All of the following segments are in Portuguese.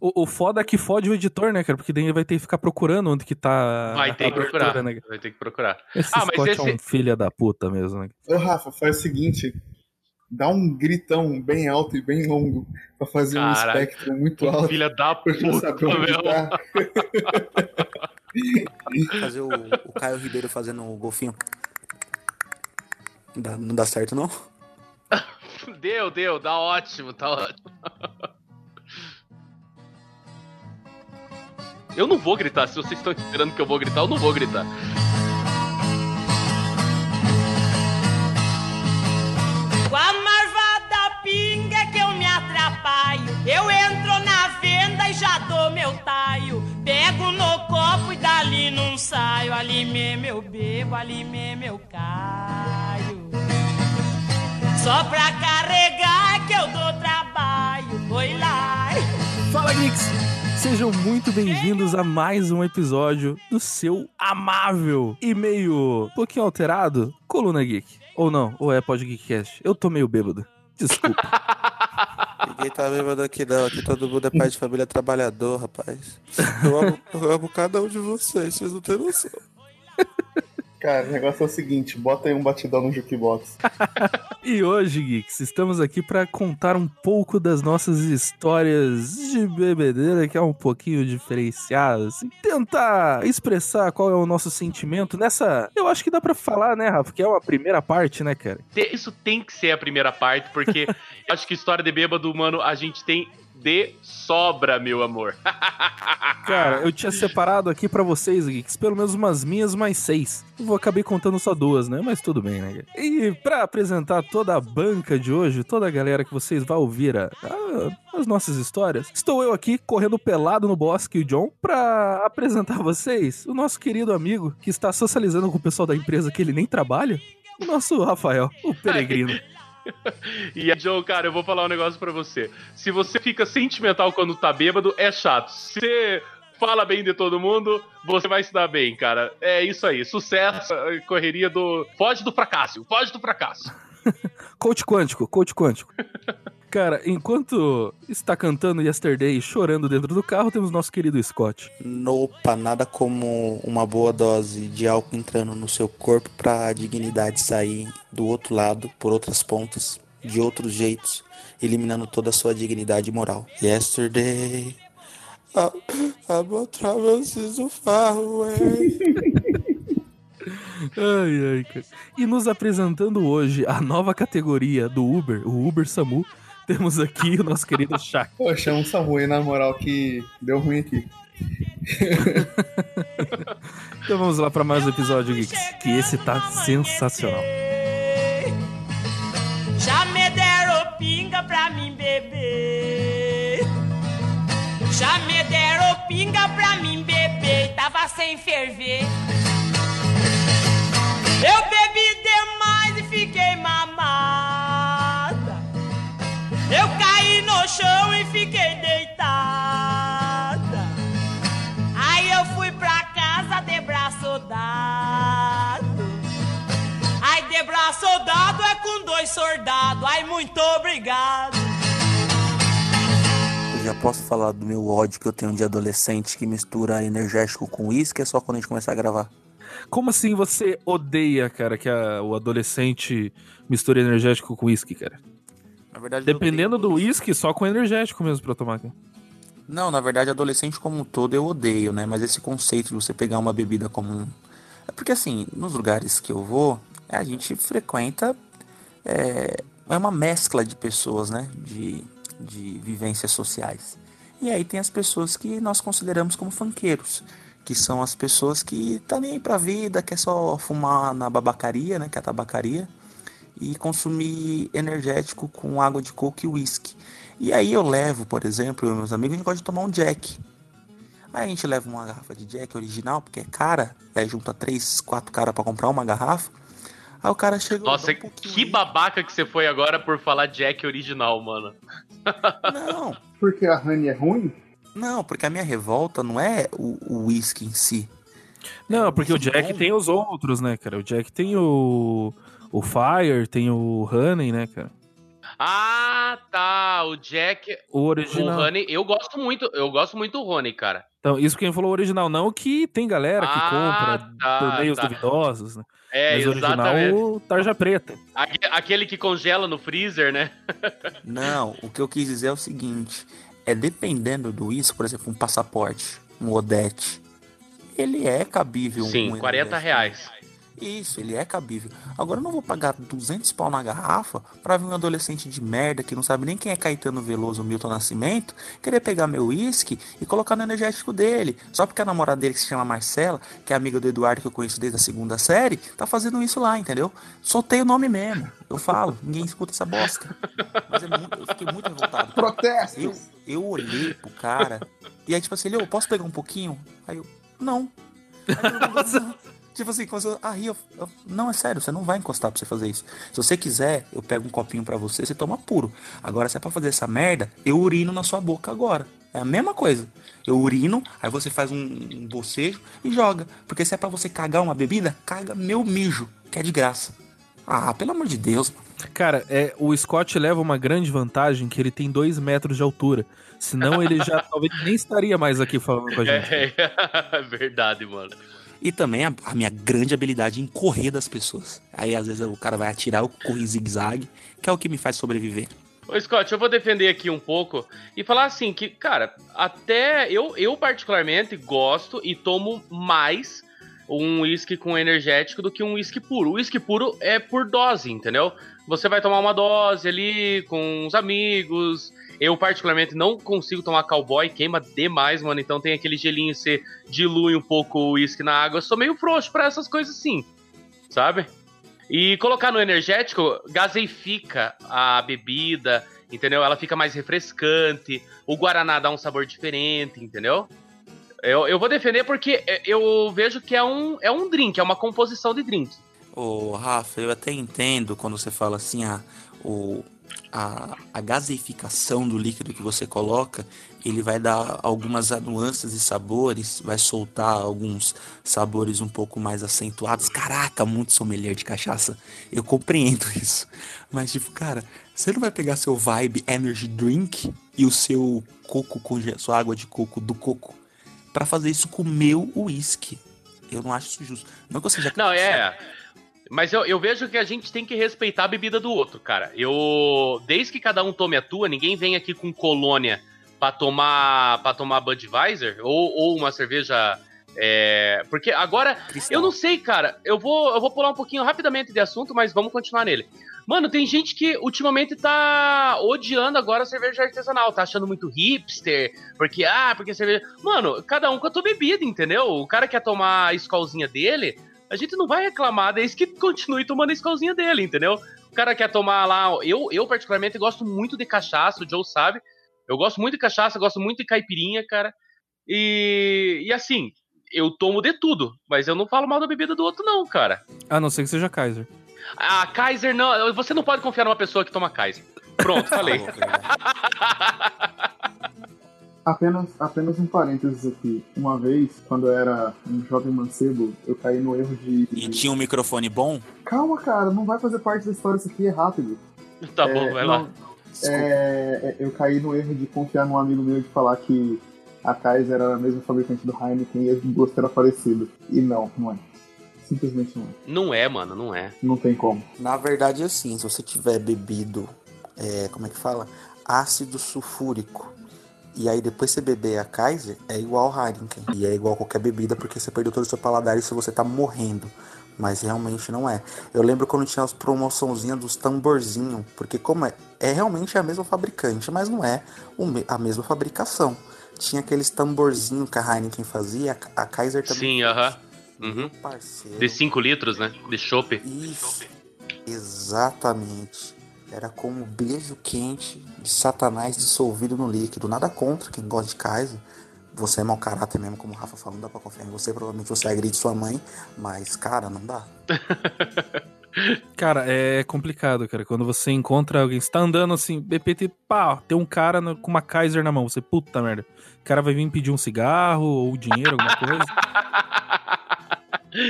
O, o foda é que fode o editor, né, cara? Porque daí ele vai ter que ficar procurando onde que tá. Vai ter a que procurar. né? Vai ter que procurar. Esse Ah, mas Scott esse- é um filho da puta mesmo, né? Ô, Rafa, faz o seguinte. Dá um gritão bem alto e bem longo pra fazer um Caralho. espectro muito alto. Filha da puta, meu. tá. Fazer o, o Caio Ribeiro fazendo o golfinho. Dá- não dá certo, não? Deu, deu, tá ótimo, tá ótimo. Eu não vou gritar, se vocês estão esperando que eu vou gritar, eu não vou gritar. Com a marvada pinga que eu me atrapalho. Eu entro na venda e já dou meu taio. Pego no copo e dali não saio. Ali mesmo eu bebo, ali mesmo eu caio. Só pra carregar que eu dou trabalho. Foi lá. Fala, Geeks! Sejam muito bem-vindos a mais um episódio do seu amável e meio pouquinho alterado Coluna Geek. Ou não, ou é Pod Geekcast. Eu tô meio bêbado. Desculpa. Ninguém tá bêbado aqui não, aqui todo mundo é pai de família trabalhador, rapaz. Eu amo, eu amo cada um de vocês, vocês não têm noção. Cara, o negócio é o seguinte: bota aí um batidão no jukebox. E hoje, Geeks, estamos aqui para contar um pouco das nossas histórias de bebedeira, que é um pouquinho diferenciadas, e tentar expressar qual é o nosso sentimento nessa. Eu acho que dá pra falar, né, Rafa, que é uma primeira parte, né, cara? Isso tem que ser a primeira parte, porque eu acho que história de bêbado, mano, a gente tem de sobra, meu amor. Cara, eu tinha separado aqui pra vocês, Geeks, pelo menos umas minhas mais seis. Eu vou acabei contando só duas, né? Mas tudo bem, né? E pra apresentar toda a banca de hoje, toda a galera que vocês vão ouvir a- a- as nossas histórias, estou eu aqui correndo pelado no bosque, o John, pra apresentar a vocês o nosso querido amigo que está socializando com o pessoal da empresa que ele nem trabalha, o nosso Rafael, o peregrino. E a Joe, cara, eu vou falar um negócio pra você. Se você fica sentimental quando tá bêbado, é chato. Se você fala bem de todo mundo, você vai se dar bem, cara. É isso aí. Sucesso, eh, correria do. Foge do fracasso, foge do fracasso. Coach quântico, coach quântico. Cara, enquanto está cantando Yesterday e chorando dentro do carro, temos nosso querido Scott. Nopa, nada como uma boa dose de álcool entrando no seu corpo pra dignidade sair do outro lado, por outras pontas, de outros jeitos, eliminando toda a sua dignidade moral. Yesterday, on travel so far away. Ai, ai, cara. E nos apresentando hoje a nova categoria do Uber, o Uber Samu, temos aqui o nosso querido Shaq. Poxa, um Samu aí, na moral, que deu ruim aqui. Então vamos lá para mais um episódio, Geeks, que esse tá sensacional. Já me deram pinga pra mim beber. Já me deram pinga pra mim beber. Tava sem ferver. Eu bebi demais e fiquei mamada. Eu caí no chão e fiquei deitada. Aí eu fui pra casa de braço dado. Ai, de braço dado é com dois soldados. Ai, muito obrigado. Eu já posso falar do meu ódio que eu tenho de adolescente que mistura energético com uísque, é só quando a gente começar a gravar. Como assim você odeia, cara, que a- o adolescente misture energético com uísque, cara? Na verdade, Dependendo do uísque, só com energético mesmo pra tomar, cara. Não, na verdade, adolescente como um todo eu odeio, né? Mas esse conceito de você pegar uma bebida como um. É porque assim, nos lugares que eu vou, a gente frequenta. É, é uma mescla de pessoas, né? De, de vivências sociais. E aí tem as pessoas que nós consideramos como funkeiros. Que são as pessoas que tá nem aí pra vida, quer só fumar na babacaria, né? Que é a tabacaria. E consumir energético com água de coco e uísque. E aí eu levo, por exemplo, eu e meus amigos, a gente gosta de tomar um Jack. Aí a gente leva uma garrafa de Jack original, porque é cara, aí junta três, quatro caras pra comprar uma garrafa. Aí o cara chega. Nossa, um que aí. babaca que você foi agora por falar Jack original, mano. Não, Porque a Honey é ruim? não, porque a minha revolta não é o o uísque em si. Não, porque o Jack bom. tem os outros, né, cara? O Jack tem o. O Fire, tem o Honey, né, cara? Ah, tá. O Jack. O O original. Honey, eu gosto muito, eu gosto muito do Rony, cara. Então, isso quem falou original, não que tem galera que Ah, compra tá, por meios tá. duvidosos, né? É, Mas o original, exatamente. o tarja preta. Aque- Aquele que congela no freezer, né? Não, o que eu quis dizer é o seguinte: é dependendo do isso, por exemplo, um passaporte, um Odete, ele é cabível. Sim, um 40 energético. reais. Isso, ele é cabível. Agora eu não vou pagar 200 pau na garrafa pra ver um adolescente de merda que não sabe nem quem é Caetano Veloso ou Milton Nascimento querer pegar meu uísque e colocar no energético dele. Só porque a namorada dele que se chama Marcela, que é amiga do Eduardo que eu conheço desde a segunda série, tá fazendo isso lá, entendeu? Soltei o nome mesmo. Eu falo, ninguém escuta essa bosta. Mas é muito, eu fiquei muito revoltado. Eu, Protestos! eu olhei pro cara e aí, tipo assim, ele, eu posso pegar um pouquinho? Aí eu, não. Aí eu, não. Tipo assim, começou a rir. Eu, eu, não, é sério, você não vai encostar pra você fazer isso. Se você quiser, eu pego um copinho pra você, você toma puro. Agora, se é pra fazer essa merda, eu urino na sua boca agora. É a mesma coisa. Eu urino, aí você faz um, um bocejo e joga. Porque se é pra você cagar uma bebida, caga meu mijo, que é de graça. Ah, pelo amor de Deus. Cara, é, o Scott leva uma grande vantagem que ele tem dois metros de altura. Senão ele já talvez nem estaria mais aqui falando com a gente. É, verdade, mano. E também a, a minha grande habilidade em correr das pessoas. Aí às vezes o cara vai atirar, eu corro em zigue-zague, que é o que me faz sobreviver. Ô, Scott, eu vou defender aqui um pouco e falar assim que, cara, até eu, eu particularmente gosto e tomo mais um uísque com energético do que um uísque puro. O uísque puro é por dose, entendeu? Você vai tomar uma dose ali com os amigos. Eu, particularmente, não consigo tomar cowboy, queima demais, mano. Então tem aquele gelinho, você dilui um pouco o uísque na água. Eu sou meio frouxo pra essas coisas assim, sabe? E colocar no energético gaseifica a bebida, entendeu? Ela fica mais refrescante. O Guaraná dá um sabor diferente, entendeu? Eu, eu vou defender porque eu vejo que é um, é um drink, é uma composição de drink. Ô, Rafa, eu até entendo quando você fala assim, a, o, a, a gaseificação do líquido que você coloca, ele vai dar algumas nuances e sabores, vai soltar alguns sabores um pouco mais acentuados. Caraca, muito sommelier de cachaça. Eu compreendo isso. Mas, tipo, cara, você não vai pegar seu vibe energy drink e o seu coco, conge- sua água de coco do coco pra fazer isso com o meu uísque. Eu não acho isso justo. Não que eu seja Não, é. Mas eu, eu vejo que a gente tem que respeitar a bebida do outro, cara. Eu. Desde que cada um tome a tua, ninguém vem aqui com colônia pra tomar para tomar Budweiser ou, ou uma cerveja. É, porque agora, Cristal. eu não sei, cara. Eu vou, eu vou pular um pouquinho rapidamente de assunto, mas vamos continuar nele. Mano, tem gente que ultimamente tá odiando agora a cerveja artesanal, tá achando muito hipster, porque, ah, porque cerveja. Mano, cada um com a tua bebida, entendeu? O cara quer tomar a escolzinha dele, a gente não vai reclamar desde que continue tomando a escolzinha dele, entendeu? O cara quer tomar lá. Eu, eu particularmente, gosto muito de cachaça, o Joe sabe. Eu gosto muito de cachaça, gosto muito de caipirinha, cara. E, e assim, eu tomo de tudo, mas eu não falo mal da bebida do outro, não, cara. A não ser que seja Kaiser. A Kaiser não. Você não pode confiar numa pessoa que toma Kaiser. Pronto, falei. Apenas, apenas um parênteses aqui. Uma vez, quando eu era um jovem mancebo, eu caí no erro de. E tinha um microfone bom? Calma, cara, não vai fazer parte da história, isso aqui é rápido. tá É, bom, vai não, lá. É, é, eu caí no erro de confiar num amigo meu de falar que a Kaiser era a mesma fabricante do Heineken e o gosto era parecido. E não, não é. Simplesmente não é. Não é, mano, não é. Não tem como. Na verdade, assim, se você tiver bebido, é, como é que fala? Ácido sulfúrico. E aí depois você beber a Kaiser, é igual Heineken. E é igual qualquer bebida, porque você perdeu todo o seu paladar e se você tá morrendo. Mas realmente não é. Eu lembro quando tinha as promoçãozinhas dos tamborzinhos. Porque como é, é realmente a mesma fabricante, mas não é a mesma fabricação. Tinha aqueles tamborzinhos que a Heineken fazia, a Kaiser também. Sim, aham. Uhum. De 5 litros, né? De chopp. Isso. Exatamente. Era como um beijo quente de Satanás dissolvido no líquido. Nada contra quem gosta de Kaiser. Você é mau caráter mesmo, como o Rafa falou, não dá pra confiar em você. Provavelmente você agride sua mãe, mas, cara, não dá. Cara, é complicado, cara. Quando você encontra alguém, você tá andando assim, BPT, pá, tem um cara no- com uma Kaiser na mão. Você, puta merda. O cara vai vir pedir um cigarro ou dinheiro, alguma coisa.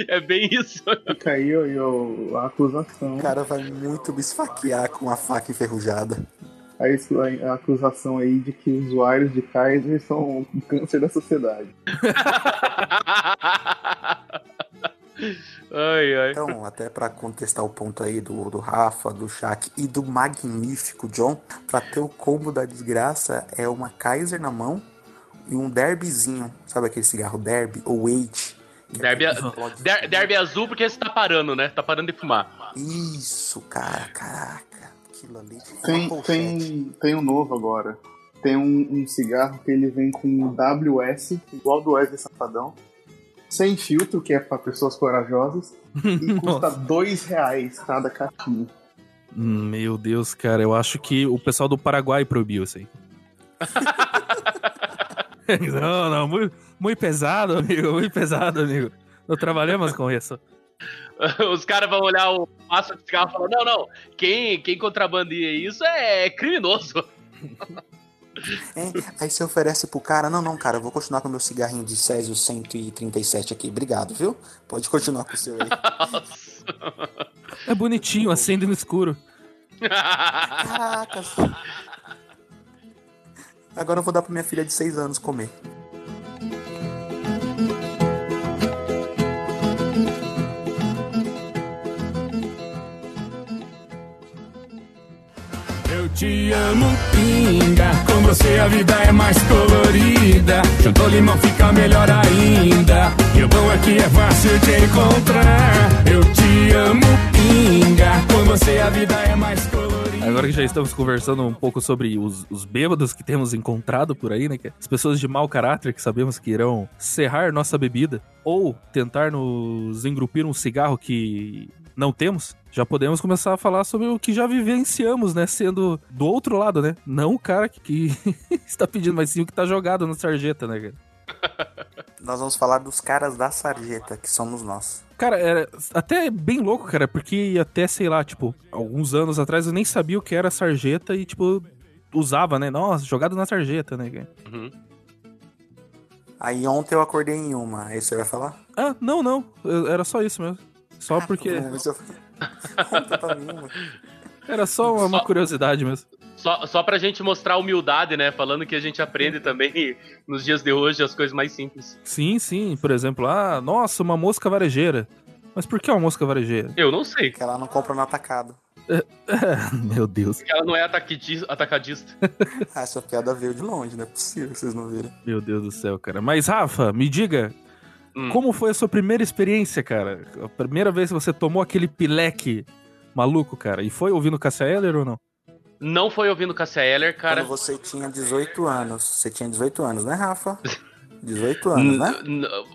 É bem isso. Fica aí e ó, a acusação. O cara vai muito me esfaquear com uma faca enferrujada. a, ex- a acusação aí de que usuários de Kaiser são um câncer da sociedade. ai, ai. Então, até pra contestar o ponto aí do, do Rafa, do Shaq e do magnífico John, pra ter o combo da desgraça é uma Kaiser na mão e um derbyzinho. Sabe aquele cigarro derby ou Wait? Derby, der- derby azul porque você tá parando, né? Tá parando de fumar. Isso, cara, caraca. Aquilo ali. Tem, tem, tem um novo agora. Tem um, um cigarro que ele vem com WS, igual do Wesley Safadão. Sem filtro, que é pra pessoas corajosas. E custa dois reais cada caixinha. Hum, Meu Deus, cara, eu acho que o pessoal do Paraguai proibiu isso aí. não, não, muito, muito pesado, amigo, muito pesado, amigo. Não trabalhamos com isso. Os caras vão olhar o maço de cigarro e falar: não, não, quem, quem contrabandia isso é criminoso. É, aí você oferece pro cara, não, não, cara, eu vou continuar com meu cigarrinho de Césio 137 aqui, obrigado, viu? Pode continuar com o seu aí. É bonitinho, acende no escuro. Caraca. Agora eu vou dar pra minha filha de 6 anos comer. Te amo, pinga. Com você a vida é mais colorida. Juntou limão fica melhor ainda. E o bom que é fácil de encontrar. Eu te amo, pinga. Com você a vida é mais colorida. Agora que já estamos conversando um pouco sobre os, os bêbados que temos encontrado por aí, né? é As pessoas de mau caráter que sabemos que irão serrar nossa bebida ou tentar nos engrupir um cigarro que não temos. Já podemos começar a falar sobre o que já vivenciamos, né? Sendo do outro lado, né? Não o cara que, que está pedindo, mas sim o que tá jogado na sarjeta, né, cara? Nós vamos falar dos caras da sarjeta, que somos nós. Cara, era até bem louco, cara, porque até, sei lá, tipo, alguns anos atrás eu nem sabia o que era sarjeta e, tipo, usava, né? Nossa, jogado na sarjeta, né, cara? Uhum. Aí ontem eu acordei em uma, aí você vai falar? Ah, não, não. Era só isso mesmo. Só porque. Em uma. Era só uma, Só- curiosidade mesmo. Só, só pra gente mostrar humildade, né? Falando que a gente aprende também nos dias de hoje as coisas mais simples. Sim, sim. Por exemplo, ah, nossa, uma mosca varejeira. Mas por que uma mosca varejeira? Eu não sei. Que ela não compra no atacado. Meu Deus, Porque ela não é atacadi- atacadista. Ah, essa piada veio de longe, não é possível que vocês não viram. meu Deus do céu, cara. Mas, Rafa, me diga, Hum. como foi a sua primeira experiência, cara? A primeira vez que você tomou aquele pileque maluco, cara? E foi ouvindo Cassia Eller ou não? Não foi ouvindo Cassia Eller, cara. Quando você tinha 18 anos. Você tinha 18 anos, né, Rafa? 18 anos, né?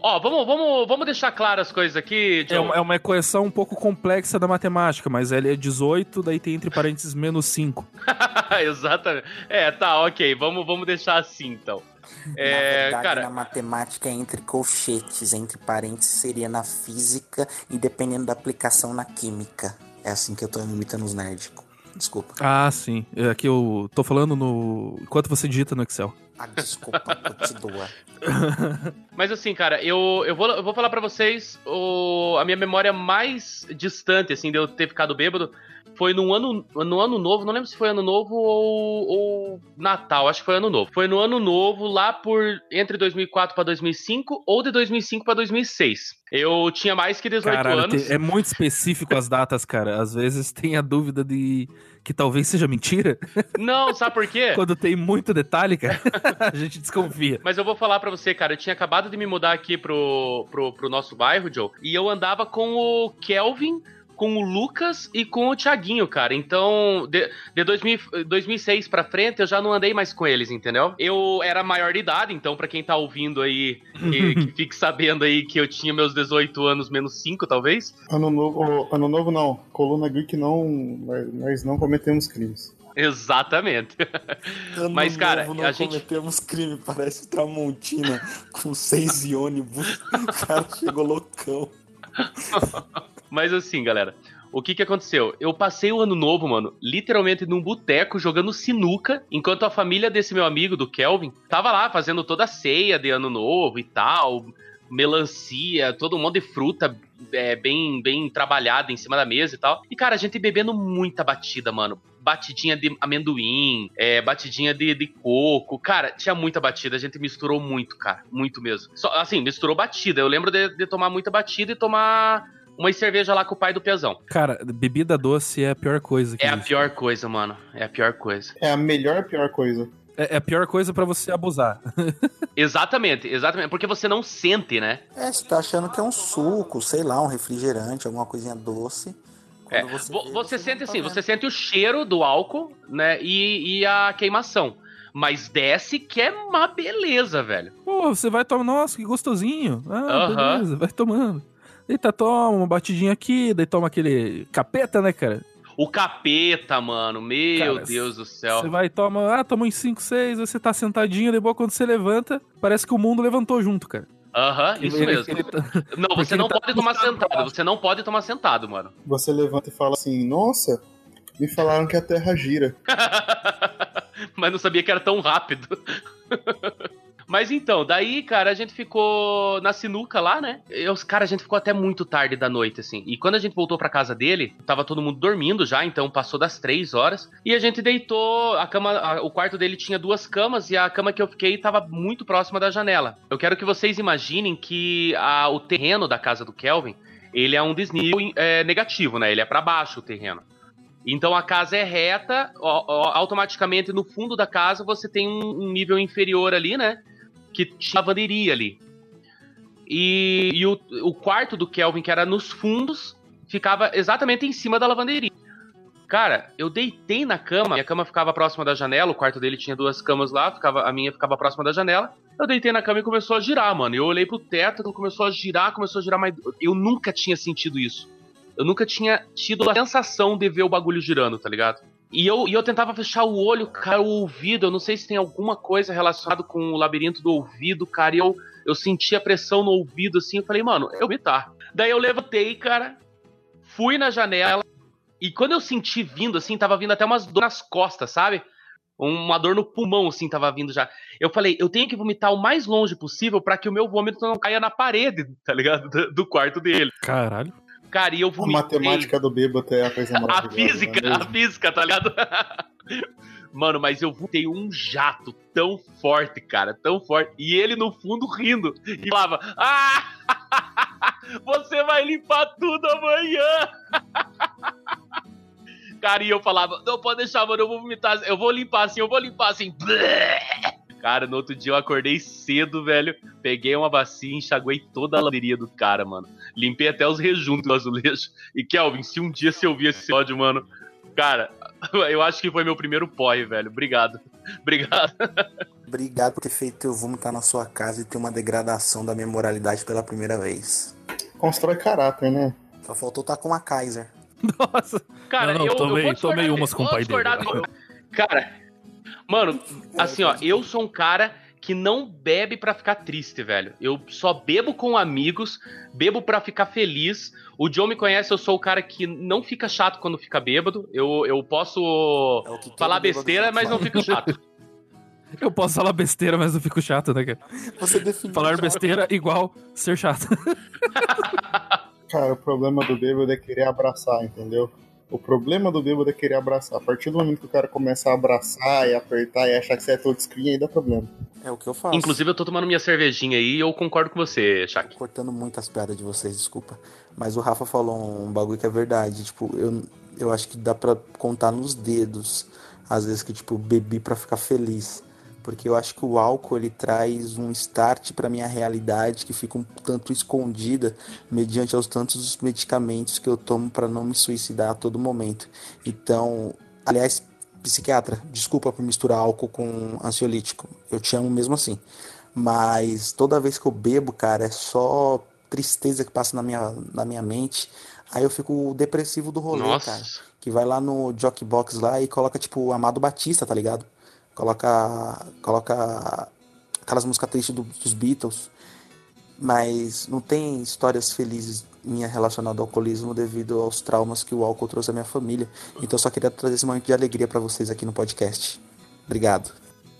Ó, vamos, vamos, vamos deixar claras as coisas aqui, É uma, é uma equação um pouco complexa da matemática, mas ele é 18, daí tem entre parênteses menos 5. Exatamente. É, tá, ok. Vamos, vamos deixar assim, então. Na É, verdade, cara, na matemática, é entre colchetes, entre parênteses, seria na física e dependendo da aplicação na química. É assim que eu tô imitando os nerds. Desculpa. Ah, sim. É que eu tô falando no. Enquanto você digita no Excel. Ah, desculpa, continua. Mas assim, cara, eu, eu, vou, eu vou falar pra vocês o, a minha memória mais distante, assim, de eu ter ficado bêbado foi no ano, no ano novo, não lembro se foi ano novo ou, ou Natal, acho que foi ano novo. Foi no ano novo, lá por entre 2004 pra 2005 ou de 2005 pra 2006. Eu tinha mais que 18 Caralho, anos. é muito específico as datas, cara. Às vezes tem a dúvida de que talvez seja mentira. Não, sabe por quê? Quando tem muito detalhe, cara, a gente desconfia. Mas eu vou falar pra você, cara, eu tinha acabado de me mudar aqui pro, pro, pro nosso bairro, Joe, e eu andava com o Kelvin, com o Lucas e com o Thiaguinho, cara. Então, de, de 2000, 2006 pra frente, eu já não andei mais com eles, entendeu? Eu era maior de idade, então, pra quem tá ouvindo aí, que, que fique sabendo aí que eu tinha meus 18 anos menos 5, talvez. Ano novo, ano novo não. Coluna Geek não. Nós, não cometemos crimes. Exatamente. Mas, cara, novo, a não gente- cometemos crime, parece Tramontina com seis de ônibus. O cara chegou loucão. Mas assim, galera, o que que aconteceu? Eu passei o ano novo, mano, literalmente num boteco jogando sinuca, enquanto a família desse meu amigo, do Kelvin, tava lá fazendo toda a ceia de ano novo e tal, melancia, todo monte de fruta é, bem, bem trabalhada em cima da mesa e tal. E, cara, a gente bebendo muita batida, mano. Batidinha de amendoim, é, batidinha de, de coco. Cara, tinha muita batida. A gente misturou muito, cara. Muito mesmo. Só, assim, misturou batida. Eu lembro de, de tomar muita batida e tomar uma cerveja lá com o pai do Pezão. Cara, bebida doce é a pior coisa que É a existe. pior coisa, mano. É a pior coisa. É a melhor e pior coisa. É, é a pior coisa pra você abusar. Exatamente, exatamente. Porque você não sente, né? É, você tá achando que é um suco, sei lá, um refrigerante, alguma coisinha doce. É, Quando vo- vê, você, sente tá assim, vendo. você sente o cheiro do álcool, né? E, e a queimação. Mas desce que é uma beleza, velho. Pô, você vai tomar. Nossa, que gostosinho. Ah, Aham. beleza, vai tomando. Eita, toma uma batidinha aqui, daí toma aquele capeta, né, cara? O capeta, mano. Meu Cara, Deus do céu. Você vai e toma, ah, toma uns 5, 6, você tá sentadinho, depois quando você levanta, parece que o mundo levantou junto, cara. Aham, isso Ele- mesmo. ele tá- Não, porque você não tá pode tomar sentado. Você não pode tomar sentado, mano. Você levanta e fala assim, nossa, me falaram que a Terra gira. Mas não sabia que era tão rápido. Mas então, daí, cara, a gente ficou na sinuca lá, né? Eu, cara, a gente ficou até muito tarde da noite, assim. E quando a gente voltou pra casa dele, tava todo mundo dormindo já, então passou das três horas. E a gente deitou, a cama, a- o quarto dele tinha duas camas e a cama que eu fiquei tava muito próxima da janela. Eu quero que vocês imaginem que a- o terreno da casa do Kelvin, ele é um desnível é, negativo, né? Ele é pra baixo o terreno. Então a casa é reta, automaticamente no fundo da casa você tem um nível inferior ali, né? Que tinha lavanderia ali. E, e o, o quarto do Kelvin, que era nos fundos, ficava exatamente em cima da lavanderia. Cara, eu deitei na cama, minha cama ficava próxima da janela, o quarto dele tinha duas camas lá, ficava, a minha ficava próxima da janela. Eu deitei na cama e começou a girar, mano. Eu olhei pro teto, aquilo começou a girar, começou a girar, mas eu nunca tinha sentido isso. Eu nunca tinha tido a sensação de ver o bagulho girando, tá ligado? E eu, e eu tentava fechar o olho, cara, o ouvido. Eu não sei se tem alguma coisa relacionada com o labirinto do ouvido, cara. E eu, eu senti a pressão no ouvido, assim. Eu falei, mano, eu tá. Daí eu levantei, cara, fui na janela. E quando eu senti vindo, assim, tava vindo até umas dor nas costas, sabe? Uma dor no pulmão, assim, tava vindo já. Eu falei, eu tenho que vomitar o mais longe possível pra que o meu vômito não caia na parede, tá ligado? Do, do quarto dele. Caralho. Cara, e eu A vomitei. matemática do bêbado é a coisa A maravilhosa. física, é a física, tá ligado? Mano, mas eu botei um jato tão forte, cara, tão forte. E ele no fundo rindo. E falava: Ah! Você vai limpar tudo amanhã! Cara, e eu falava: Não pode deixar, mano, eu vou vomitar. Eu vou limpar assim, eu vou limpar assim. Cara, no outro dia eu acordei cedo, velho. Peguei uma bacia e enxaguei toda a lavanderia do cara, mano. Limpei até os rejuntos do azulejo. E Kelvin, se um dia você ouvir esse ódio, mano, cara, eu acho que foi meu primeiro poi, velho. Obrigado. Obrigado. Obrigado por ter feito eu vomitar na sua casa e ter uma degradação da minha moralidade pela primeira vez. Constrói caráter, né? Só faltou estar com a Kaiser. Nossa. Cara, Não, não, eu, tomei- eu tomei umas com o pai dele. Cara, mano, assim, ó, eu sou um cara que não bebe pra ficar triste, velho. Eu só bebo com amigos, bebo pra ficar feliz. O John me conhece, eu sou o cara que não fica chato quando fica bêbado. Eu, eu posso É falar besteira, mas não fico chato. Eu posso falar besteira, mas não fico chato, né, cara? Você definiu. Falar besteira igual ser chato. Cara, o problema do bêbado é querer abraçar, entendeu? O problema do bêbado é querer abraçar. A partir do momento que o cara começa a abraçar e apertar e achar que você é todo screen, aí dá problema. É o que eu faço. Inclusive, eu tô tomando minha cervejinha aí e eu concordo com você, Shaq. cortando muito as piadas de vocês, desculpa. Mas o Rafa falou um bagulho que é verdade. Tipo, eu, eu acho que dá pra contar nos dedos, às vezes, que, tipo, bebi pra ficar feliz. Porque eu acho que o álcool, ele traz um start pra minha realidade que fica um tanto escondida mediante aos tantos medicamentos que eu tomo pra não me suicidar a todo momento. Então, aliás, psiquiatra, desculpa por misturar álcool com ansiolítico. Eu te amo mesmo assim. Mas toda vez que eu bebo, cara, é só tristeza que passa na minha, na minha mente. Aí eu fico depressivo do rolê, Nossa. cara. Que vai lá no Jockbox lá e coloca, tipo, Amado Batista, tá ligado? Coloca. Coloca aquelas músicas tristes do- dos Beatles. Mas não tem histórias felizes minha relacionada ao alcoolismo devido aos traumas que o álcool trouxe à minha família. Então eu só queria trazer esse momento de alegria pra vocês aqui no podcast. Obrigado.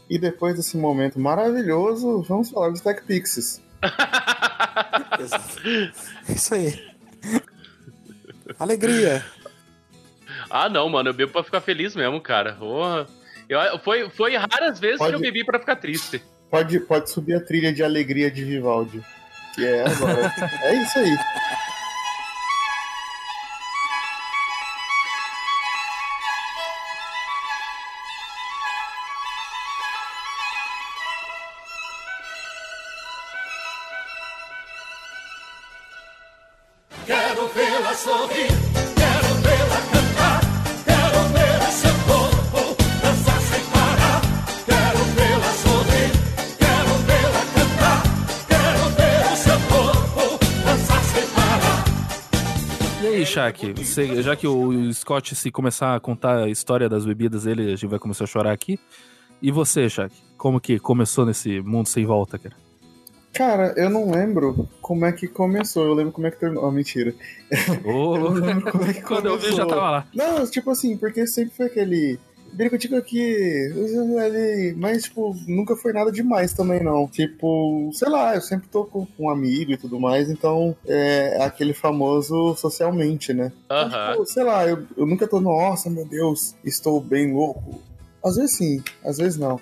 E depois desse momento maravilhoso, vamos falar dos Tech Pixies. Isso aí. Alegria. Ah, não, mano, eu bebo pra ficar feliz mesmo, cara. Porra. Eu, foi, foi raras vezes Pode- que eu bebi pra ficar triste. Pode, pode subir a trilha de alegria de Vivaldi. Que é agora. é isso aí. Aí, Shaq, você, já que o Scott, se começar a contar a história das bebidas dele, a gente vai começar a chorar aqui. E você, Shaq, como que começou nesse mundo sem volta, cara? Cara, eu não lembro como é que começou. Eu lembro como é que terminou. Oh, mentira. Ô, Eu não lembro como é que Quando eu vi, já começou. tava lá. Não, tipo assim, porque sempre foi aquele. Biricotico aqui, usando ali. Mas, tipo, nunca foi nada demais também, não. Tipo, sei lá, eu sempre tô com um amigo e tudo mais, então é aquele famoso socialmente, né? Então, Aham. tipo, sei lá, eu, eu nunca tô, nossa, meu Deus, estou bem louco. Às vezes sim, às vezes não.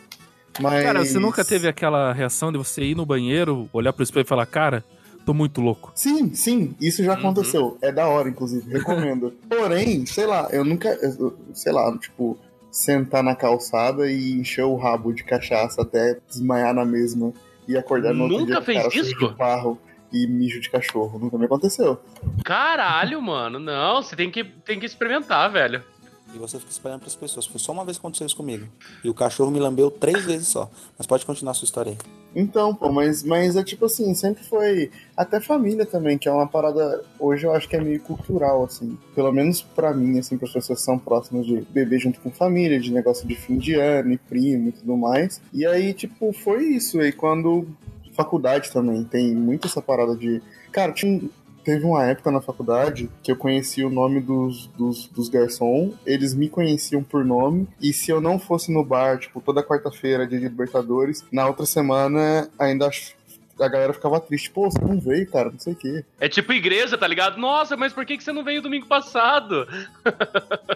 Mas. Cara, você nunca teve aquela reação de você ir no banheiro, olhar pro espelho e falar, cara, tô muito louco. Sim, sim, isso já Uhum. aconteceu. É da hora, inclusive, recomendo. Porém, sei lá, eu nunca, eu- sei lá, tipo, sentar na calçada e encher o rabo de cachaça até desmaiar na mesma e acordar no outro Nunca dia fez cara isso? de barro e mijo de cachorro. Nunca me aconteceu. Caralho, mano. Não, você tem que, tem que experimentar, velho. E você fica espalhando pras pessoas. Foi só uma vez que aconteceu isso comigo. E o cachorro me lambeu três vezes só. Mas pode continuar a sua história aí. Então, pô, mas, mas é tipo assim, sempre foi. Até família também, que é uma parada. Hoje eu acho que é meio cultural, assim. Pelo menos pra mim, assim, para as pessoas que são próximas de beber junto com família, de negócio de fim de ano e primo e tudo mais. E aí, tipo, foi isso. E quando. Faculdade também, tem muito essa parada de. Cara, tinha. Teve uma época na faculdade que eu conhecia o nome dos, dos, dos garçom, eles me conheciam por nome, e se eu não fosse no bar, tipo, toda quarta-feira, dia de Libertadores, na outra semana ainda a galera ficava triste. Pô, você não veio, cara, não sei o quê. É tipo igreja, tá ligado? Nossa, mas por que, que você não veio domingo passado?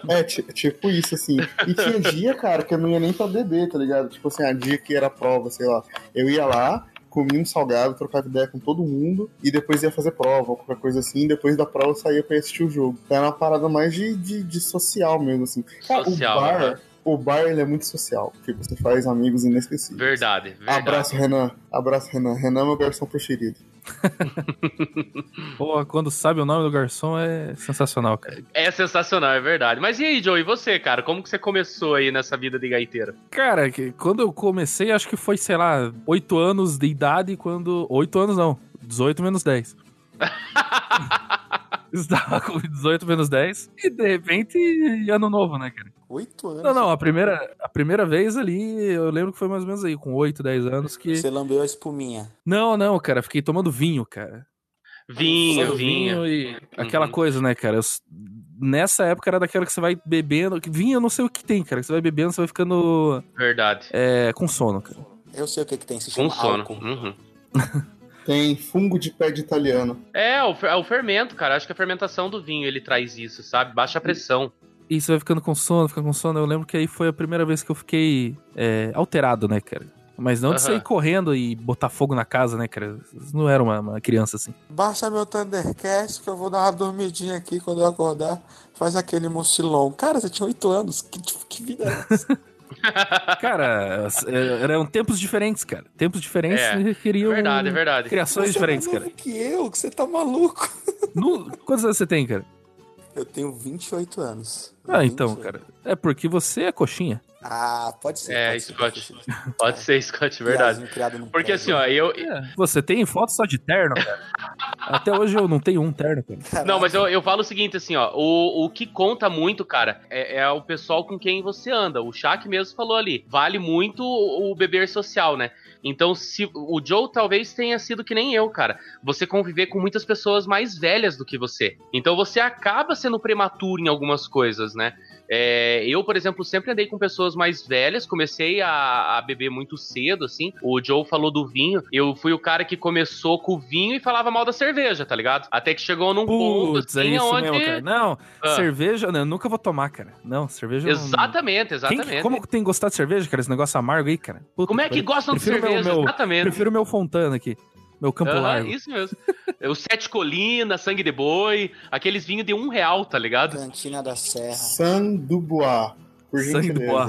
É, ti- tipo isso, assim. E tinha dia, cara, que eu não ia nem pra beber, tá ligado? Tipo assim, a dia que era prova, sei lá. Eu ia lá, comia um salgado, trocava ideia com todo mundo, e depois ia fazer prova, ou qualquer coisa assim. E depois da prova eu saía pra ir assistir o jogo. Então era uma parada mais de, de, de social mesmo, assim. Social, o bar, aham. o bar, ele é muito social. Tipo, você faz amigos inesquecíveis. Verdade, verdade. Abraço, Renan. Abraço, Renan. Renan é meu garçom preferido. Pô, quando sabe o nome do garçom é sensacional, cara. É sensacional, é verdade. Mas e aí, Joe, e você, cara? Como que você começou aí nessa vida de gaiteiro? Cara, que- quando eu comecei, acho que foi, sei lá, 8 anos de idade quando. 8 anos não, 18 menos 10. Estava com 18 menos 10 e de repente ano novo, né, cara? Oito anos. Não, não, a primeira, a primeira vez ali, eu lembro que foi mais ou menos aí, com 8, 10 anos que. Você lambeu a espuminha. Não, não, cara, fiquei tomando vinho, cara. Vinho, Tomando vinho. e aquela Uhum. coisa, né, cara? Eu nessa época era daquela que você vai bebendo. que Vinho eu não sei o que tem, cara. Que você vai bebendo, você vai ficando Verdade. é, com sono, cara. Eu sei o que, que tem. Se Com chama sono. álcool. Uhum. Tem fungo de pé de italiano. É, o, é o fermento, cara. Acho que a fermentação do vinho ele traz isso, sabe? Baixa a pressão. E você vai ficando com sono, fica com sono. Eu lembro que aí foi a primeira vez que eu fiquei é, alterado, né, cara? Mas não de sair correndo e botar fogo na casa, né, cara? Não era uma, uma criança assim. Baixa meu Thundercast que eu vou dar uma dormidinha aqui quando eu acordar. Faz aquele mochilão. Cara, você tinha oito anos. Que, que vida é essa? Cara, é, eram tempos diferentes, cara. Tempos diferentes É, e É verdade, é verdade. criações Você diferentes, é mais cara. novo que eu, que você tá maluco. No- Quantos anos você tem, cara? Eu tenho 28 anos. Ah, então, 28. cara. É porque você é coxinha. Ah, pode ser. É, pode ser, Scott. pode ser. Pode ser, Scott, verdade. Piazinho criado num Porque prédio. assim, ó, eu. É, Você tem foto só de terno, cara. Até hoje eu não tenho um terno, cara. Caraca. Não, mas eu, eu falo o seguinte, assim, ó. O, o que conta muito, cara, é, é o pessoal com quem você anda. O Shaq mesmo falou ali. Vale muito o, o beber social, né? Então, se o Joe talvez tenha sido que nem eu, cara. Você conviver com muitas pessoas mais velhas do que você. Então você acaba sendo prematuro em algumas coisas, né? É, eu, por exemplo, sempre andei com pessoas mais velhas, comecei a, a, beber muito cedo, assim. O Joe falou do vinho. Eu fui o cara que começou com o vinho e falava mal da cerveja, tá ligado? Até que chegou num ponto Putz, é assim, isso onde. mesmo, cara. Não, Ah. cerveja, né, eu nunca vou tomar, cara. Não, cerveja. eu não- Exatamente, Quem, exatamente. como que tem que gostar de cerveja, cara? Esse negócio amargo aí, cara. Puta Como é que pariu. gostam de Prefiro cerveja? meu- Exatamente. Prefiro o meu Fontana aqui. Meu Campo Aham, Largo. isso mesmo. O Sete Colinas, Sangue de Boi, aqueles vinhos de um real, tá ligado? Cantina da Serra. San Dubois, por Sangue do boa.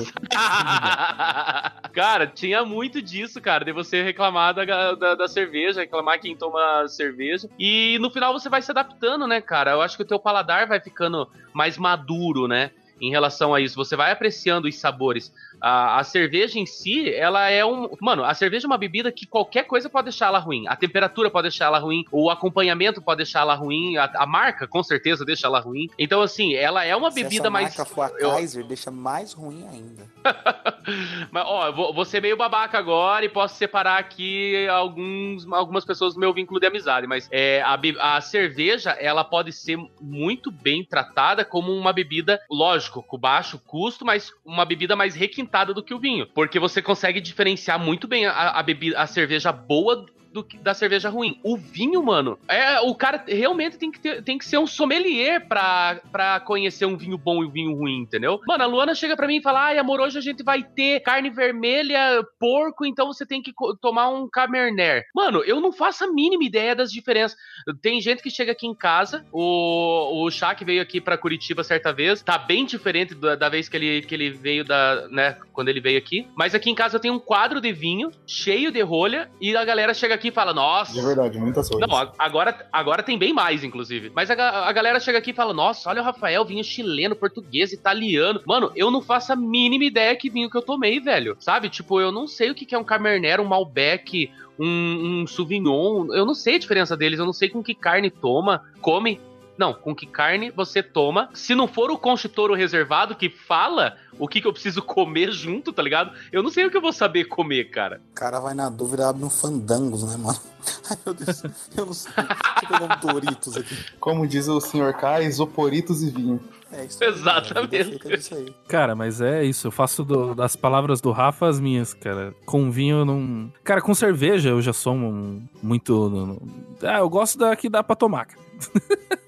cara, tinha muito disso, cara, de você reclamar da, da, da cerveja, reclamar quem toma cerveja. E no final você vai se adaptando, né, cara? Eu acho que o teu paladar vai ficando mais maduro, né? Em relação a isso, você vai apreciando os sabores. A, a cerveja em si, ela é um. Mano, a cerveja é uma bebida que qualquer coisa pode deixar ela ruim. A temperatura pode deixar ela ruim, o acompanhamento pode deixar ela ruim, a, a marca com certeza deixa ela ruim. Então, assim, ela é uma Se bebida essa mais. marca for a eu- Kaiser, deixa mais ruim ainda. Mas, ó, eu vou, vou ser meio babaca agora e posso separar aqui alguns, algumas pessoas do meu vínculo de amizade. Mas é, a, a cerveja, ela pode ser muito bem tratada como uma bebida, lógico, com baixo custo, mas uma bebida mais requintada do que o vinho. Porque você consegue diferenciar muito bem a, a bebida, a cerveja boa do que- da cerveja ruim. O vinho, mano, é o cara realmente tem que, ter- tem que ser um sommelier pra, pra conhecer um vinho bom e um vinho ruim, entendeu? Mano, a Luana chega pra mim e fala: Ai, amor, hoje a gente vai ter carne vermelha, porco, então você tem que tomar um cabernet. Mano, eu não faço a mínima ideia das diferenças. Tem gente que chega aqui em casa, o, o que veio aqui pra Curitiba certa vez, tá bem diferente da, da vez que ele, que ele veio da, né, quando ele veio aqui. Mas aqui em casa eu tenho um quadro de vinho cheio de rolha e a galera chega aqui e fala: Nossa, É verdade, muitas coisas. não, agora, agora tem bem mais, inclusive. Mas a, a galera chega aqui e fala: Nossa, olha o Rafael, vinho chileno, português, italiano. Mano, eu não faço a mínima ideia que vinho que eu tomei, velho. Sabe? Tipo, eu não sei o que é um Cabernet, um Malbec, um, um Sauvignon. Eu não sei a diferença deles. Eu não sei com que carne toma, come. Não, com que carne você toma. Se não for o conchitouro reservado que fala o que, que eu preciso comer junto, tá ligado? Eu não sei o que eu vou saber comer, cara. O cara vai na dúvida, abre um fandangos, né, mano? Ai, meu Deus. Eu não sei. Deixa eu pegar um Doritos aqui. Como diz o Sr. K, isoporitos e vinho. É isso Exatamente. aí. Cara, mas é isso. Eu faço do- das palavras do Rafa as minhas, cara. Com vinho eu não. Cara, com cerveja eu já sou um, muito. Ah, eu gosto da que dá pra tomar, cara.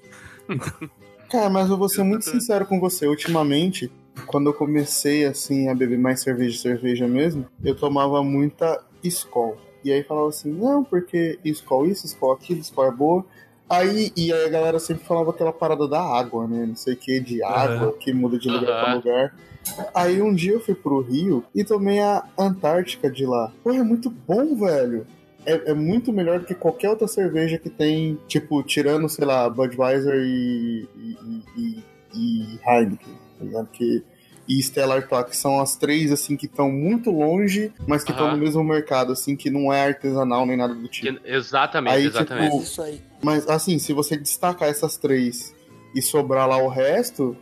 Cara, mas eu vou ser muito sincero com você. Ultimamente, quando eu comecei assim a beber mais cerveja, cerveja mesmo, eu tomava muita Skol. E aí falava assim, não, porque Skol isso, Skol aquilo, Skol é boa. Aí, e aí a galera sempre falava aquela parada da água, né? Não sei o que, de água, Aham. que muda de lugar pra Aham. lugar. Aí um dia eu fui pro Rio e tomei a Antártica de lá. Pô, é muito bom, velho. É, é muito melhor do que qualquer outra cerveja que tem, tipo, tirando, sei lá, Budweiser e, e, e, e Heineken, tá ligado? Que, e Stella Artois, que são as três, assim, que estão muito longe, mas que estão Aham. no mesmo mercado, assim, que não é artesanal nem nada do tipo. Que- exatamente, Aí, exatamente. tipo, Isso aí. Mas, assim, se você destacar essas três e sobrar lá o resto,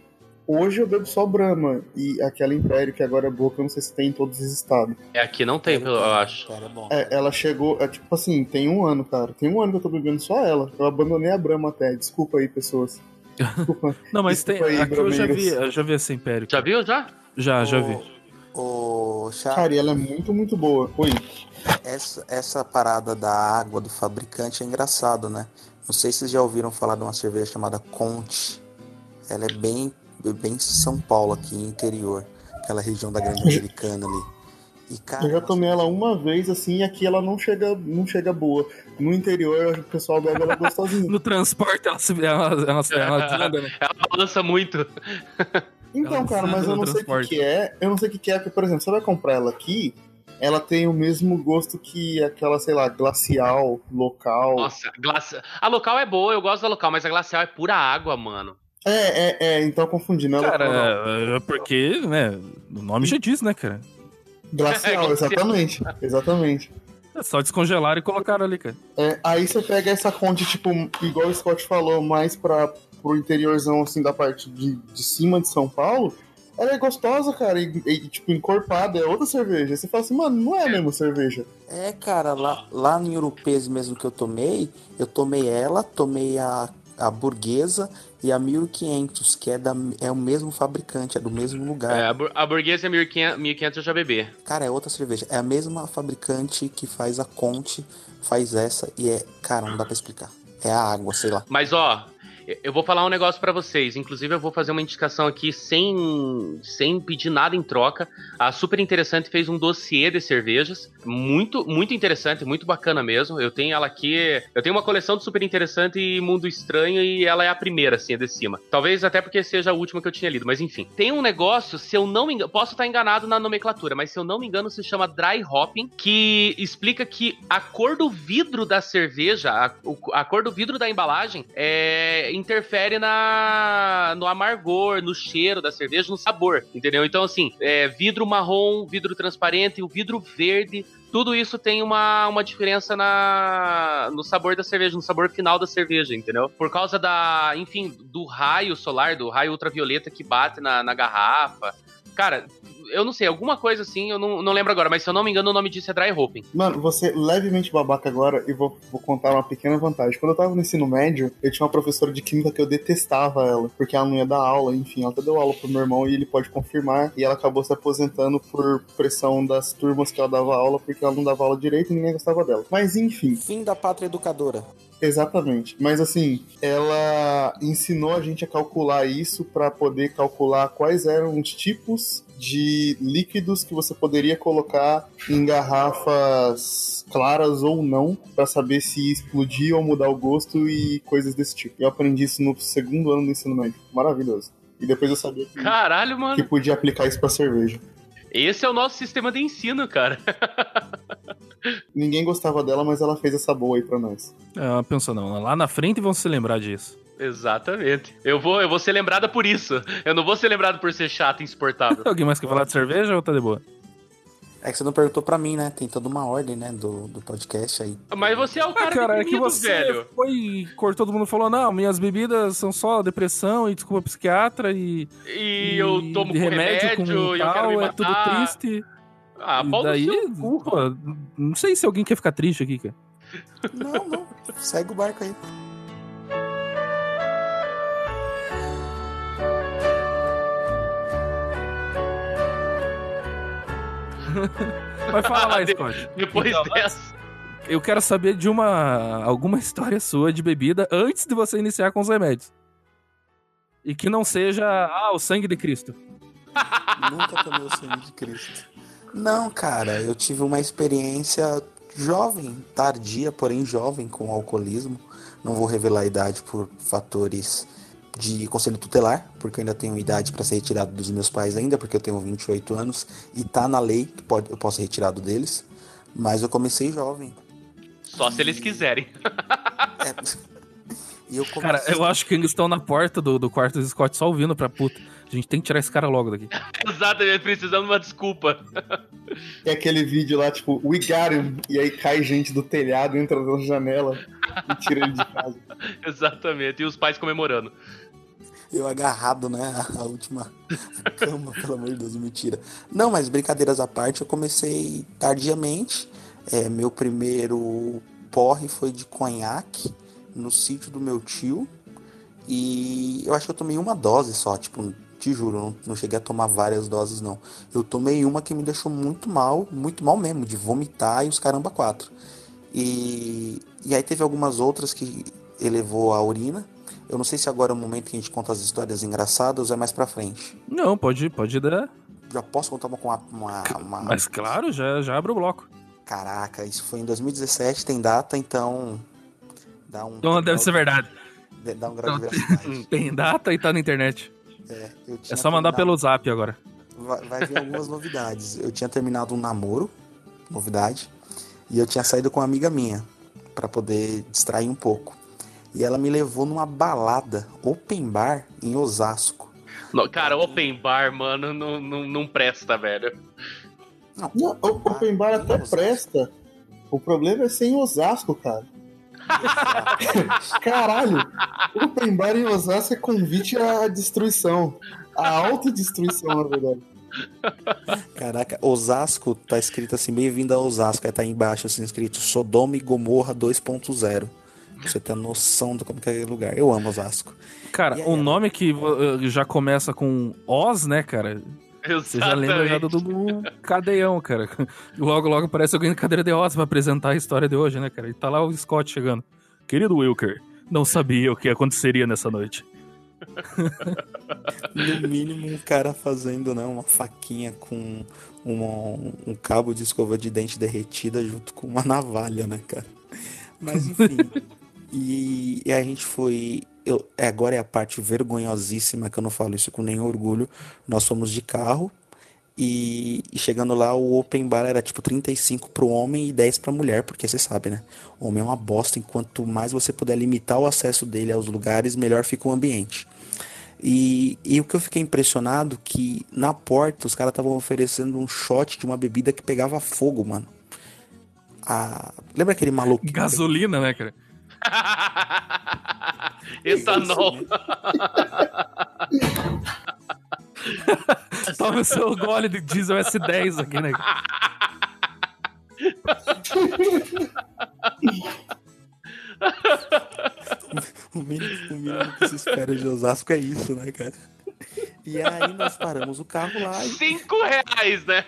hoje eu bebo só Brahma e aquela Império, que agora é boa, que eu não sei se tem em todos os estados. É, aqui não tem, eu acho. Cara, é bom. É, ela chegou, é tipo assim, tem um ano, cara. Tem um ano que eu tô bebendo só ela. Eu abandonei a Brahma até. Desculpa aí, pessoas. Desculpa. Não, mas tem. Desculpa aí, Aqui eu já vi, eu já vi essa Império. Já viu, já? Já, já vi. O Cara, e ela é muito, muito boa. Oi. essa, essa parada da água do fabricante é engraçado, né? Não sei se vocês já ouviram falar de uma cerveja chamada Conte. Ela é bem, bem São Paulo aqui, interior. Aquela região da Grande Americana ali. E, cara, Eu já tomei ela uma vez, assim, e aqui ela não chega, não chega boa. No interior, o pessoal bebe ela gostosinha. No transporte ela se ela, ela, ela desanda, né? Ela balança muito. Então, Ela cara, mas eu não sei o que, que é. Eu não sei o que, que é, porque, por exemplo, você vai comprar ela aqui, ela tem o mesmo gosto que aquela, sei lá, glacial, local. Nossa, glaci... a local é boa, eu gosto da local, mas a glacial é pura água, mano. É, é, é, então eu confundi, não é local, não. Cara, é porque, né? O nome já diz, né, cara? Glacial, É, exatamente. Exatamente. É só descongelaram e colocaram ali, cara. É, aí você pega essa fonte, tipo, igual o Scott falou, mais pra, pro interiorzão, assim, da parte de, de cima de São Paulo, ela é gostosa, cara, e, e, tipo, encorpada, é outra cerveja. Aí você fala assim, mano, não é a mesma cerveja. É, cara, lá, lá no Europeias mesmo que eu tomei, eu tomei ela, tomei a, a burguesa e a 1500, que é, da, é o mesmo fabricante, é do mesmo lugar. É, a, bur- a burguesa 1500, 1500 eu já bebi. Cara, é outra cerveja. É a mesma fabricante que faz a Conte, faz essa e é. Cara, não dá pra explicar. É a água, sei lá. Mas ó, eu vou falar um negócio pra vocês. Inclusive, eu vou fazer uma indicação aqui sem, sem pedir nada em troca. A Super Interessante fez um dossiê de cervejas. Muito, muito interessante, muito bacana mesmo. Eu tenho ela aqui. Eu tenho uma coleção de Super Interessante e Mundo Estranho, e ela é a primeira, assim, de cima. Talvez até porque seja a última que eu tinha lido, mas enfim. Tem um negócio, se eu não me engano. Posso estar enganado na nomenclatura, mas se eu não me engano, se chama Dry Hopping, que explica que a cor do vidro da cerveja, a, a cor do vidro da embalagem, é, interfere na, no amargor, no cheiro da cerveja, no sabor, entendeu? Então, assim, é, vidro marrom, vidro transparente, o vidro verde. Tudo isso tem uma, uma diferença na, no sabor da cerveja, no sabor final da cerveja, entendeu? Por causa da, enfim, do raio solar, do raio ultravioleta que bate na, na garrafa. Cara, eu não sei, alguma coisa assim, eu não, não lembro agora, mas se eu não me engano, o nome disso é dry hopping. Mano, você levemente babaca agora e vou, vou contar uma pequena vantagem. Quando eu tava no ensino médio, eu tinha uma professora de química que eu detestava ela, porque ela não ia dar aula, enfim, ela até deu aula pro meu irmão e ele pode confirmar. E ela acabou se aposentando por pressão das turmas que ela dava aula, porque ela não dava aula direito e ninguém gostava dela. Mas enfim, Fim da pátria educadora. Exatamente. Mas assim, ela ensinou a gente a calcular isso para poder calcular quais eram os tipos de líquidos que você poderia colocar em garrafas claras ou não, para saber se explodir ou mudar o gosto e coisas desse tipo. Eu aprendi isso no segundo ano do ensino médio. Maravilhoso. E depois eu sabia que, Caralho, que podia aplicar isso pra cerveja. Esse é o nosso sistema de ensino, cara. Ninguém gostava dela, mas ela fez essa boa aí pra nós. É, pensa não, lá na frente vão se lembrar disso. Exatamente. Eu vou, eu vou ser lembrada por isso. Eu não vou ser lembrado por ser chato e insuportável. Alguém mais quer falar de cerveja ou tá de boa? É que você não perguntou pra mim, né? Tem toda uma ordem, né? Do, do podcast aí. Mas você é o cara, Ah, cara, é que você velho. foi e cortou todo mundo falou, não, minhas bebidas são só depressão e desculpa psiquiatra e, E eu tomo remédio, remédio, com e eu quero me tal, é matar. tudo triste. Ah, e daí, seu cu. pô, não sei se alguém quer ficar triste aqui, cara. Não, não. Segue o barco aí. Vai falar lá, Scott. Depois Então, dessa. Eu quero saber de uma alguma história sua de bebida antes de você iniciar com os remédios. E que não seja, ah, o sangue de Cristo. Nunca tomei o sangue de Cristo. Não, cara, eu tive uma experiência jovem, tardia, porém jovem com o alcoolismo. Não vou revelar a idade por fatores de conselho tutelar, porque eu ainda tenho idade para ser retirado dos meus pais ainda, porque eu tenho 28 anos e tá na lei que pode, eu posso ser retirado deles. Mas eu comecei jovem. Só se eles quiserem. É. E eu comecei... Cara, eu acho que eles estão na porta do, do quarto dos Scott só ouvindo pra puta. A gente tem que tirar esse cara logo daqui. Exatamente, precisamos de uma desculpa. É aquele vídeo lá, tipo, we got him, e aí cai gente do telhado, entra na janela e tira ele de casa. Exatamente. E os pais comemorando. Eu agarrado, né? A última cama, pelo amor de Deus, mentira. Não, mas brincadeiras à parte, eu comecei tardiamente. É, meu primeiro porre foi de conhaque no sítio do meu tio. E eu acho que eu tomei uma dose só, tipo, te juro, não, não cheguei a tomar várias doses, não. Eu tomei uma que me deixou muito mal, muito mal mesmo, de vomitar e os caramba quatro. E, e aí teve algumas outras que elevou a urina. Eu não sei se agora é o momento que a gente conta as histórias engraçadas ou é mais pra frente. Não, pode, pode dar. Já posso contar uma com uma, uma, Mas claro, já, já abre o bloco. Caraca, isso foi em 2017, tem data, então. Dá um. Então deve ser verdade. Dá um grau de veracidade. Tem data e tá na internet. É, É só mandar terminado- pelo zap agora. Vai, vai vir algumas novidades. Eu tinha terminado um namoro, novidade, e eu tinha saído com uma amiga minha pra poder distrair um pouco. E ela me levou numa balada open bar em Osasco. No- Cara, open bar, mano, não, não, não presta, velho. Não, Não, o Open Bar até presta. O problema é ser em Osasco, cara. Caralho! Open Bar em Osasco é convite à destruição. A autodestruição, na verdade. Caraca, Osasco tá escrito assim, bem-vindo a Osasco. Aí tá embaixo assim escrito Sodoma e Gomorra 2.0. Pra você ter noção de como que é aquele lugar. Eu amo Osasco. Cara, aí, ela- nome que uh, já começa com Oz, né, cara? Você já lembra já do, do cadeião, cara. Logo, logo aparece alguém na cadeira de Oz pra apresentar a história de hoje, né, cara? E tá lá o Scott chegando. Querido Wilker, não sabia o que aconteceria nessa noite. No mínimo, um cara fazendo né, uma faquinha com uma- um cabo de escova de dente derretida junto com uma navalha, né, cara? Mas enfim. e, e a gente foi. Eu- é, agora é a parte vergonhosíssima que eu não falo isso com nenhum orgulho. Nós fomos de carro. E, e chegando lá, o open bar era tipo 35 pro homem e 10 pra mulher, porque você sabe, né? O homem é uma bosta, enquanto mais você puder limitar o acesso dele aos lugares, melhor fica o ambiente. E, e o que eu fiquei impressionado que na porta os caras estavam oferecendo um shot de uma bebida que pegava fogo, mano. Ah, lembra aquele maluco? Gasolina, né, cara? Etanol. Toma o seu gole de diesel S10 aqui, né? O mínimo, o mínimo que se espera de Osasco é isso, né, cara? E aí nós paramos o carro lá e, Cinco reais, né?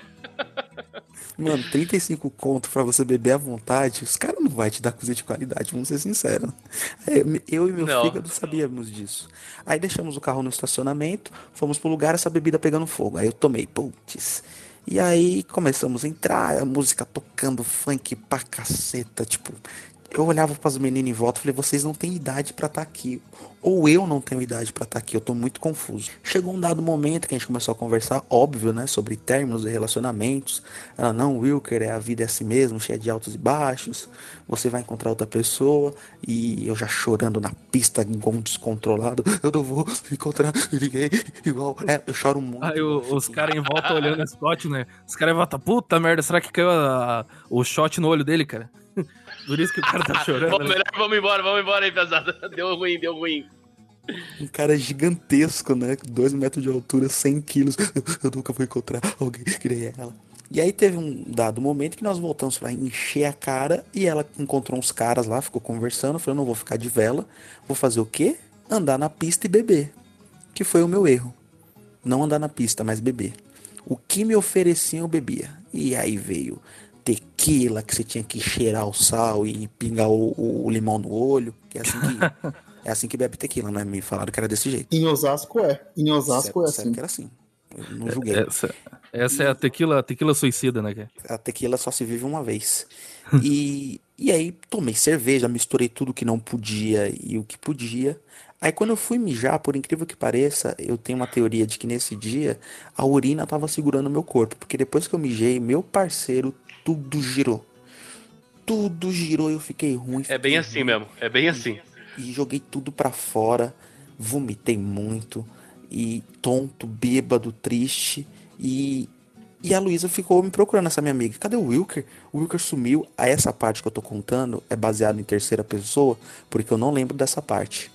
mano, 35 conto pra você beber à vontade, os caras não vai te dar coisa de qualidade, vamos ser sinceros. É, Eu e meu Não. fígado sabíamos disso. Aí deixamos o carro no estacionamento, fomos pro lugar, essa bebida pegando fogo. Aí eu tomei, putz. E aí começamos a entrar, a música tocando funk pra caceta, tipo, eu olhava pras meninas em volta e falei, vocês não têm idade pra estar aqui. Ou eu não tenho idade pra estar aqui, eu tô muito confuso. Chegou um dado momento que a gente começou a conversar, óbvio, né, sobre términos e relacionamentos. Ela, não, Wilker, é, a vida é assim mesmo, cheia de altos e baixos. Você vai encontrar outra pessoa. E eu já chorando na pista, igual um descontrolado. Eu não vou encontrar ninguém igual. É, eu choro muito. Aí os caras em volta olhando a Scott, né? Os caras em volta, puta merda, será que caiu a- o shot no olho dele, cara? Por isso que o cara tá chorando. Vamos, né? melhor, vamos embora, vamos embora aí, pesada. Deu ruim, deu ruim. Um cara gigantesco, né? Dois metros de altura, 100 quilos. Eu nunca vou encontrar alguém que nem ela. E aí teve um dado momento que nós voltamos pra encher a cara e ela encontrou uns caras lá, ficou conversando. Falou, não vou ficar de vela. Vou fazer o quê? Andar na pista e beber. Que foi o meu erro. Não andar na pista, mas beber. O que me ofereciam eu bebia. E aí veio tequila, que você tinha que cheirar o sal e pingar o, o- o limão no olho. Que é assim que, é assim que bebe tequila, né? Me falaram que era desse jeito. Em Osasco é. Em Osasco é sério assim. que era assim. Eu não julguei. Essa, essa é a tequila, tequila suicida, né? A tequila só se vive uma vez. E, e aí tomei cerveja, misturei tudo que não podia e o que podia. Aí quando eu fui mijar, por incrível que pareça, eu tenho uma teoria de que nesse dia a urina tava segurando o meu corpo. Porque depois que eu mijei, meu parceiro, tudo girou. Tudo girou e eu fiquei ruim. É bem fiquei assim ruim. mesmo, é bem assim. E joguei tudo pra fora, vomitei muito, e tonto, bêbado, triste. E, e a Luísa ficou me procurando, essa minha amiga. Cadê o Wilker? O Wilker sumiu. Aí essa parte que eu tô contando é baseada em terceira pessoa, porque eu não lembro dessa parte.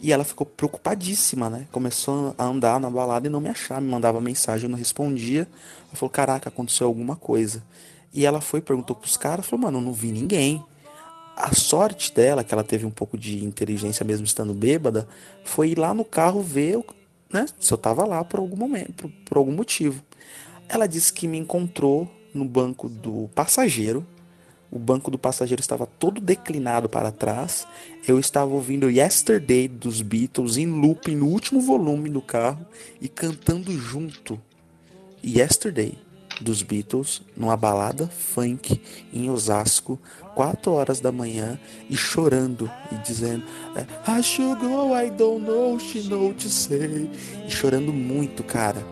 E ela ficou preocupadíssima, né? Começou a andar na balada e não me achar. Me mandava mensagem, eu não respondia. Ela falou, caraca, aconteceu alguma coisa. E ela foi, perguntou pros caras, falou, mano, eu não vi ninguém. A sorte dela, que ela teve um pouco de inteligência mesmo estando bêbada, foi ir lá no carro ver né, se eu tava lá por algum momento, por, por algum motivo. Ela disse que me encontrou no banco do passageiro. O banco do passageiro estava todo declinado para trás. Eu estava ouvindo Yesterday dos Beatles em looping no último volume do carro e cantando junto Yesterday dos Beatles numa balada funk em Osasco, 4 horas da manhã e chorando e dizendo é, I should go, I don't know, she know to say e chorando muito, cara.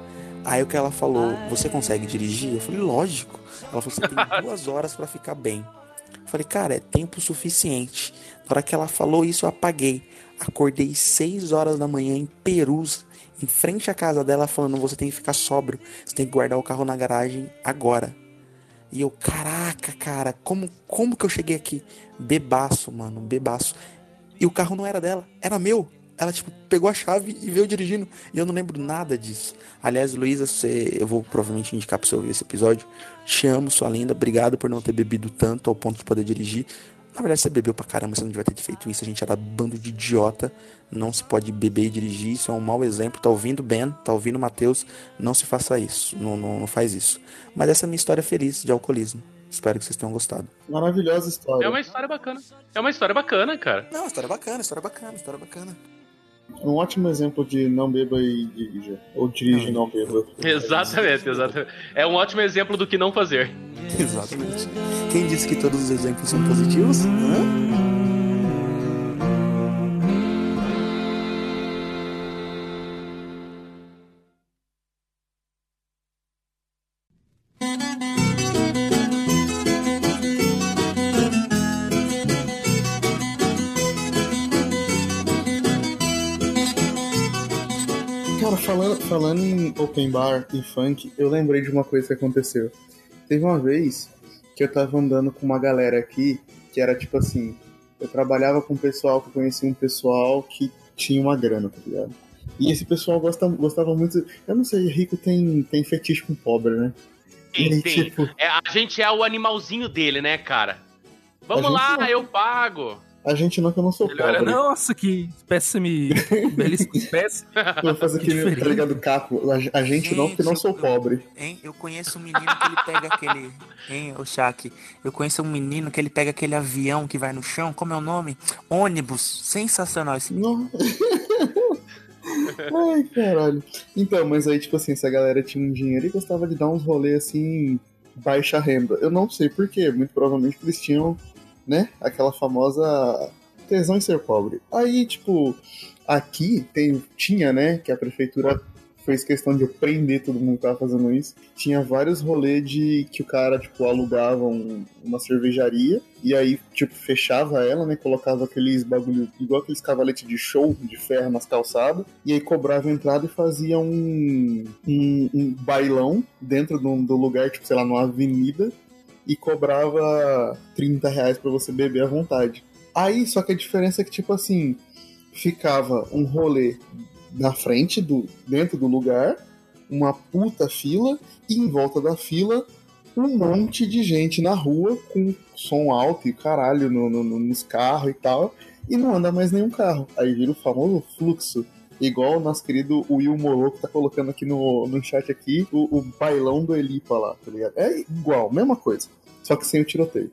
Aí o que ela falou, você consegue dirigir? Eu falei, lógico. Ela falou, você tem duas horas pra ficar bem. Eu falei, cara, é tempo suficiente. Na hora que ela falou isso, eu apaguei. Acordei 6 horas da manhã em Perus, em frente à casa dela, falando: você tem que ficar sóbrio, você tem que guardar o carro na garagem agora. E eu, caraca, cara, como, como que eu cheguei aqui? Bebaço, mano, bebaço. E o carro não era dela, era meu. ela, tipo, pegou a chave e veio dirigindo. E eu não lembro nada disso. Aliás, Luísa, eu vou provavelmente indicar pra você ouvir esse episódio. Te amo, sua linda. Obrigado por não ter bebido tanto ao ponto de poder dirigir. Na verdade, você bebeu pra caramba, você não devia ter feito isso. A gente era bando de idiota. Não se pode beber e dirigir. Isso é um mau exemplo. Tá ouvindo Ben? Tá ouvindo Matheus? Não se faça isso. Não, não, não faz isso. Mas essa é a minha história feliz de alcoolismo. Espero que vocês tenham gostado. Maravilhosa história. É uma história bacana. É uma história bacana, cara. Não, história bacana, história bacana, história bacana. Um ótimo exemplo de não beba e dirija. Ou dirige e não beba. Exatamente, exatamente. É um ótimo exemplo do que não fazer. Exatamente. Quem disse que todos os exemplos são positivos? Hã? Open bar e funk, eu lembrei de uma coisa que aconteceu. Teve uma vez que eu tava andando com uma galera aqui, que era tipo assim, eu trabalhava com um pessoal que conhecia um pessoal que tinha uma grana, tá ligado? E esse pessoal gosta, gostava muito. Eu não sei, rico tem, tem fetiche com pobre, né? Tem, E tem. tipo, É, a gente é o animalzinho dele, né, cara? Vamos gente lá, não. eu pago. A gente não que eu não sou Ele olha, pobre. nossa, que espécime, belíssima espécie. Eu vou fazer Que aquele, tá ligado, caco. A, a gente não, porque não Gente, sou eu- pobre. Hein? Eu conheço um menino que ele pega aquele. Hein, o Shaq? Eu conheço um menino que ele pega aquele avião que vai no chão. Como é o nome? Ônibus. Sensacional esse Não. Ai, caralho. Então, mas aí, tipo assim, essa galera tinha um dinheiro e gostava de dar uns rolês assim, baixa renda. Eu não sei porquê, muito provavelmente eles tinham, né, aquela famosa tesão em ser pobre. Aí, tipo, aqui tem, tinha, né, que a prefeitura fez questão de prender todo mundo que tava fazendo isso. Tinha vários rolês de que o cara, tipo, alugava um- uma cervejaria e aí, tipo, fechava ela, né? Colocava aqueles bagulho, igual aqueles cavaletes de show de ferro nas calçadas, e aí cobrava entrada e fazia um, um, um bailão dentro do, do lugar, tipo, sei lá, numa avenida, e cobrava 30 reais pra você beber à vontade. Aí, só que a diferença é que, tipo assim, ficava um rolê na frente, do, dentro do lugar, uma puta fila, e em volta da fila, um monte de gente na rua com som alto e caralho no, no- no- nos carros e tal, e não anda mais nenhum carro. Aí vira o famoso fluxo. Igual o nosso querido Will Moroco tá colocando aqui no, no chat aqui, o, o bailão do Elipa lá, tá ligado? É igual, mesma coisa, só que sem o tiroteio.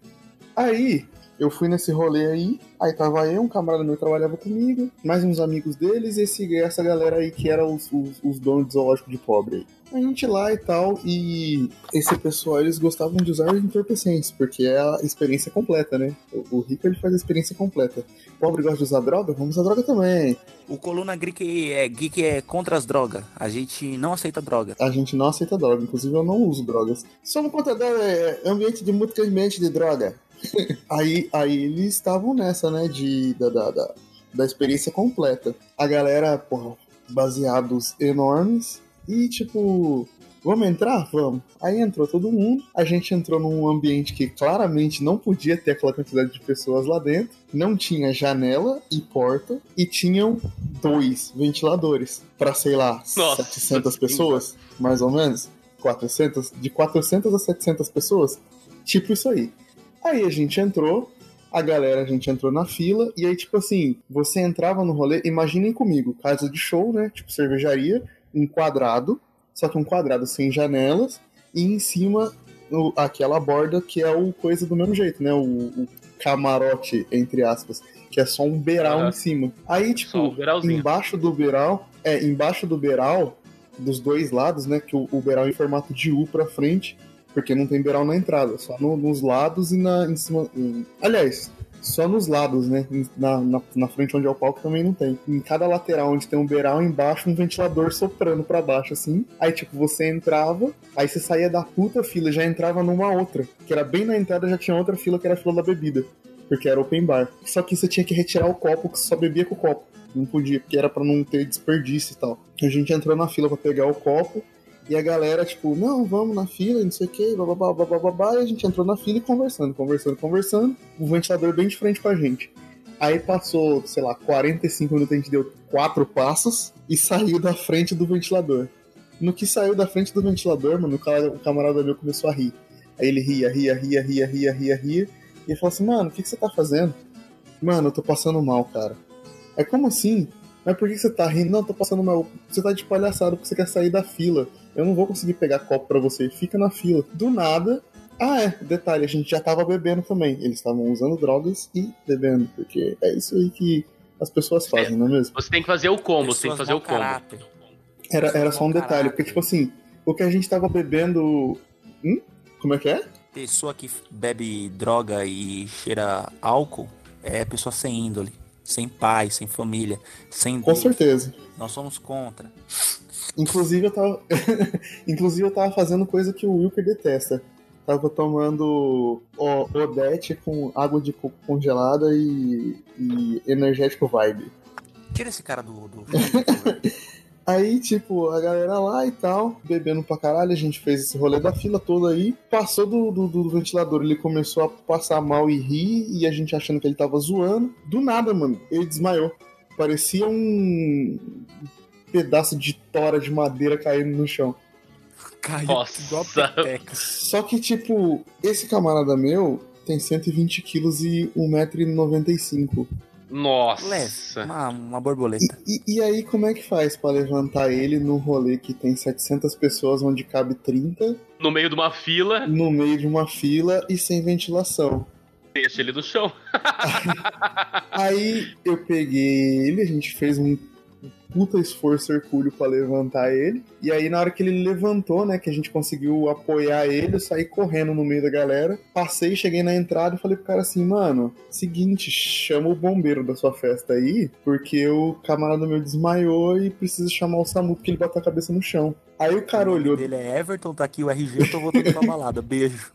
Aí, eu fui nesse rolê aí, aí tava eu, um camarada meu trabalhava comigo, mais uns amigos deles, e esse, essa galera aí que era os, os, os donos do zoológico de pobre aí. A gente lá e tal, e esse pessoal, eles gostavam de usar entorpecentes, porque é a experiência completa, né? O, o rico, ele faz a experiência completa. O pobre gosta de usar droga? Vamos usar droga também. O Coluna Geek é, geek é contra as drogas. A gente não aceita droga. A gente não aceita droga, inclusive eu não uso drogas. Somos contra droga, é ambiente de muito ambiente de droga. aí, aí eles estavam nessa, né, de, da, da, da, da experiência completa. A galera, porra, baseados enormes e tipo, vamos entrar? Vamos. Aí entrou todo mundo, a gente entrou num ambiente que claramente não podia ter aquela quantidade de pessoas lá dentro, não tinha janela e porta e tinham dois ventiladores para sei lá, Nossa 700 pessoas, mais ou menos, 400, de 400 a 700 pessoas, tipo isso aí. Aí a gente entrou, a galera, a gente entrou na fila, e aí, tipo assim, você entrava no rolê, imaginem comigo, casa de show, né? Tipo cervejaria, um quadrado, só que um quadrado sem janelas, e em cima o- aquela borda que é o coisa do mesmo jeito, né? O, o camarote, entre aspas, que é só um beiral Aham. em cima. Aí, tipo, embaixo do beiral, é, embaixo do beiral, dos dois lados, né? Que o, o beiral é em formato de U pra frente, porque não tem beiral na entrada, só no- nos lados e na, em cima. em- aliás, só nos lados, né? Na, na, na frente onde é o palco também não tem. Em cada lateral onde tem um beiral, embaixo um ventilador soprando pra baixo, assim. Aí, tipo, você entrava, aí você saía da puta fila e já entrava numa outra, que era bem na entrada, já tinha outra fila que era a fila da bebida. Porque era open bar. Só que você tinha que retirar o copo, que só bebia com o copo. Não podia, porque era pra não ter desperdício e tal. A gente entrou na fila pra pegar o copo. E a galera, tipo, não, vamos na fila, não sei o que, bababá, bababá, e a gente entrou na fila e conversando, conversando, conversando. O ventilador bem de frente com a gente. Aí passou, sei lá, 45 minutos, a gente deu quatro passos e saiu da frente do ventilador. No que saiu da frente do ventilador, mano, o camarada meu começou a rir. Aí ele ria, ria, ria, ria, ria, ria, ria. E ele falou assim, mano, o que, que você tá fazendo? Mano, eu tô passando mal, cara. Aí como assim? Mas por que você tá rindo? Não, tô passando mal. Você tá de palhaçada porque você quer sair da fila. Eu não vou conseguir pegar copo pra você. Fica na fila. Do nada. Ah, é. Detalhe, a gente já tava bebendo também. Eles estavam usando drogas e bebendo. Porque é isso aí que as pessoas fazem, não é mesmo? Você tem que fazer o combo, você tem que fazer o combo. caráter. Era, era só um detalhe. caráter. Porque, tipo assim, o que a gente tava bebendo. Hum? Como é que é? Pessoa que bebe droga e cheira álcool é pessoa sem índole, sem pai, sem família, sem Com Deus. certeza. Nós somos contra. Inclusive eu tava. Inclusive eu tava fazendo coisa que o Wilker detesta. Tava tomando o- Odete com água de coco congelada e, e energético vibe. Tira esse cara do. do... Aí, tipo, a galera lá e tal, bebendo pra caralho, a gente fez esse rolê da fila toda aí. Passou do, do, do ventilador, ele começou a passar mal e rir, e a gente achando que ele tava zoando. Do nada, mano, ele desmaiou. Parecia um pedaço de tora de madeira caindo no chão. Caiu Nossa. igual peteca. Só que, tipo, esse camarada meu tem 120 quilos e 1,95m. Nossa. Leve, uma, uma borboleta. E, e aí, como é que faz pra levantar ele num rolê que tem 700 pessoas, onde cabe 30, No meio de uma fila, no meio de uma fila e sem ventilação? deixa ele no chão. Aí eu peguei ele, a gente fez um puta esforço hercúleo pra levantar ele. E aí, na hora que ele levantou, né, que a gente conseguiu apoiar ele, eu saí correndo no meio da galera. Passei, cheguei na entrada e falei pro cara assim: mano, seguinte, chama o bombeiro da sua festa aí, porque o camarada meu desmaiou e precisa chamar o SAMU porque ele bateu a cabeça no chão. Aí o cara olhou. dele é Everton, tá aqui o RG, eu tô voltando pra balada. Beijo.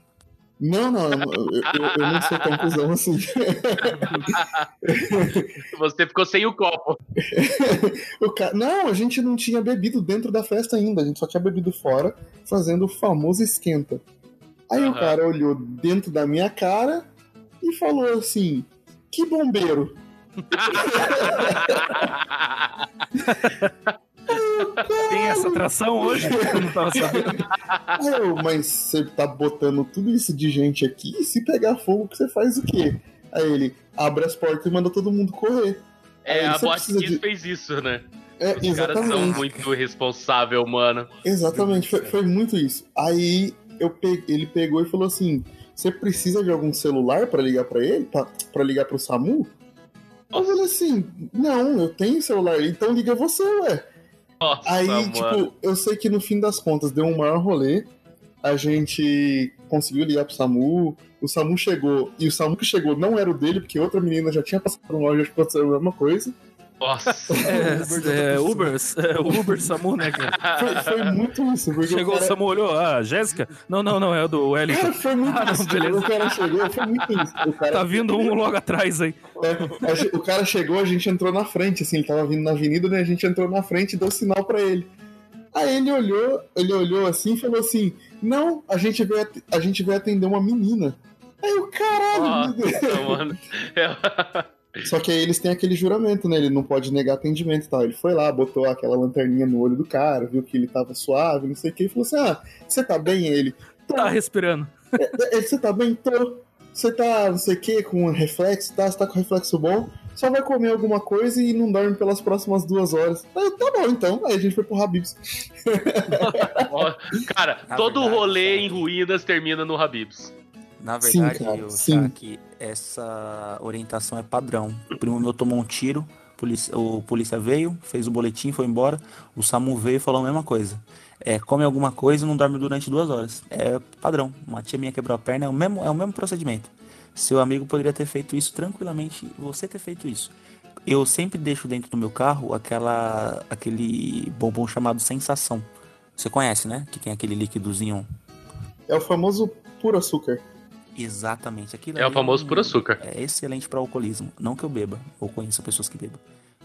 Não, não, eu, eu- eu não sou tão cuzão assim. Você ficou sem o copo. O ca- Não, a gente não tinha bebido dentro da festa ainda, a gente só tinha bebido fora, fazendo o famoso esquenta. Aí o Aham. cara olhou dentro da minha cara e falou assim: Que bombeiro! Tem essa atração hoje? Eu não tava sabendo. Eu, mas você tá botando tudo isso de gente aqui, e se pegar fogo, você faz o quê? Aí ele abre as portas e manda todo mundo correr. É, Aí a Bot de- fez isso, né? É, Os caras são exatamente. muito irresponsável, mano. Exatamente, foi, foi muito isso. Aí eu pe- ele pegou e falou assim: Você precisa de algum celular pra ligar pra ele? Pra ligar pro SAMU? Eu falei assim: Não, eu tenho celular, então liga você, ué. Nossa, Aí, mano. tipo, eu sei que no fim das contas deu um maior rolê. A gente conseguiu ligar pro SAMU. O SAMU chegou. E o SAMU que chegou não era o dele, porque outra menina já tinha passado no loja, acho que aconteceu a mesma coisa. Nossa. É, é, Uber, é, o Uber Samu, né, cara? Foi, foi muito isso. Porque Chegou o cara... Samu, olhou, ah, Jéssica? Não, não, não, é o do Wellington. Cara, foi muito Ah, não, isso. beleza. O cara chegou, foi muito isso. O cara Tá vindo um logo atrás aí. É, o cara chegou, a gente entrou na frente, assim, ele tava vindo na avenida, né? A gente entrou na frente e deu sinal pra ele. Aí ele olhou, ele olhou assim e falou assim: Não, a gente veio, at- a gente veio atender uma menina. Aí o caralho! Nossa, mano. É, Só que aí eles têm aquele juramento, né? Ele não pode negar atendimento e tal. Ele foi lá, botou aquela lanterninha no olho do cara, viu que ele tava suave, não sei o que, e falou assim: Ah, você tá bem? Ele, Tá respirando. "É, Você tá bem? Tô. Você tá, não sei o que, com reflexo, tá? Você tá com reflexo bom? Só vai comer alguma coisa e não dorme pelas próximas duas horas. Aí, tá bom, então. Aí a gente foi pro Habibs. Cara, Na todo verdade, rolê cara. em ruínas termina no Habibs. Na Sim, verdade, cara, eu sim. que essa orientação é padrão. O primo meu tomou um tiro, polícia- o polícia veio, fez o boletim, foi embora. O SAMU veio e falou a mesma coisa. É, come alguma coisa e não dorme durante duas horas. É padrão. Uma tia minha quebrou a perna, é o mesmo, é o mesmo procedimento. Seu amigo poderia ter feito isso tranquilamente, você ter feito isso. Eu sempre deixo dentro do meu carro aquela, aquele bombom chamado sensação. Você conhece, né? Que tem aquele líquidozinho É o famoso puro açúcar. Exatamente. Aquilo É o ali famoso um- puro açúcar. É excelente para alcoolismo. Não que eu beba, ou conheça pessoas que bebam.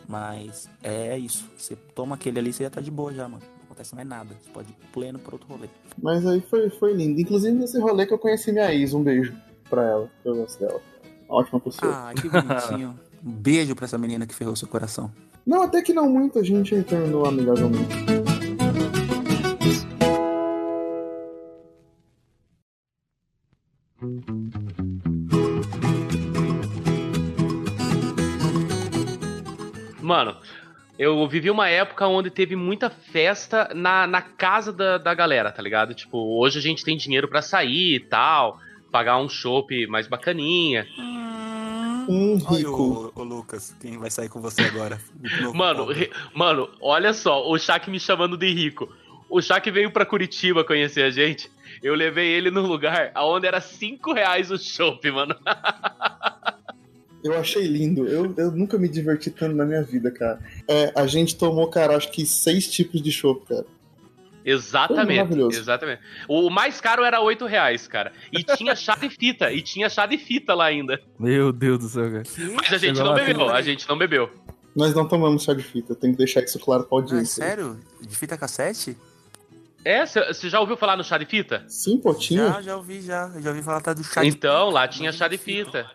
Mas é isso. Você toma aquele ali, você já tá de boa já, mano. Não acontece mais nada. Você pode ir pleno para outro rolê. Mas aí foi, foi lindo. Inclusive nesse rolê que eu conheci minha ex. Um beijo pra ela. Eu gosto dela. Ótima pessoa. Ah, que bonitinho. Um beijo pra essa menina que ferrou seu coração. Não, até que não muito, a gente terminou amigavelmente. Mano, eu vivi uma época onde teve muita festa na, na casa da, da galera, tá ligado? Tipo, hoje a gente tem dinheiro pra sair e tal, pagar um chopp mais bacaninha. Um Olha rico. o, o Lucas, quem vai sair com você agora? Mano, mano, olha só, o Shaq me chamando de rico. O Shaq veio pra Curitiba conhecer a gente. Eu levei ele num lugar onde era 5 reais o chopp, mano. Eu achei lindo. Eu, eu nunca me diverti tanto na minha vida, cara. É, a gente tomou, cara, acho que seis tipos de chopp, cara. Exatamente. maravilhoso. Exatamente. O mais caro era 8 reais, cara. E tinha chá de fita. E tinha chá de fita lá ainda. Meu Deus do céu, cara. Mas a gente Chegou não bebeu. tem- A gente não bebeu. Nós não tomamos chá de fita, eu tenho que deixar isso claro pra Ah, audiência. sério? De fita cassete? É, você já ouviu falar no chá de fita? Sim, pô, tinha. Já, já ouvi, já. Já ouvi falar até do chá de Então, lá tinha chá de fita.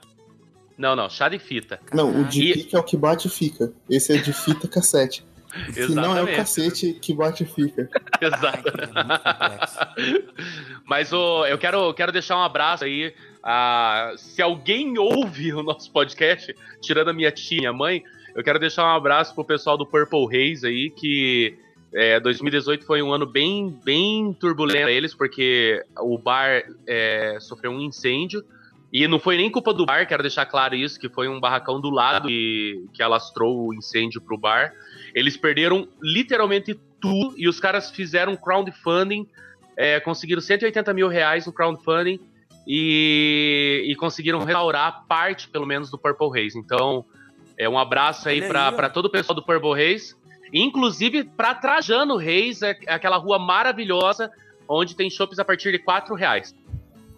Não, não, chá de fita. Não, o de E- pica é o que bate e fica. Esse é de fita cassete. Que não é o cacete que bate e fica. Exato. É. Mas ô, eu quero, eu quero deixar um abraço aí. a- se alguém ouve o nosso podcast, tirando a minha tia e minha mãe, eu quero deixar um abraço pro pessoal do Purple Haze aí, que é, 2018 foi um ano bem, bem turbulento pra eles, porque o bar é, sofreu um incêndio. E não foi nem culpa do bar, quero deixar claro isso, que foi um barracão do lado que, que alastrou o incêndio pro bar. Eles perderam literalmente tudo e os caras fizeram crowdfunding é, conseguiram 180 mil reais no crowdfunding e, e conseguiram restaurar parte, pelo menos, do Purple Haze. Então, é um abraço aí pra todo o pessoal do Purple Haze, inclusive pra Trajano Reis, é- aquela rua maravilhosa onde tem shoppings a partir de 4 reais.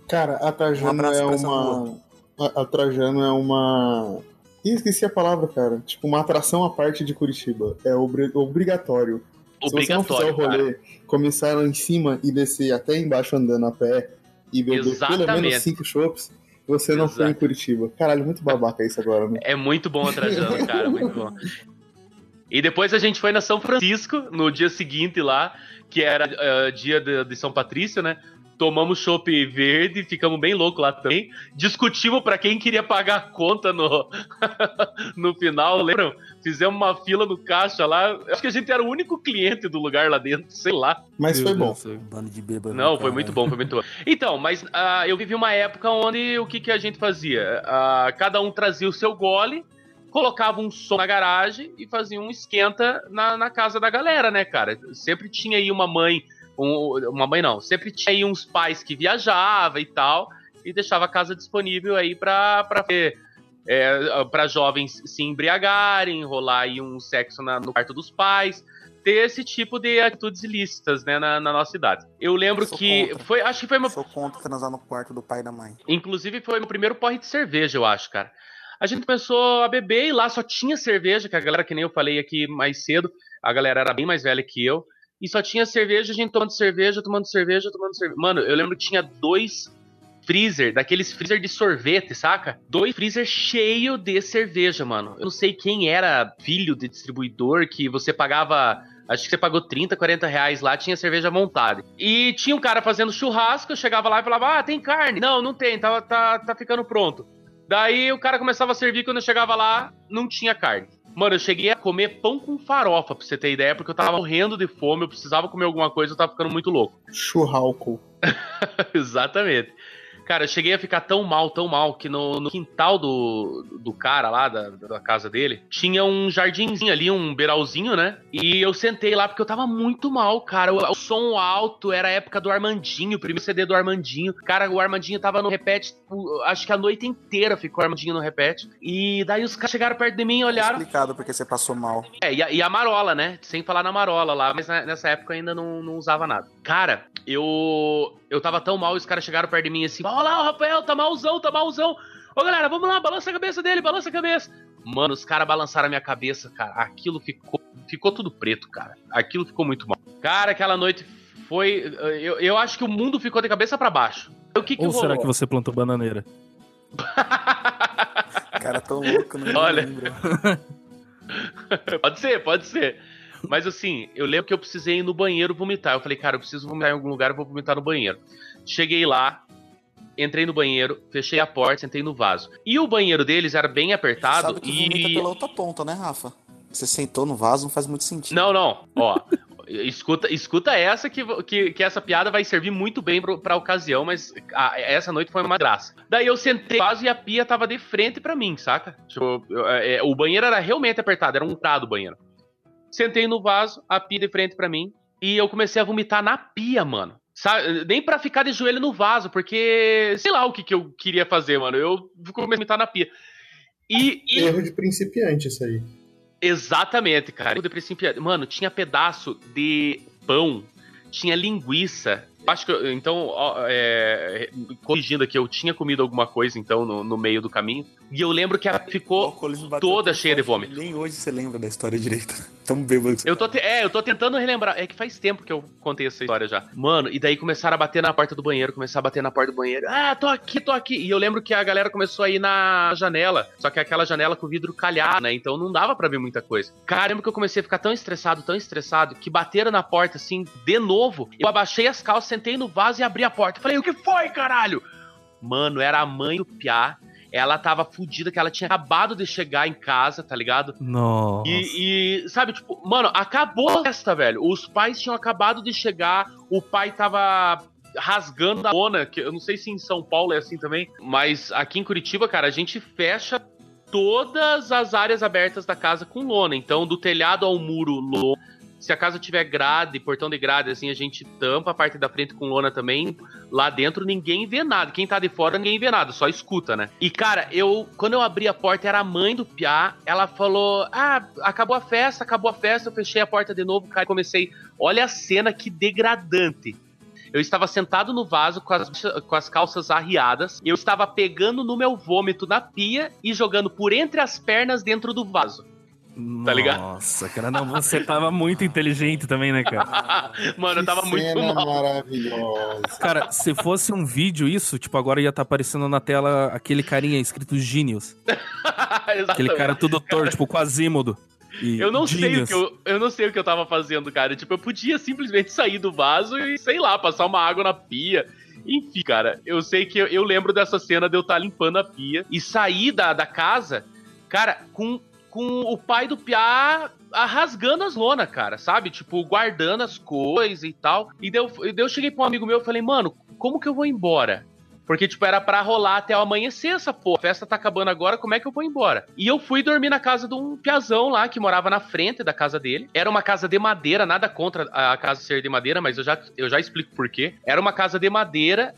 Cara, a Um Trajano abraço é uma. A, a Trajano é uma. Ih, esqueci a palavra, cara. Tipo, uma atração à parte de Curitiba. É obri- obrigatório. Se você não fizer Obrigatório, o cara. rolê, começar lá em cima e descer até embaixo andando a pé e beber pelo menos cinco chopps, você não foi em Exato. Curitiba. Caralho, muito babaca isso agora, né? É muito bom a Trajano, cara, muito bom. E depois a gente foi na São Francisco, no dia seguinte lá, que era eh, dia de, de São Patrício, né? Tomamos chopp verde, ficamos bem loucos lá também. Discutimos pra quem queria pagar a conta no, no final, lembram? Fizemos uma fila no caixa lá. Acho que a gente era o único cliente do lugar lá dentro, sei lá. Mas foi bom. Um bando de bêbado. Não, foi muito bom, foi muito bom. Então, mas ah, eu vivi uma época onde o que, que a gente fazia? Ah, cada um trazia o seu gole, colocava um som na garagem e fazia um esquenta na, na casa da galera, né, cara? Sempre tinha aí uma mãe, um- uma mãe não, sempre tinha aí uns pais que viajavam e tal, e deixava a casa disponível aí pra, pra. É, para jovens se embriagarem, rolar aí um sexo na- no quarto dos pais, ter esse tipo de atitudes ilícitas, né, na, na nossa idade. Eu lembro Sou que contra. foi, acho que foi meu, Sou contra transar no quarto do pai e da mãe. inclusive foi meu primeiro porre de cerveja, eu acho, cara. A gente começou a beber e lá só tinha cerveja, que a galera que nem eu falei aqui mais cedo, a galera era bem mais velha que eu, e só tinha cerveja, a gente tomando cerveja, tomando cerveja, tomando cerveja. Mano, eu lembro que tinha dois freezer, daqueles freezer de sorvete, saca? Dois freezer cheio de cerveja, mano. Eu não sei quem era filho de distribuidor que você pagava. Acho que você pagou 30, 40 reais lá, tinha cerveja montada. E tinha um cara fazendo churrasco, eu chegava lá e falava: Ah, tem carne. Não, não tem, tá, tá, tá ficando pronto. Daí o cara começava a servir, quando eu chegava lá, não tinha carne. Mano, eu cheguei a comer pão com farofa, pra você ter ideia, porque eu tava morrendo de fome, eu precisava comer alguma coisa, eu tava ficando muito louco. Churralco. Exatamente. Cara, eu cheguei a ficar tão mal, tão mal, que no, no quintal do, do cara lá, da, da casa dele, tinha um jardinzinho ali, um beiralzinho, né? E eu sentei lá porque eu tava muito mal, cara. O, o som alto, era a época do Armandinho, o primeiro CD do Armandinho. Cara, o Armandinho tava no repete, o- acho que a noite inteira ficou o Armandinho no repete. E daí os caras chegaram perto de mim e olharam. Explicado porque você passou mal. É, e a, e a marola, né? Sem falar na marola lá, mas na- nessa época eu ainda não, não usava nada. Cara, eu eu tava tão mal, os caras chegaram perto de mim assim, olha lá, o Rafael, tá malzão, tá malzão. Ô galera, vamos lá, balança a cabeça dele, balança a cabeça. Mano, os caras balançaram a minha cabeça, cara. Aquilo ficou, ficou tudo preto, cara. Aquilo ficou muito mal. Cara, aquela noite foi. Eu, eu acho que o mundo ficou de cabeça pra baixo. O que que Ou será rolou? que você plantou bananeira? Cara, tão louco, não Olha. lembro. pode ser, pode ser. Mas assim, eu lembro que eu precisei ir no banheiro vomitar. Eu falei, cara, eu preciso vomitar em algum lugar, eu vou vomitar no banheiro. Cheguei lá, entrei no banheiro, fechei a porta, sentei no vaso. E o banheiro deles era bem apertado Sabe que vomita e. pela outra ponta, né, Rafa? Você sentou no vaso, não faz muito sentido. Não, não. Ó, escuta, escuta essa que, que, que essa piada vai servir muito bem pro, pra ocasião, mas a- essa noite foi uma graça. Daí eu sentei no vaso e a pia tava de frente pra mim, saca? Tipo, eu- é, o banheiro era realmente apertado, era um prado o banheiro. Sentei no vaso, a pia de frente pra mim, e eu comecei a vomitar na pia, mano. Sabe? Nem pra ficar de joelho no vaso, porque sei lá o que, que eu queria fazer, mano. Eu comecei a vomitar na pia. E, e Erro de principiante isso aí. Exatamente, cara. Eu de principiante. Mano, tinha pedaço de pão, tinha linguiça. Acho que, eu- então, ó, é, corrigindo aqui, eu tinha comido alguma coisa, então, no, no meio do caminho. E eu lembro que ela ficou toda cheia de vômito. Nem hoje você lembra da história direito. Tão bêbado que você Eu tô, te- é, eu tô tentando relembrar. É que faz tempo que eu contei essa história já. Mano, e daí começaram a bater na porta do banheiro, começaram a bater na porta do banheiro. Ah, tô aqui, tô aqui. E eu lembro que a galera começou a ir na janela. Só que aquela janela com o vidro calhado, né? Então não dava pra ver muita coisa. Cara, lembro que eu comecei a ficar tão estressado, tão estressado, que bateram na porta assim, de novo. Eu abaixei as calças, sentei no vaso e abri a porta. Falei, o que foi, caralho? Mano, era a mãe do Piá. Ela tava fudida, que ela tinha acabado de chegar em casa, tá ligado? Nossa. E, e, sabe, tipo, mano, acabou a festa, velho. Os pais tinham acabado de chegar, o pai tava rasgando a lona, que eu não sei se em São Paulo é assim também, mas aqui em Curitiba, cara, a gente fecha todas as áreas abertas da casa com lona. Então, do telhado ao muro, lona. Se a casa tiver grade, portão de grade, assim, a gente tampa a parte da frente com lona também. Lá dentro ninguém vê nada. Quem tá de fora ninguém vê nada, só escuta, né? E, cara, eu, quando eu abri a porta, era a mãe do Piá. Ela falou: Ah, acabou a festa, acabou a festa. Eu fechei a porta de novo, cara, comecei. Olha a cena que degradante. Eu estava sentado no vaso com as, com as calças arriadas. Eu estava pegando no meu vômito na pia e jogando por entre as pernas dentro do vaso. Tá ligado? Nossa, cara, não, você tava muito inteligente também, né, cara? Mano, eu tava Que muito cena mal. maravilhosa. Cara, se fosse um vídeo isso, tipo, agora ia estar aparecendo na tela aquele carinha escrito Genius. Aquele cara tudo torto, tipo, Quasimodo. E Eu não sei o que eu, eu não sei o que eu tava fazendo, cara. Tipo, eu podia simplesmente sair do vaso e, sei lá, passar uma água na pia. Enfim, cara, eu sei que eu, eu lembro dessa cena de eu estar limpando a pia e sair da, da casa, cara, com, com o pai do Piá rasgando as lonas, cara, sabe? Tipo, guardando as coisas e tal. E daí eu, daí eu cheguei pra um amigo meu e falei, mano, como que eu vou embora? Porque, tipo, era pra rolar até o amanhecer essa porra. A festa tá acabando agora, como é que eu vou embora? E eu fui dormir na casa de um piazão lá, que morava na frente da casa dele. Era uma casa de madeira, nada contra a casa ser de madeira, mas eu já, eu já explico por quê. Era uma casa de madeira,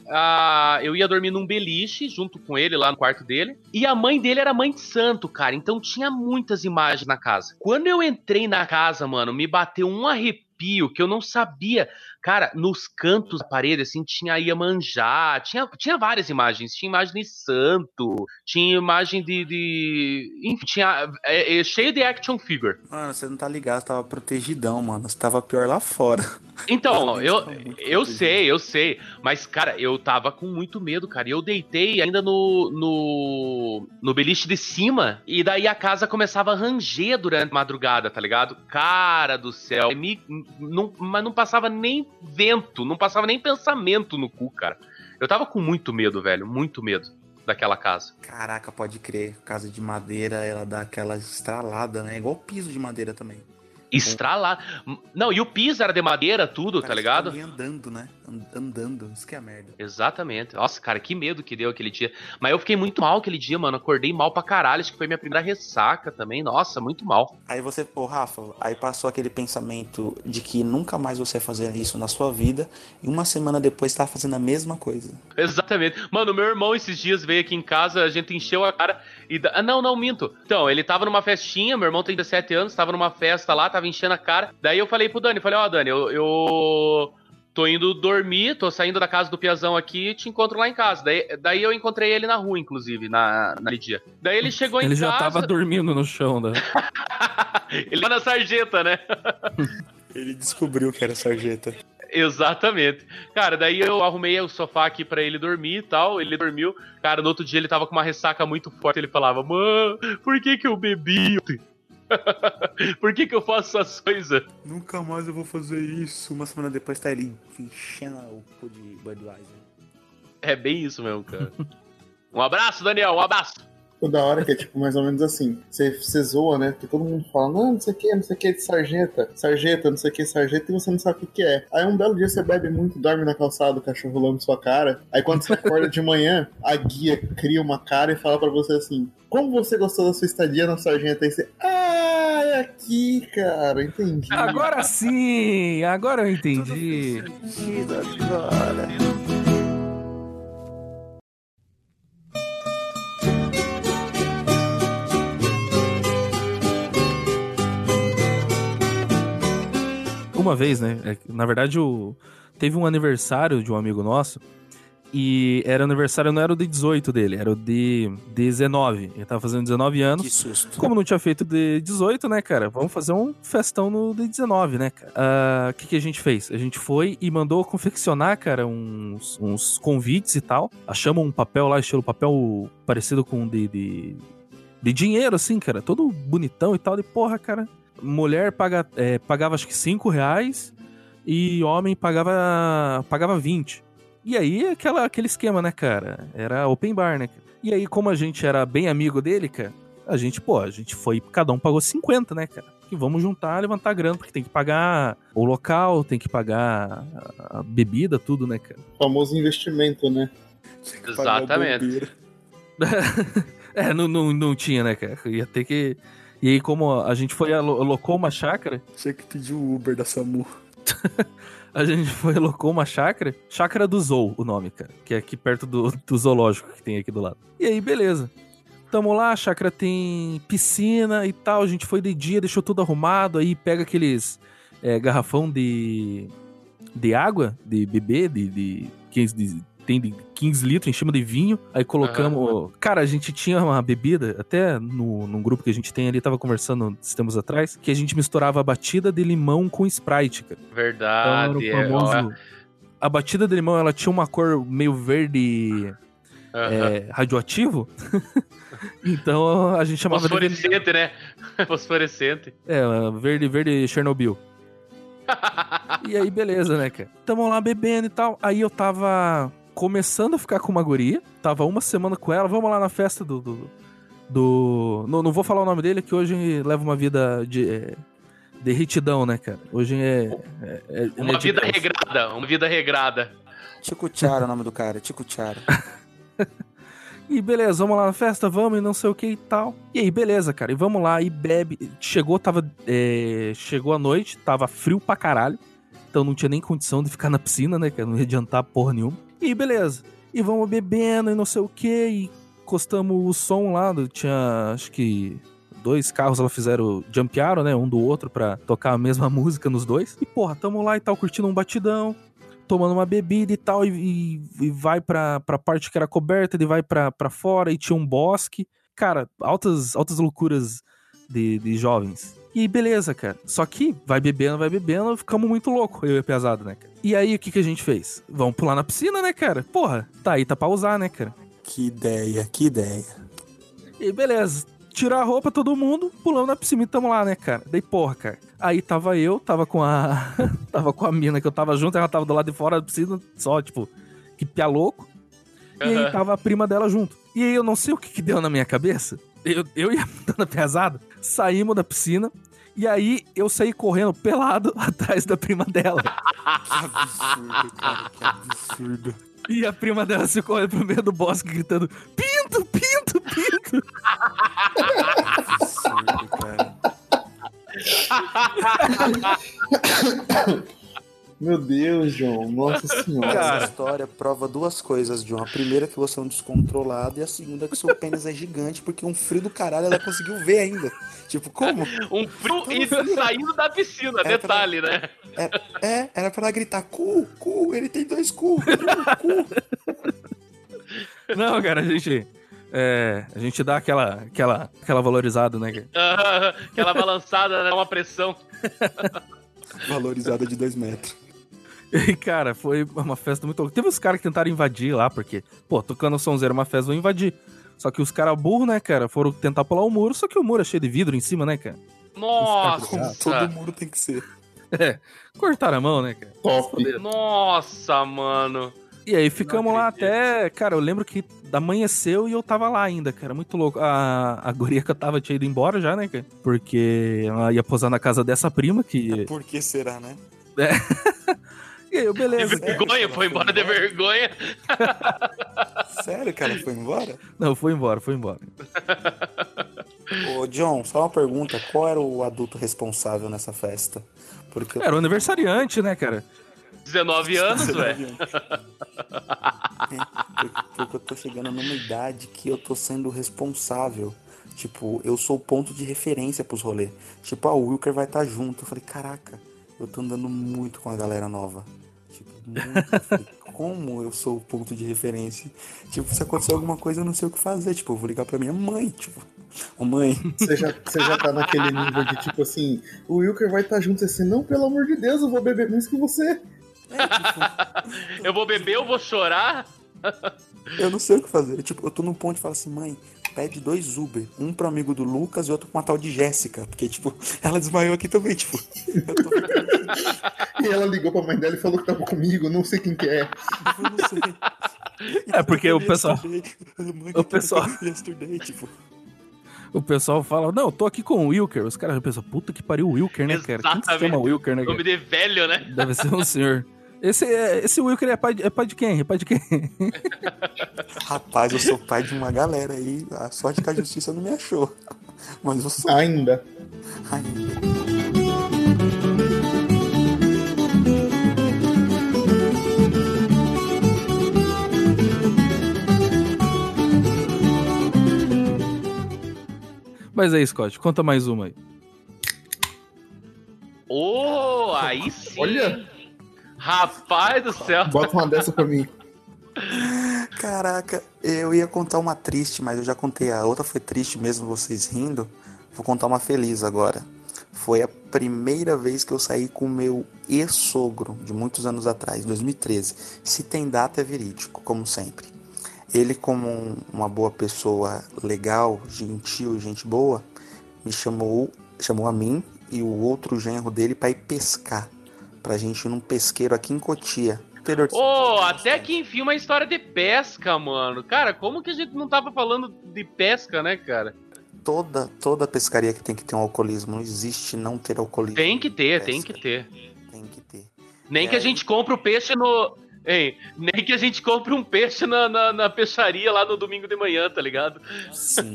eu ia dormir num beliche junto com ele lá no quarto dele. E a mãe dele era mãe de santo, cara. Então tinha muitas imagens na casa. Quando eu entrei na casa, mano, me bateu um arrepio que eu não sabia. Cara, nos cantos da parede, assim, tinha Iemanjá, tinha, tinha várias imagens. Tinha imagem de santo, tinha imagem de. de enfim, tinha. É, é cheio de action figure. Mano, você não tá ligado, você tava protegidão, mano. Você tava pior lá fora. Então, eu, eu protegido. sei, eu sei. Mas, cara, eu tava com muito medo, cara. E eu deitei ainda no, no, no beliche de cima. E daí a casa começava a ranger durante a madrugada, tá ligado? Cara do céu. Me, não, mas não passava nem vento, não passava nem pensamento no cu, cara. Eu tava com muito medo, velho. Muito medo daquela casa. Caraca, pode crer. Casa de madeira, ela dá aquela estralada, né? Igual piso de madeira também. Estralar. Não, e o piso era de madeira, tudo, tá Parece ligado? alguém andando, né? And- Andando. Isso que é a merda. Exatamente. Nossa, cara, que medo que deu aquele dia. Mas eu fiquei muito mal aquele dia, mano. Acordei mal pra caralho. Acho que foi minha primeira ressaca também. Nossa, muito mal. Aí você, ô Rafa, aí passou aquele pensamento de que nunca mais você ia fazer isso na sua vida, e uma semana depois tá fazendo a mesma coisa. Exatamente. Mano, meu irmão esses dias veio aqui em casa, a gente encheu a cara e. Ah, não, não, minto. Então, ele tava numa festinha, meu irmão tem 17 anos, tava numa festa lá, tava enchendo a cara. Daí eu falei pro Dani, falei, ó, Dani, eu. eu... Tô indo dormir, tô saindo da casa do Piazão aqui te encontro lá em casa. Daí, daí eu encontrei ele na rua, inclusive, na, naquele dia. Daí ele chegou em Ele casa. já tava dormindo no chão, né? ele tava na sarjeta, né? Ele descobriu que era sarjeta. Exatamente. Cara, daí eu arrumei o sofá aqui pra ele dormir e tal. Ele dormiu. Cara, no outro dia ele tava com uma ressaca muito forte. Ele falava, mano, por que que eu bebi? por que que eu faço essas coisas? Nunca mais eu vou fazer isso. Uma semana depois tá ele enchendo o cu de Budweiser. É bem isso mesmo, cara. Um abraço, Daniel, um abraço. O da hora que é tipo mais ou menos assim. Você, zoa, né? Porque todo mundo fala, não, não sei o que, não sei o que, de sarjeta, sarjeta, não sei o que, sarjeta, e você não sabe o que, que é. Aí um belo dia você bebe muito, dorme na calçada, o cachorro lambe sua cara. Aí quando você acorda de manhã, a guia cria uma cara e fala pra você assim: Como você gostou da sua estadia na sarjeta? Aí você, ah, é aqui, cara, entendi. Agora sim! Agora eu entendi. Agora. Uma vez, né? é Na verdade, o... teve um aniversário de um amigo nosso. E era aniversário, não era o de 18 dele, era o de 19. Ele tava fazendo 19 anos. Que susto. Como não tinha feito de 18, né, cara? Vamos fazer um festão no de 19, né, cara? Ah, O que, que a gente fez? A gente foi e mandou confeccionar, cara, uns, uns convites e tal. Achamos um papel lá, estilo papel parecido com de, de, de dinheiro, assim, cara. Todo bonitão e tal. E porra, cara. Mulher paga, é, pagava acho que 5 reais e homem pagava, pagava 20. E aí, aquela, aquele esquema, né, cara? Era open bar, né? cara? E aí, como a gente era bem amigo dele, cara, a gente, pô, a gente foi, cada um pagou 50, né, cara? E vamos juntar, levantar grana, porque tem que pagar o local, tem que pagar a a bebida, tudo, né, cara? famoso investimento, né? Exatamente. É, não, não, não tinha, né, cara? Ia ter que. E aí, como a gente foi, alo- alocou uma chácara, Tinha que pedir o Uber da SAMU. a gente foi, alocou uma chácara, Chácara do Zou, o nome, cara, que é aqui perto do, do zoológico que tem aqui do lado. E aí, beleza. Tamo lá, a chácara tem piscina e tal, a gente foi de dia, deixou tudo arrumado, aí pega aqueles é, garrafão de, de água, de beber, de, de, 15, de- tem de 15 litros em cima de vinho, aí colocamos... Cara, a gente tinha uma bebida, até no, num grupo que a gente tem ali, tava conversando esses tempos atrás, que a gente misturava a batida de limão com Sprite, cara. Então Verdade. era é, famoso... A batida de limão, ela tinha uma cor meio verde aham. é, radioativo. então a gente chamava de... Fosforescente, né? Fosforescente. É, verde, verde Chernobyl. E aí, beleza, né, cara? Tamo lá bebendo e tal. Aí eu tava começando a ficar com uma guria. Tava uma semana com ela. Vamos lá na festa do... do, do- Não, não vou falar o nome dele, que hoje leva uma vida de... é, De retidão, né, cara? Hoje é. é- é- Uma é vida regrada, uma vida regrada. Tico Tiara é o nome do cara, Tico Tiara. E beleza, vamos lá na festa, vamos e não sei o que e tal. E aí, beleza, cara. E vamos lá e bebe. Chegou, tava. é, Chegou a noite, tava frio pra caralho. Então não tinha nem condição de ficar na piscina, né? Que não ia adiantar porra nenhuma. E beleza. E vamos bebendo e não sei o que. E encostamos o som lá. Tinha, acho que. Dois carros ela fizeram, jumpearam, né? Um do outro pra tocar a mesma música nos dois. E porra, tamo lá e tal, curtindo um batidão tomando uma bebida e tal, e, e- e vai pra, pra parte que era coberta, ele vai pra, pra fora e tinha um bosque. Cara, altas, altas loucuras de, de jovens. E aí, beleza, cara. Só que vai bebendo, vai bebendo, ficamos muito loucos, eu e pesado, né, cara? E aí, o que, que a gente fez? Vamos pular na piscina, né, cara? Porra, tá aí, tá pra usar, né, cara? Que ideia, que ideia. E beleza. Tirar a roupa, todo mundo, pulando na piscina e tamo lá, né, cara? Daí, porra, cara. Aí tava eu, tava com a. tava com a mina que eu tava junto, ela tava do lado de fora da piscina, só, tipo, que pia louco. E aí tava a prima dela junto. E aí eu não sei o que, que deu na minha cabeça. Eu, eu ia dando pesado, saímos da piscina. E aí eu saí correndo pelado atrás da prima dela. Que absurdo, cara, que absurdo. E a prima dela se correndo pro meio do bosque gritando: Pinto, pinto, pinto. Absurdo, cara. Meu Deus, João. Nossa senhora. Cara. Essa história prova duas coisas, John. A primeira é que você é um descontrolado e a segunda é que seu pênis é gigante porque um frio do caralho ela conseguiu ver ainda. Tipo, como? Um frio e saindo da piscina, É, detalhe, né? É, é, era pra ela gritar, cu, cu, ele tem dois cu, cu, cu. Não, cara, a gente. É, a gente dá aquela, aquela, aquela valorizada, né? Aquela balançada, né? Uma pressão. Valorizada de dois metros. E, cara, foi uma festa muito louca. Teve os caras que tentaram invadir lá, porque, pô, tocando sonzeiro uma festa, vão invadir. Só que os caras burros, né, cara, foram tentar pular o muro, só que o muro é cheio de vidro em cima, né, cara? Nossa! Todo muro tem que ser. É, cortaram a mão, né, cara? Top. Nossa, mano. E aí ficamos lá até. Cara, eu lembro que amanheceu e eu tava lá ainda, cara. Muito louco. A, a guria que eu tava tinha ido embora já, né, cara? Porque ela ia posar na casa dessa prima que. Por que será, né? E aí, eu, De beleza. vergonha, foi embora de vergonha. Sério que ela foi embora? Não, foi embora, foi embora. Ô, John, só uma pergunta. Qual era o adulto responsável nessa festa? Porque Era o aniversariante, né, cara? 19 anos, velho. Porque eu tô chegando numa idade que eu tô sendo responsável. Tipo, eu sou o ponto de referência pros rolês. Tipo, o Wilker vai estar junto. Eu falei, caraca, eu tô andando muito com a galera nova. Tipo, muito. Como eu sou o ponto de referência? Tipo, se acontecer alguma coisa, eu não sei o que fazer. Tipo, eu vou ligar pra minha mãe. Tipo, ô mãe, Você já, você já tá naquele nível de tipo assim, o Wilker vai estar junto assim, não, pelo amor de Deus, eu vou beber menos que você. Eu vou beber, eu vou chorar. eu não sei o que fazer. Tipo, eu tô num ponto e falo assim, mãe, pede dois Uber. Um pro amigo do Lucas e outro com uma tal de Jéssica. Porque, tipo, ela desmaiou aqui também, tipo. Tô E ela ligou pra mãe dela e falou que tava comigo, não sei quem que é. Eu não sei. É, porque o pessoal- o pessoal- tipo. O pessoal fala, não, eu tô aqui com o Wilker. Os caras pensam, puta que pariu, o Wilker, né, cara? Quem que se chama Exatamente. Wilker, né, Nome cara? de velho, né? Deve ser um senhor. Esse, é- esse Wilker é pai, de, é pai de quem? É pai de quem? Rapaz, eu sou pai de uma galera aí. A sorte que a justiça não me achou. Mas eu sou. Ainda. Ai, Mas aí, Scott, conta mais uma aí. Ô, aí sim. Olha. Rapaz do céu. Bota uma dessa pra mim. Caraca, eu ia contar uma triste, mas eu já contei a outra, foi triste mesmo vocês rindo. Vou contar uma feliz agora. Foi a primeira vez que eu saí com o meu ex-sogro, de muitos anos atrás, 2013. Se tem data, é verídico, como sempre. Ele, como um- uma boa pessoa legal, gentil, gente boa, me chamou, chamou a mim e o outro genro dele para ir pescar. Pra gente ir num pesqueiro aqui em Cotia. interior de São Ô, Paulo. até que enfim uma história de pesca, mano. Cara, como que a gente não tava falando de pesca, né, cara? toda toda pescaria que tem que ter um alcoolismo, não existe não ter alcoolismo. Tem que ter, tem que ter. Tem que ter. Nem É. que a gente compre o peixe no. Nem que a gente compre um peixe na, na, na peixaria lá no domingo de manhã, tá ligado? Sim.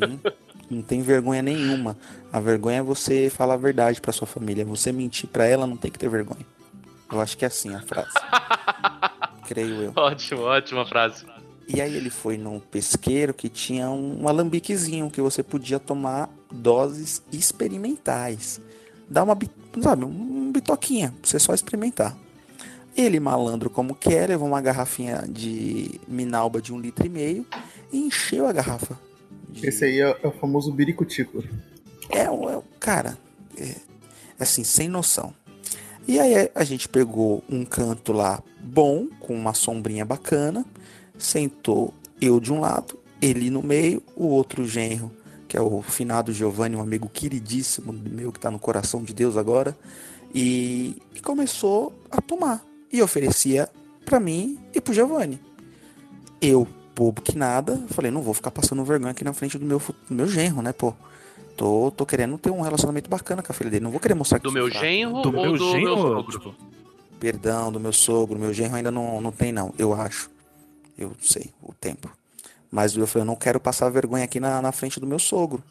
não tem vergonha nenhuma. A vergonha é você falar a verdade pra sua família. Você mentir pra ela não tem que ter vergonha. Eu acho que é assim a frase. Creio eu. Ótimo, ótima frase. E aí ele foi num pesqueiro que tinha um alambiquezinho que você podia tomar doses experimentais. Dá uma, sabe, um bitoquinha, pra você só experimentar. Ele, malandro como quer, levou uma garrafinha de minalba de um litro e meio e encheu a garrafa. de- Esse aí é, é o famoso biricutico. é, o- é o- cara, é, assim, sem noção. E aí a gente pegou um canto lá bom, com uma sombrinha bacana, sentou eu de um lado, ele no meio, o outro genro, que é o finado Giovanni, um amigo queridíssimo meu que tá no coração de Deus agora, e, e começou a tomar. E oferecia pra mim e pro Giovanni. Eu, bobo que nada, falei, não vou ficar passando vergonha aqui na frente do meu, do meu genro, né, pô? Tô, tô querendo ter um relacionamento bacana com a filha dele. Não vou querer mostrar que Do meu fraco. genro Do ou meu do genro, meu sogro? tipo, Perdão, do meu sogro. Meu genro ainda não, não tem, não. Eu acho. Eu sei o tempo. Mas eu falei, eu não quero passar vergonha aqui na, na frente do meu sogro.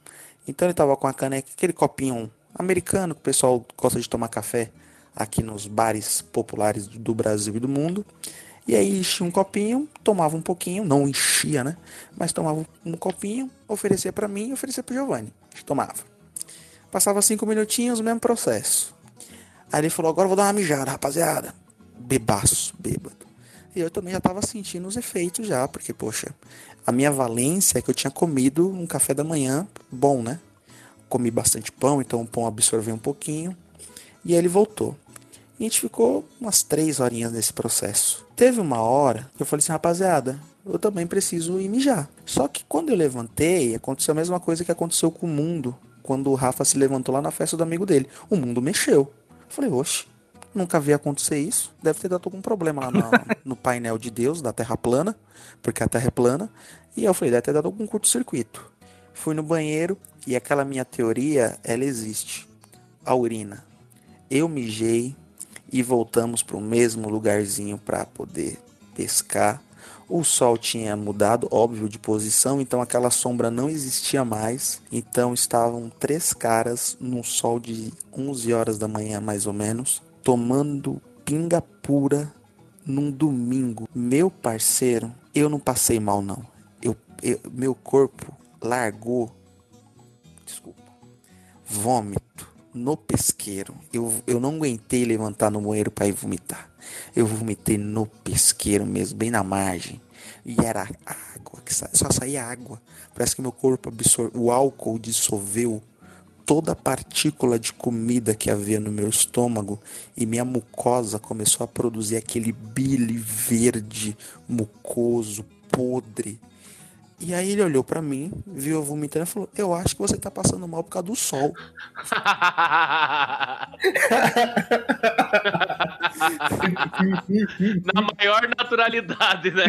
Então ele tava com a caneca, aquele copinho americano que o pessoal gosta de tomar café aqui nos bares populares do Brasil e do mundo. E aí enchia um copinho, tomava um pouquinho, não enchia, né? Mas tomava um copinho, oferecia pra mim e oferecia pro Giovanni. Tomava. Passava cinco minutinhos, mesmo processo. Aí ele falou, agora vou dar uma mijada, rapaziada. Bebaço, bêbado. E eu também já tava sentindo os efeitos já, porque, poxa, a minha valência é que eu tinha comido um café da manhã bom, né? Comi bastante pão, então o pão absorveu um pouquinho. E aí ele voltou. E a gente ficou umas três horinhas nesse processo. Teve uma hora que eu falei assim, rapaziada, eu também preciso ir mijar. Só que quando eu levantei, aconteceu a mesma coisa que aconteceu com o mundo. Quando o Rafa se levantou lá na festa do amigo dele. O mundo mexeu. Eu falei, oxe, nunca vi acontecer isso. Deve ter dado algum problema lá no, no painel de Deus, da Terra plana, porque a Terra é plana. E eu falei, deve ter dado algum curto-circuito. Fui no banheiro e aquela minha teoria, ela existe. A urina. Eu mijei e voltamos para o mesmo lugarzinho para poder pescar. O sol tinha mudado, óbvio, de posição, então aquela sombra não existia mais. Então estavam três caras num sol de 11 horas da manhã, mais ou menos, tomando pinga pura num domingo. Meu parceiro, eu não passei mal não. Eu, eu- meu corpo largou, desculpa, vômito no pesqueiro. Eu, eu não aguentei levantar no banheiro para ir vomitar. Eu vomitei no pesqueiro mesmo, bem na margem. E era água, que sa... só saía água. Parece que meu corpo absorveu, o álcool dissolveu toda a partícula de comida que havia no meu estômago e minha mucosa começou a produzir aquele bile verde, mucoso, podre. E aí ele olhou pra mim, viu eu vomitando e falou: Eu acho que você tá passando mal por causa do sol. Na maior naturalidade, né?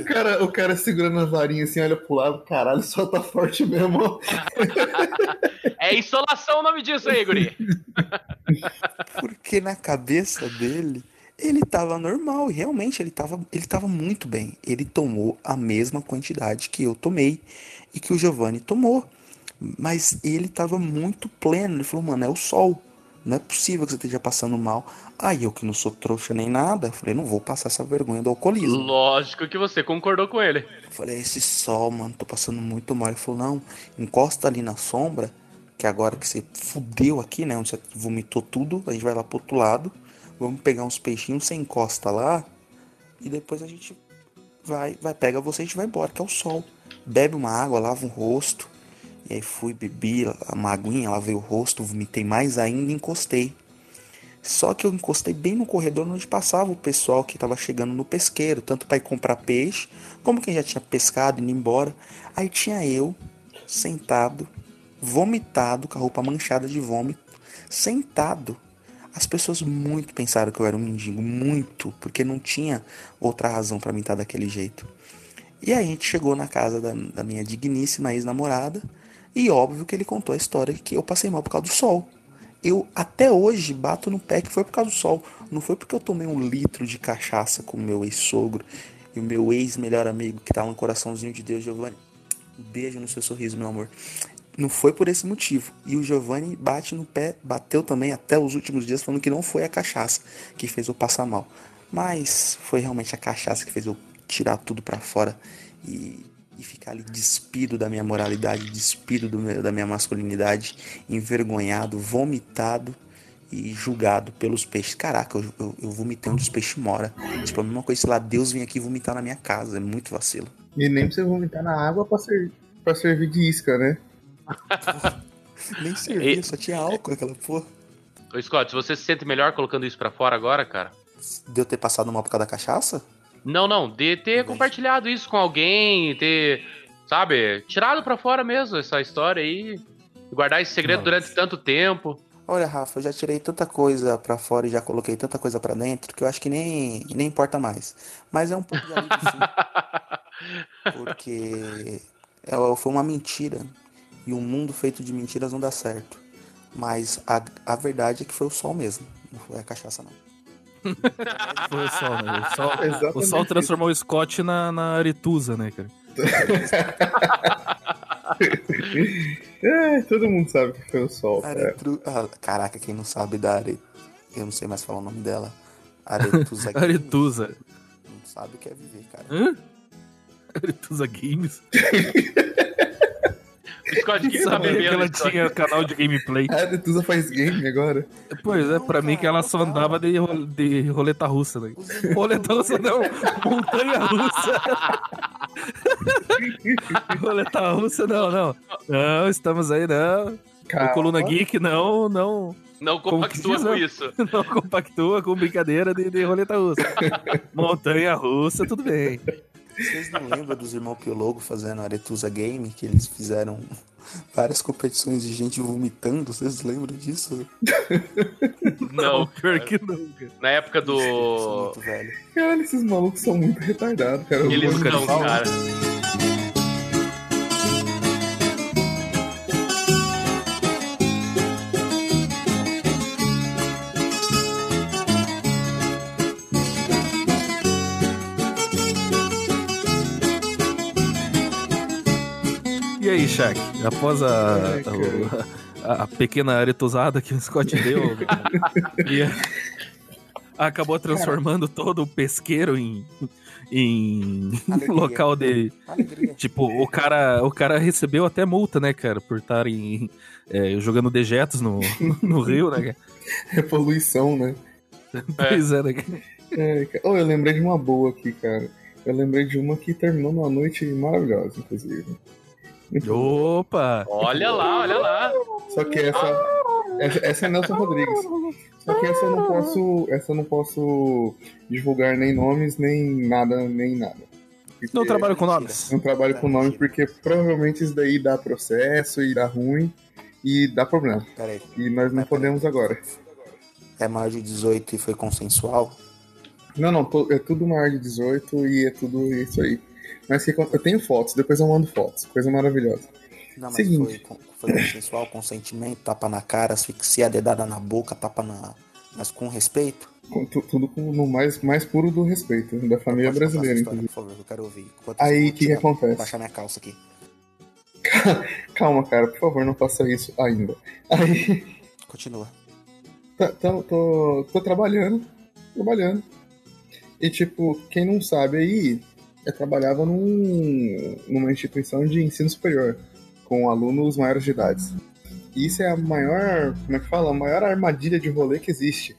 O cara, o cara segurando a varinha assim, olha pro lado, caralho, só tá forte mesmo. É insolação o nome disso aí, guri. Porque na cabeça dele, ele tava normal, e realmente ele tava, ele tava muito bem. Ele tomou a mesma quantidade que eu tomei e que o Giovanni tomou. Mas ele tava muito pleno. Ele falou, mano, é o sol. Não é possível que você esteja passando mal. Aí eu que não sou trouxa nem nada, falei, não vou passar essa vergonha do alcoolismo. Lógico que você concordou com ele. Eu falei, esse sol, mano, tô passando muito mal. Ele falou, não, encosta ali na sombra, que agora que você fudeu aqui, né? Onde você vomitou tudo, a gente vai lá pro outro lado. Vamos pegar uns peixinhos, você encosta lá. E depois a gente vai, vai, pega você e a gente vai embora, que é o sol. Bebe uma água, lava o rosto. E aí fui, bebi uma aguinha, lavei o rosto, vomitei mais ainda e encostei. Só que eu encostei bem no corredor onde passava o pessoal que estava chegando no pesqueiro, tanto para ir comprar peixe, como quem já tinha pescado indo embora. Aí tinha eu sentado, vomitado, com a roupa manchada de vômito, sentado. As pessoas muito pensaram que eu era um mendigo, muito, porque não tinha outra razão para mim estar daquele jeito. E aí a gente chegou na casa da, da minha digníssima ex-namorada, e óbvio que ele contou a história que eu passei mal por causa do sol. Eu até hoje bato no pé que foi por causa do sol. Não foi porque eu tomei um litro de cachaça com meu ex-sogro e o meu ex-melhor amigo que tá no coraçãozinho de Deus, Giovanni. Um beijo no seu sorriso, meu amor. Não foi por esse motivo. E o Giovanni bate no pé, bateu também até os últimos dias, falando que não foi a cachaça que fez eu passar mal. Mas foi realmente a cachaça que fez eu tirar tudo pra fora e, e ficar ali despido da minha moralidade, despido do da minha masculinidade, envergonhado, vomitado e julgado pelos peixes. Caraca, eu, eu, eu vomitei onde os peixes moram. Tipo, a mesma coisa, sei lá, Deus vem aqui vomitar na minha casa. É muito vacilo. E nem você vomitar na água pra, ser, pra servir de isca, né? Nem servia, só tinha álcool aquela porra. Ô, Scott, se você se sente melhor colocando isso pra fora agora, cara? De eu ter passado mal por causa da cachaça? Não, não, de ter compartilhado isso com alguém, ter, sabe, tirado pra fora mesmo essa história aí, guardar esse segredo Nossa. durante tanto tempo. Olha, Rafa, eu já tirei tanta coisa pra fora e já coloquei tanta coisa pra dentro que eu acho que nem, nem importa mais. Mas é um pouco de alívio sim. Porque é- foi uma mentira. E um mundo feito de mentiras não dá certo. Mas a, a verdade é que foi o sol mesmo. Não foi a cachaça, não. Foi o sol, né? O sol, Exatamente o sol transformou o Scott na, na Aretusa, né, cara? É, todo mundo sabe que foi o sol, cara. Aretru... Ah, caraca, quem não sabe da Are... Eu não sei mais falar o nome dela. Aretusa Games, Aretusa. Não sabe o que é viver, cara. Hã? Aretusa Games? Scott, o que você tá Sabia que bebendo? ela Scott? tinha canal de gameplay. A Aretusa faz game agora. Pois é, pra mim que ela só andava de, ro- de roleta russa. Né? Roleta russa não, montanha russa. roleta russa não, não. Não, estamos aí não. O Coluna Geek não, não, Não compactua diz, com isso. não compactua com brincadeira de, de roleta russa. Montanha russa, tudo bem. Vocês não lembram dos irmãos Piologo fazendo Aretusa Game? Que eles fizeram várias competições de gente vomitando? Vocês lembram disso? Não, pior que não, cara. na época Eu sou do. muito velho. Caralho, esses malucos são muito retardados, cara. Eles não, cara. Aí, Shaq? Após a, cara. a, a pequena aretosada que o Scott deu, e a- acabou transformando todo o pesqueiro em, em Alegria. local de. Alegria. Tipo, o cara, o cara recebeu até multa, né, cara, por estarem é, jogando dejetos no, no rio, né, cara? É poluição, né? Pois é, né, cara? É, cara. Oh, eu lembrei de uma boa aqui, cara. Eu lembrei de uma que terminou numa noite maravilhosa, inclusive. Opa! Olha lá, olha lá. Só que essa, essa. Essa é Nelson Rodrigues. Só que essa eu não posso. Essa eu não posso divulgar nem nomes, nem nada, nem nada. Porque Não trabalho com nomes. Não trabalho com nome porque provavelmente isso daí dá processo e dá ruim e dá problema. E nós não podemos agora. É maior de 18 e foi consensual? Não, não, é tudo maior de 18 e é tudo isso aí. Mas que eu tenho fotos, depois eu mando fotos. Coisa maravilhosa. Não, mas Seguinte. foi, foi consensual, consentimento, tapa na cara, asfixia, dedada na boca, tapa na. Mas com respeito? Com tu- tudo com, no mais, mais puro do respeito, da família brasileira, história, inclusive. por favor, eu quero ouvir. Enquanto Aí, eu que que acontece? Baixar minha calça aqui. Calma, cara, por favor, não faça isso ainda. Aí, Continua. tá- tô, tô, tô trabalhando, trabalhando. E, tipo, quem não sabe aí, eu trabalhava num, numa instituição de ensino superior, com alunos maiores de idade. E isso é a maior, como é que fala? A maior armadilha de rolê que existe.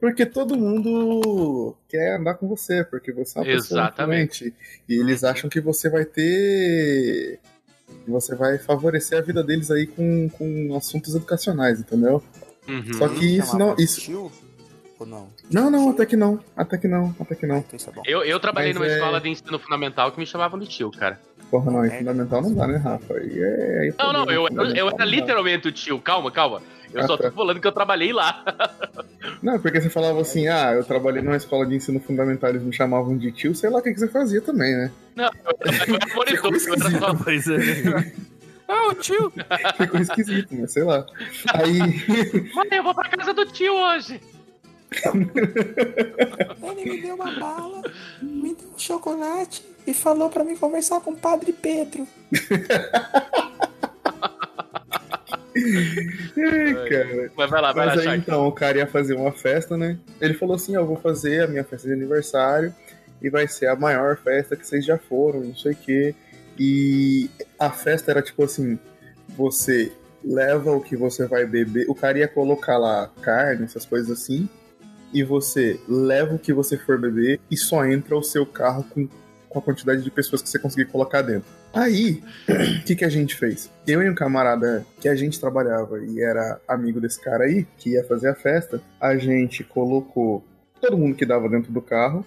Porque todo mundo quer andar com você, porque você é uma pessoa Exatamente. influente. E eles acham que você vai ter. que você vai favorecer a vida deles aí com, com assuntos educacionais, entendeu? Uhum. Só que isso Chamava não. Isso... Ou não? Não, não, até que não. Até que não, até que não. Então é. Eu, eu trabalhei Mas numa é- escola de ensino fundamental que me chamavam de tio, cara. Porra, não, é É. fundamental não dá, né, Rafa? É, aí é Não, não, eu, eu, era dá. literalmente o tio. Calma, calma. Eu Ah, só tô falando que eu trabalhei lá. Não, porque você falava assim, ah, eu trabalhei numa escola de ensino fundamental, eles me chamavam de tio, sei lá o que, que você fazia também, né? Não, eu, era monitor, eu era só Pois é. Ah, o tio! Ficou esquisito, mas sei lá. Aí. Mãe, eu vou pra casa do tio hoje. Ele me deu uma bala, me deu um chocolate e falou pra mim conversar com o Padre Pedro. Ai, cara. Mas vai lá, vai Mas lá, aí então, o cara ia fazer uma festa, né? Ele falou assim: ó, eu vou fazer a minha festa de aniversário e vai ser a maior festa que vocês já foram, não sei o quê. E a festa era tipo assim: você leva o que você vai beber, o cara ia colocar lá carne, essas coisas assim, e você leva o que você for beber e só entra o seu carro com, com a quantidade de pessoas que você conseguir colocar dentro. Aí, o que, que a gente fez? Eu e um camarada que a gente trabalhava e era amigo desse cara aí, que ia fazer a festa, a gente colocou todo mundo que dava dentro do carro,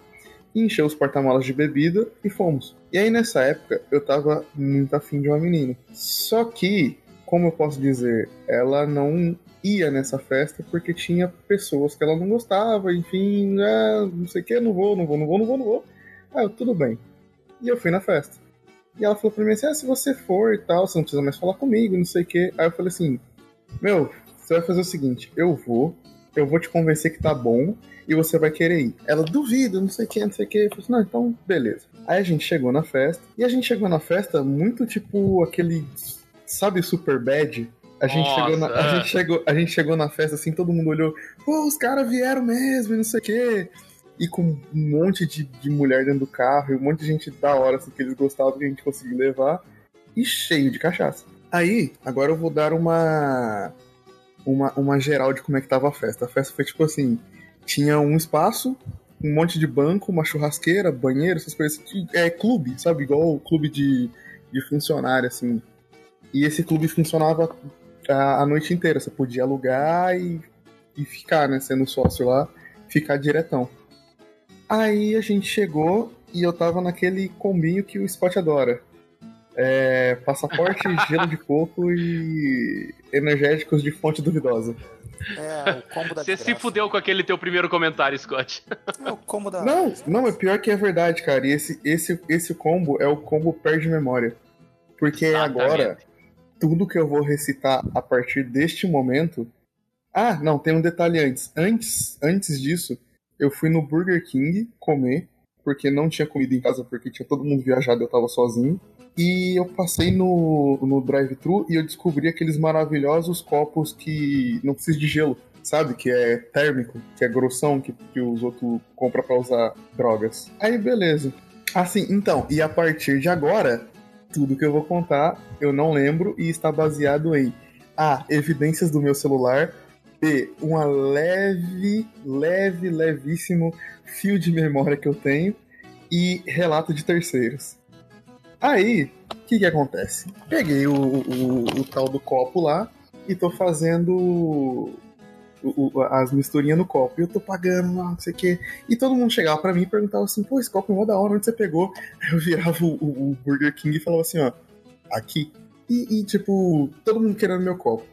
encheu os porta-malas de bebida e fomos. E aí nessa época eu tava muito afim de uma menina. Só que, como eu posso dizer, ela não ia nessa festa porque tinha pessoas que ela não gostava, enfim, ah, não sei o que, não vou, não vou, não vou, não vou, não vou. Ah, tudo bem. E eu fui na festa. E ela falou pra mim assim: ah, se você for e tal, você não precisa mais falar comigo, não sei o quê. Aí eu falei assim: meu, você vai fazer o seguinte: eu vou, eu vou te convencer que tá bom e você vai querer ir. Ela duvida, não sei o que, não sei o que. Eu falei assim: não, então beleza. Aí a gente chegou na festa e a gente chegou na festa muito tipo aquele, sabe, super bad. A gente, Nossa, chegou na, a, é. gente chegou, a gente chegou na festa assim, todo mundo olhou, pô, os caras vieram mesmo, e não sei o quê. E com um monte de, de mulher dentro do carro, e um monte de gente da hora assim, que eles gostavam que a gente conseguiu levar, e cheio de cachaça. Aí, agora eu vou dar uma, uma, uma geral de como é que tava a festa. A festa foi tipo assim: tinha um espaço, um monte de banco, uma churrasqueira, banheiro, essas coisas. É clube, sabe? Igual o clube de, de funcionário, assim. E esse clube funcionava a, a noite inteira. Você podia alugar e, e ficar, né? Sendo sócio lá, ficar diretão. Aí a gente chegou e eu tava naquele combinho que o Scott adora. É, passaporte, gelo de coco e energéticos de fonte duvidosa. É o combo da Você se fudeu com aquele teu primeiro comentário, Scott. É o combo da. Não, não, é pior que é verdade, cara. E esse, esse, esse combo é o combo perde memória. Porque Exatamente. agora, tudo que eu vou recitar a partir deste momento. Ah, não, tem um detalhe antes. Antes, antes disso, eu fui no Burger King comer, porque não tinha comida em casa, porque tinha todo mundo viajado eu tava sozinho. E eu passei no, no drive-thru e eu descobri aqueles maravilhosos copos que não precisa de gelo, sabe? Que é térmico, que é grossão, que, que os outros compram pra usar drogas. Aí, beleza. Assim, então, e a partir de agora, tudo que eu vou contar eu não lembro e está baseado em A. Evidências do meu celular. B. Uma leve, leve, levíssimo fio de memória que eu tenho. E relato de terceiros. Aí, o que que acontece? Peguei o, o, o tal do copo lá e tô fazendo o- as misturinhas no copo. E eu tô pagando não sei o quê. E todo mundo chegava pra mim e perguntava assim, pô, esse copo é mó da hora, onde você pegou? Aí eu virava o, o- Burger King e falava assim, ó, aqui. E, e, tipo, todo mundo querendo meu copo.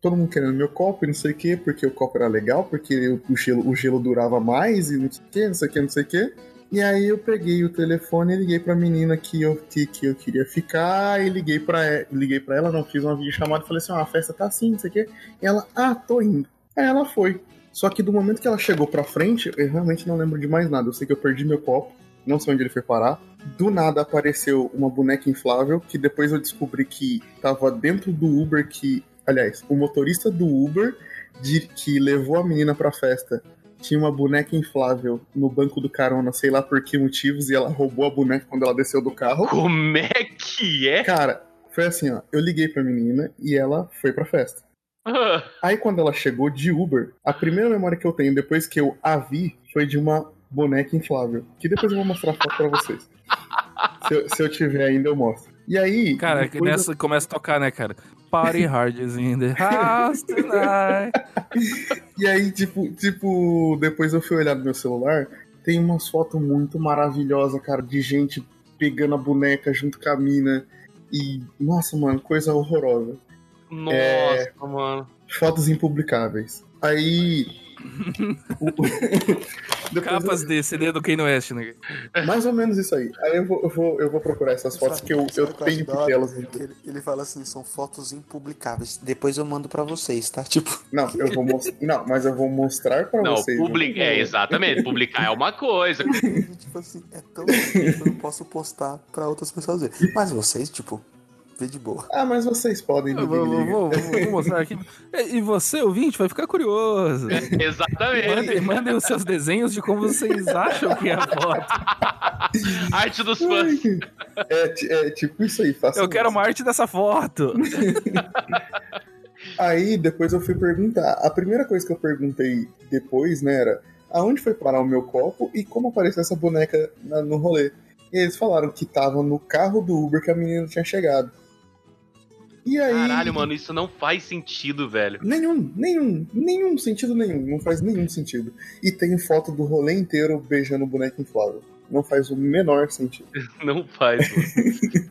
Todo mundo querendo meu copo e não sei o quê, porque o copo era legal, porque o, gelo, o gelo durava mais e não sei o quê, não sei o quê, não sei o quê. E aí eu peguei o telefone e liguei pra menina que eu, que, que eu queria ficar e liguei pra, liguei pra ela, não fiz uma videochamada falei assim, ó, a festa tá assim, não sei o quê. E ela, ah, tô indo. Aí ela foi. Só que do momento que ela chegou pra frente, eu realmente não lembro de mais nada. Eu sei que eu perdi meu copo, não sei onde ele foi parar. Do nada apareceu uma boneca inflável, que depois eu descobri que tava dentro do Uber que. Aliás, o motorista do Uber de, que levou a menina pra festa tinha uma boneca inflável no banco do carona, sei lá por que motivos, e ela roubou a boneca quando ela desceu do carro. Como é que é? Cara, foi assim, ó. Eu liguei pra menina e ela foi pra festa. Aí quando ela chegou de Uber, a primeira memória que eu tenho depois que eu a vi foi de uma boneca inflável. Que depois eu vou mostrar a foto pra vocês. Se eu, se eu tiver ainda, eu mostro. E aí. Cara, que depois nessa começa a tocar, né, cara? Party hard is in the house tonight. E aí, tipo, tipo, depois eu fui olhar no meu celular, tem umas fotos muito maravilhosas, cara, de gente pegando a boneca junto com a mina. E, nossa, mano, coisa horrorosa. Nossa, É. mano. Fotos impublicáveis. Aí. Capas de CD do Kanye West, né? eu- mais ou menos isso aí. Aí eu vou, eu vou, eu vou procurar essas fotos que eu, eu Sabe que tenho por hora? elas. Que Ele, ele fala assim, são fotos impublicáveis. Depois eu mando pra vocês, tá? Tipo, Não, eu vou mostrar. Não, mas eu vou mostrar pra Não, vocês. public... não é, exatamente. Publicar é uma coisa. tipo assim, é tão que eu não posso postar pra outras pessoas verem. Mas vocês, tipo, vê de boa. Ah, mas vocês podem. Ninguém vou, vou- vou- vou mostrar aqui. E você, ouvinte, vai ficar curioso. Exatamente. Mandem, mandem os seus desenhos de como vocês acham que é a foto. Arte dos fãs. É, é tipo isso aí, faça Eu quero isso. uma arte dessa foto. Aí depois eu fui perguntar. A primeira coisa que eu perguntei depois, né, era aonde foi parar o meu copo e como apareceu essa boneca na- no rolê. E eles falaram que tava no carro do Uber que a menina tinha chegado. E aí. Caralho, mano, isso não faz sentido, velho. Nenhum, nenhum, nenhum sentido nenhum. Não faz nenhum sentido. E tem foto do rolê inteiro beijando o boneco inflável. Não faz o menor sentido. Não faz, mano.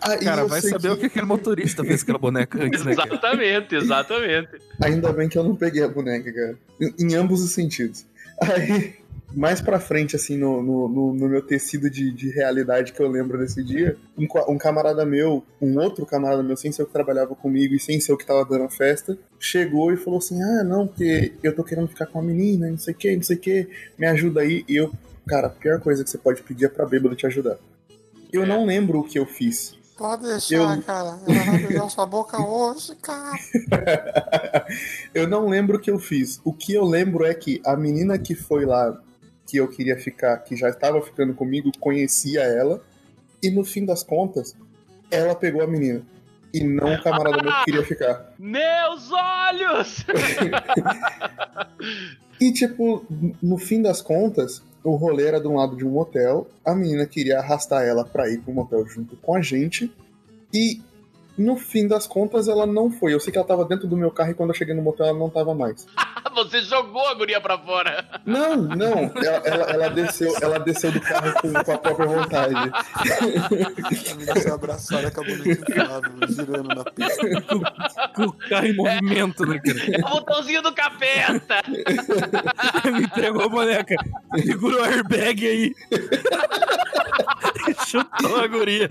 Aí Cara, vai saber o que aquele motorista fez com aquela boneca antes, né? Exatamente, exatamente. Ainda bem que eu não peguei a boneca, cara. Em, em ambos os sentidos. Aí, mais pra frente, assim, no, no, no- meu tecido de, de realidade que eu lembro desse dia, um, um camarada meu, um outro camarada meu, sem ser o que trabalhava comigo e sem ser o que tava dando a festa, chegou e falou assim: Ah, não, porque eu tô querendo ficar com a menina, não sei o que, não sei o que, me ajuda aí. E eu, cara, a pior coisa que você pode pedir é pra bêbado te ajudar. Eu É. não lembro o que eu fiz. Pode deixar, Eu- cara. Ela vai beijar sua boca hoje, cara. eu não lembro o que eu fiz. O que eu lembro é que a menina que foi lá, que eu queria ficar, que já estava ficando comigo, conhecia ela. E no fim das contas, ela pegou a menina. E não o camarada meu que queria ficar. Meus olhos! E, tipo, no fim das contas, o rolê era de um lado de um motel. A menina queria arrastar ela pra ir pro motel junto com a gente. E No fim das contas, ela não foi. Eu sei que ela tava dentro do meu carro e quando eu cheguei no motel ela não tava mais. Você jogou a guria pra fora. Não, não. Ela, ela, ela desceu, ela desceu do carro com, com a própria vontade. A menina se abraçaram e acabou no inflável, girando na pista. Com o carro em movimento, né, cara? É o botãozinho do capeta. Me entregou a boneca. Segura o airbag aí. Chutou a guria.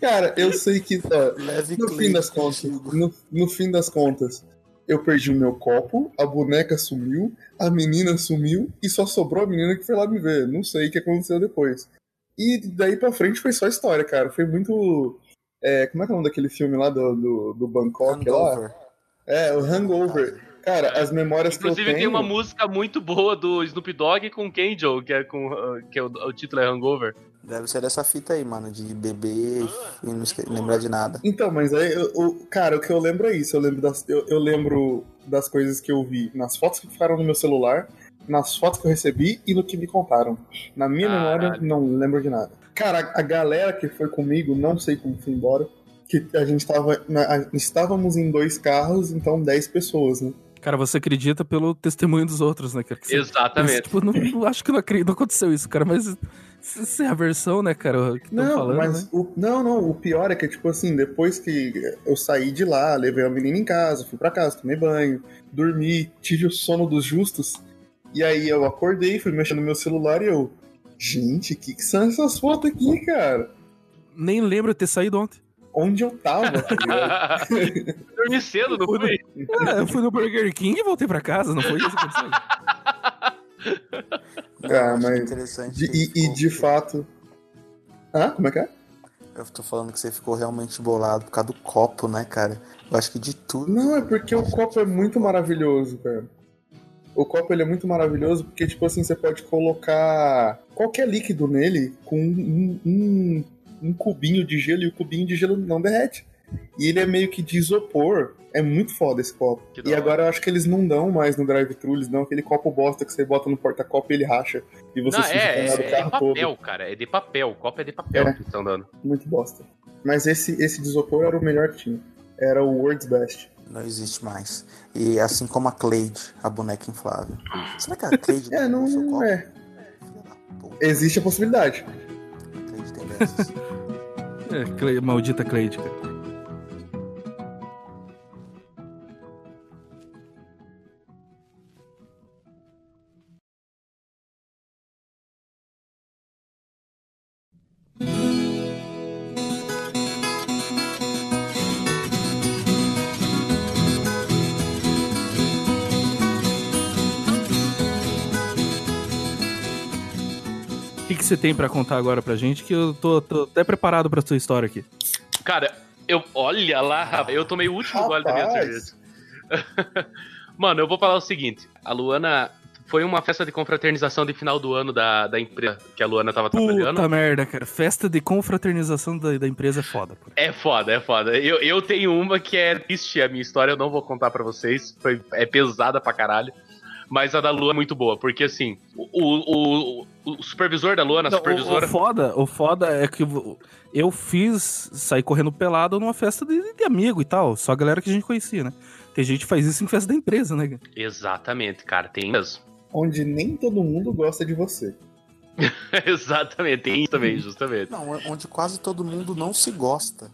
Cara, eu sei que. ó, Leve no fim das contas, no, no fim das contas, eu perdi o meu copo, a boneca sumiu, a menina sumiu e só sobrou a menina que foi lá me ver. Não sei o que aconteceu depois. E daí pra frente foi só história, cara. Foi muito. é, como é que é o nome daquele filme lá do, do, do Bangkok? Lá? Hangover. É, o Hangover. Cara, as memórias que eu Inclusive tenho. tem uma música muito boa do Snoop Dogg com Kenjo, que é com uh, que é o, o título é Hangover. Deve ser dessa fita aí, mano, de beber e não esque- lembrar de nada. Então, mas aí, eu, eu- cara, o que eu lembro é isso. Eu lembro, das, eu, eu lembro das coisas que eu vi nas fotos que ficaram no meu celular, nas fotos que eu recebi e no que me contaram. Na minha Caralho. memória, não lembro de nada. Cara, a galera que foi comigo, não sei como foi embora, que a gente tava. na- a- estávamos em dois carros, então 10 pessoas, né? Cara, você acredita pelo testemunho dos outros, né, cara? Que você- Exatamente. Tipo, não, não- acho que não, acredito, não aconteceu isso, cara, mas isso é a versão, né, cara, que estão Não, falando, mas né? o, não, não, o pior é que, tipo assim, depois que eu saí de lá, levei a menina em casa, fui pra casa, tomei banho, dormi, tive o sono dos justos, e aí eu acordei, fui mexendo no meu celular e eu, gente, o que, que são essas fotos aqui, cara? Nem lembro de ter saído ontem. Onde eu tava, tá? Dormi cedo, não foi? É, eu fui no Burger King e voltei pra casa, não foi isso que aconteceu? Ah, mas- interessante. De- e, e de fato... Ah, como é que é? Eu tô falando que você ficou realmente bolado por causa do copo, né, cara? Eu acho que de tudo. Não, é porque o copo é muito maravilhoso, cara. O copo ele é muito maravilhoso porque, tipo assim, você pode colocar qualquer líquido nele com um, um, um cubinho de gelo e o cubinho de gelo não derrete. E ele é meio que de isopor. É muito foda esse copo. E agora eu acho que eles não dão mais no drive-thru, eles dão aquele copo bosta que você bota no porta-copo e ele racha. E você Não, suja é, é, do é carro papel, todo. cara. É de papel. O copo é de papel É. que estão dando. Muito bosta. Mas esse, esse de isopor era o melhor que tinha. Era o World's Best. Não existe mais. E assim como a Cleide, a boneca inflável. Será que a Cleide É, não copo? é. Existe a possibilidade. a Cleide tem dessas. É, Cle- maldita Cleide. Você tem pra contar agora pra gente? Que eu tô, tô até preparado pra sua história aqui. Cara, eu. Olha lá, rapaz, eu tomei o último gole da minha Rapaz. cerveja. Mano, eu vou falar o seguinte: a Luana. Foi uma festa de confraternização de final do ano da, da empresa que a Luana tava trabalhando. Puta merda, cara. Festa de confraternização da, da empresa é foda, pô. É foda, é foda. Eu, eu tenho uma que é triste, a minha história, eu não vou contar pra vocês. Foi, é pesada pra caralho. Mas a da Luana é muito boa, porque assim, o, o, o- o supervisor da Luana, a Não, o, supervisora. o foda, o foda é que eu- fiz sair correndo pelado numa festa de, de amigo e tal. Só a galera que a gente conhecia, né? Tem gente que faz isso em festa da empresa, né? Exatamente, cara, tem mesmo. Onde nem todo mundo gosta de você. Exatamente, tem isso também, justamente. Não, onde quase todo mundo não se gosta.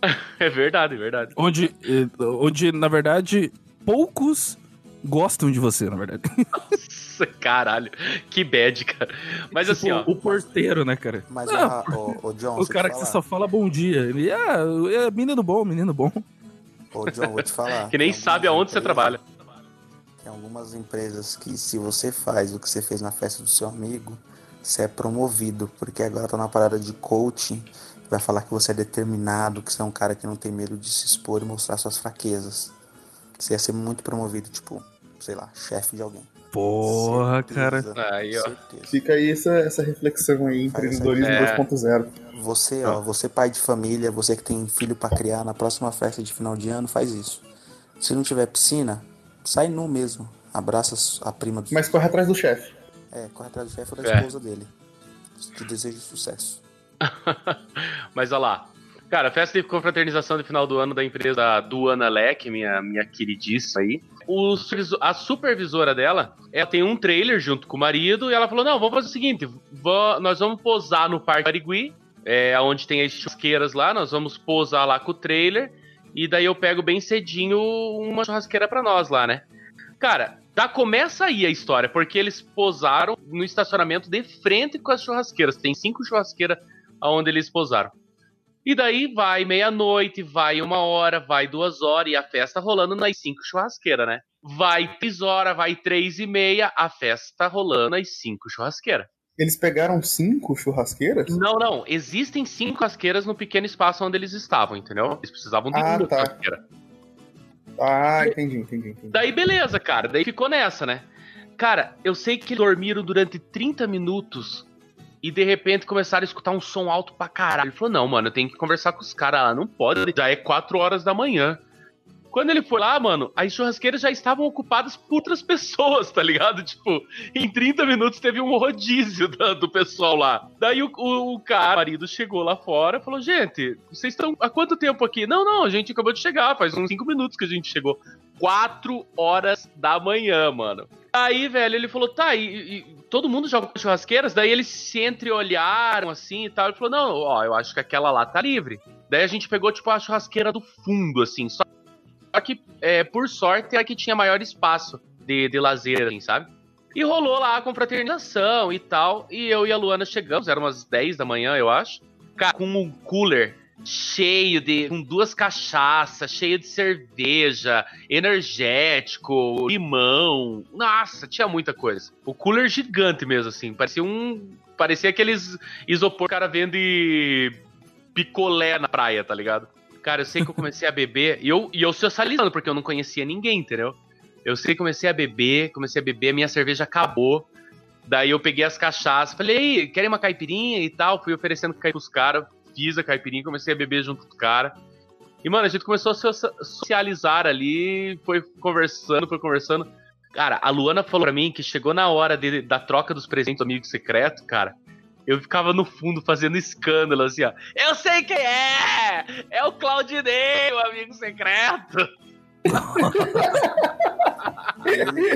É verdade, é verdade. Onde, eh, onde, na verdade, poucos gostam de você, na verdade. Nossa, caralho, que bad, cara. Mas assim, Tipo, ó. O porteiro, né, cara? Mas, Ah, ah, ô, ô, John, o cara que você só fala bom dia. Ele, ah, é menino bom, menino bom. Ô, John, vou te falar. Que nem sabe aonde você empresas- trabalha. Tem algumas empresas que se você faz o que você fez na festa do seu amigo, você é promovido, porque agora tá na parada de coaching, vai falar que você é determinado, que você é um cara que não tem medo de se expor e mostrar suas fraquezas. Você ia ser muito promovido, tipo, sei lá, chefe de alguém. Porra, cara. Certeza, Aí, ó. certeza. Fica aí essa, essa reflexão aí, empreendedorismo É. 2.0. Você, ó, você pai de família, você que tem filho pra criar, na próxima festa de final de ano, faz isso. Se não tiver piscina, sai nu mesmo. Abraça a prima do Mas corre atrás do chefe. É, corre atrás do chefe ou da É. esposa dele. Te desejo sucesso. Mas olha lá. Cara, festa de confraternização de final do ano da empresa Duana Leck, minha, minha queridíssima aí. O, a supervisora dela, ela tem um trailer junto com o marido e ela falou: Não, vamos fazer o seguinte: va- nós vamos posar no Parque Barigui, é, onde tem as churrasqueiras lá, nós vamos posar lá com o trailer e daí eu pego bem cedinho uma churrasqueira pra nós lá, né? Cara, já começa aí a história, porque eles posaram no estacionamento de frente com as churrasqueiras. Tem cinco churrasqueiras aonde eles posaram. E daí vai meia-noite, vai uma hora, vai duas horas e a festa rolando nas cinco churrasqueiras, né? Vai três horas, vai três e meia, a festa rolando nas cinco churrasqueiras. Eles pegaram cinco churrasqueiras? Não, não, existem cinco churrasqueiras no pequeno espaço onde eles estavam, entendeu? Eles precisavam de Ah, uma tá. churrasqueira. Ah, entendi, entendi, entendi. Daí beleza, cara. Daí ficou nessa, né? Cara, eu sei que dormiram durante 30 minutos e de repente começaram a escutar um som alto pra caralho. Ele falou: Não, mano, eu tenho que conversar com os caras lá. Não pode, já é 4 horas da manhã. Quando ele foi lá, mano, as churrasqueiras já estavam ocupadas por outras pessoas, tá ligado? Tipo, em 30 minutos teve um rodízio da- do pessoal lá. Daí o, o, o cara, o marido, chegou lá fora e falou: Gente, vocês estão há quanto tempo aqui? Não, não, a gente acabou de chegar, faz uns 5 minutos que a gente chegou. 4 horas da manhã, mano. Aí, velho, ele falou, tá, e, e todo mundo joga com churrasqueiras? Daí eles se entreolharam assim e tal. Ele falou, não, ó, eu acho que aquela lá tá livre. Daí a gente pegou, tipo, a churrasqueira do fundo, assim. Só que, é, por sorte, é a que tinha maior espaço de, de lazer, assim, sabe? E rolou lá a confraternização e tal. E eu e a Luana chegamos, eram umas 10 da manhã, eu acho. Cara, com um cooler cheio de. com duas cachaças, cheio de cerveja, energético, limão. Nossa, tinha muita coisa. O cooler gigante mesmo, assim. Parecia um. Parecia aqueles isopor cara vende picolé na praia, tá ligado? Cara, eu sei que eu comecei a beber e eu, e eu socializando, porque eu não conhecia ninguém, entendeu? Eu sei que comecei a beber, comecei a beber, minha cerveja acabou. Daí eu peguei as cachaças, falei, ei, querem uma caipirinha e tal? Fui oferecendo caipirinha pros caras, fiz a caipirinha, comecei a beber junto com os caras. E, mano, a gente começou a socia- socializar ali, foi conversando, foi conversando. Cara, a Luana falou pra mim que chegou na hora de- da troca dos presentes do amigo secreto, cara. Eu ficava no fundo fazendo escândalo, assim, ó. Eu sei quem é! É o Claudinei, o amigo secreto!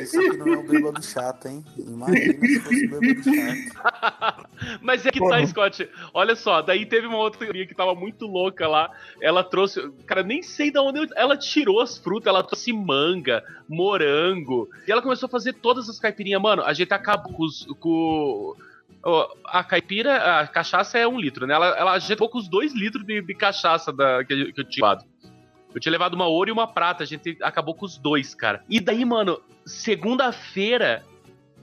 Isso aqui não é um bêbado chato, hein? Imagina se fosse um bêbado chato. Mas é que Porra. tá, Scott. Olha só, daí teve uma outra teoria que tava muito louca lá. Ela trouxe. Cara, nem sei de onde. Ela tirou as frutas, ela trouxe manga, morango. E ela começou a fazer todas as caipirinhas. Mano, a gente acabou com os. Com... A caipira, a cachaça é um litro, né? Ela, ela a gente acabou com os dois litros de, de cachaça da, que, eu- que eu tinha levado. Eu tinha levado uma ouro e uma prata, a gente acabou com os dois, cara. E daí, mano, segunda-feira,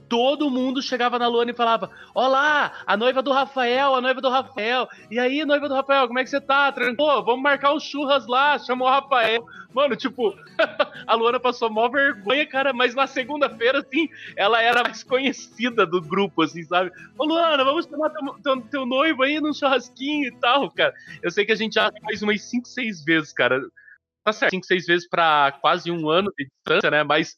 todo mundo chegava na Luana e falava: Olá, a noiva do Rafael, a noiva do Rafael. E aí, noiva do Rafael, como é que você tá? Tranquilo? Vamos marcar uns churras lá, chamou o Rafael. Mano, tipo, a Luana passou mó vergonha, cara, mas na segunda-feira, assim, ela era mais conhecida do grupo, assim, sabe? Ô, Luana, vamos chamar teu, teu, teu noivo aí num churrasquinho e tal, cara. Eu sei que a gente já faz umas 5, 6 vezes, cara. Tá certo, 5, 6 vezes pra quase um ano de distância, né? Mas,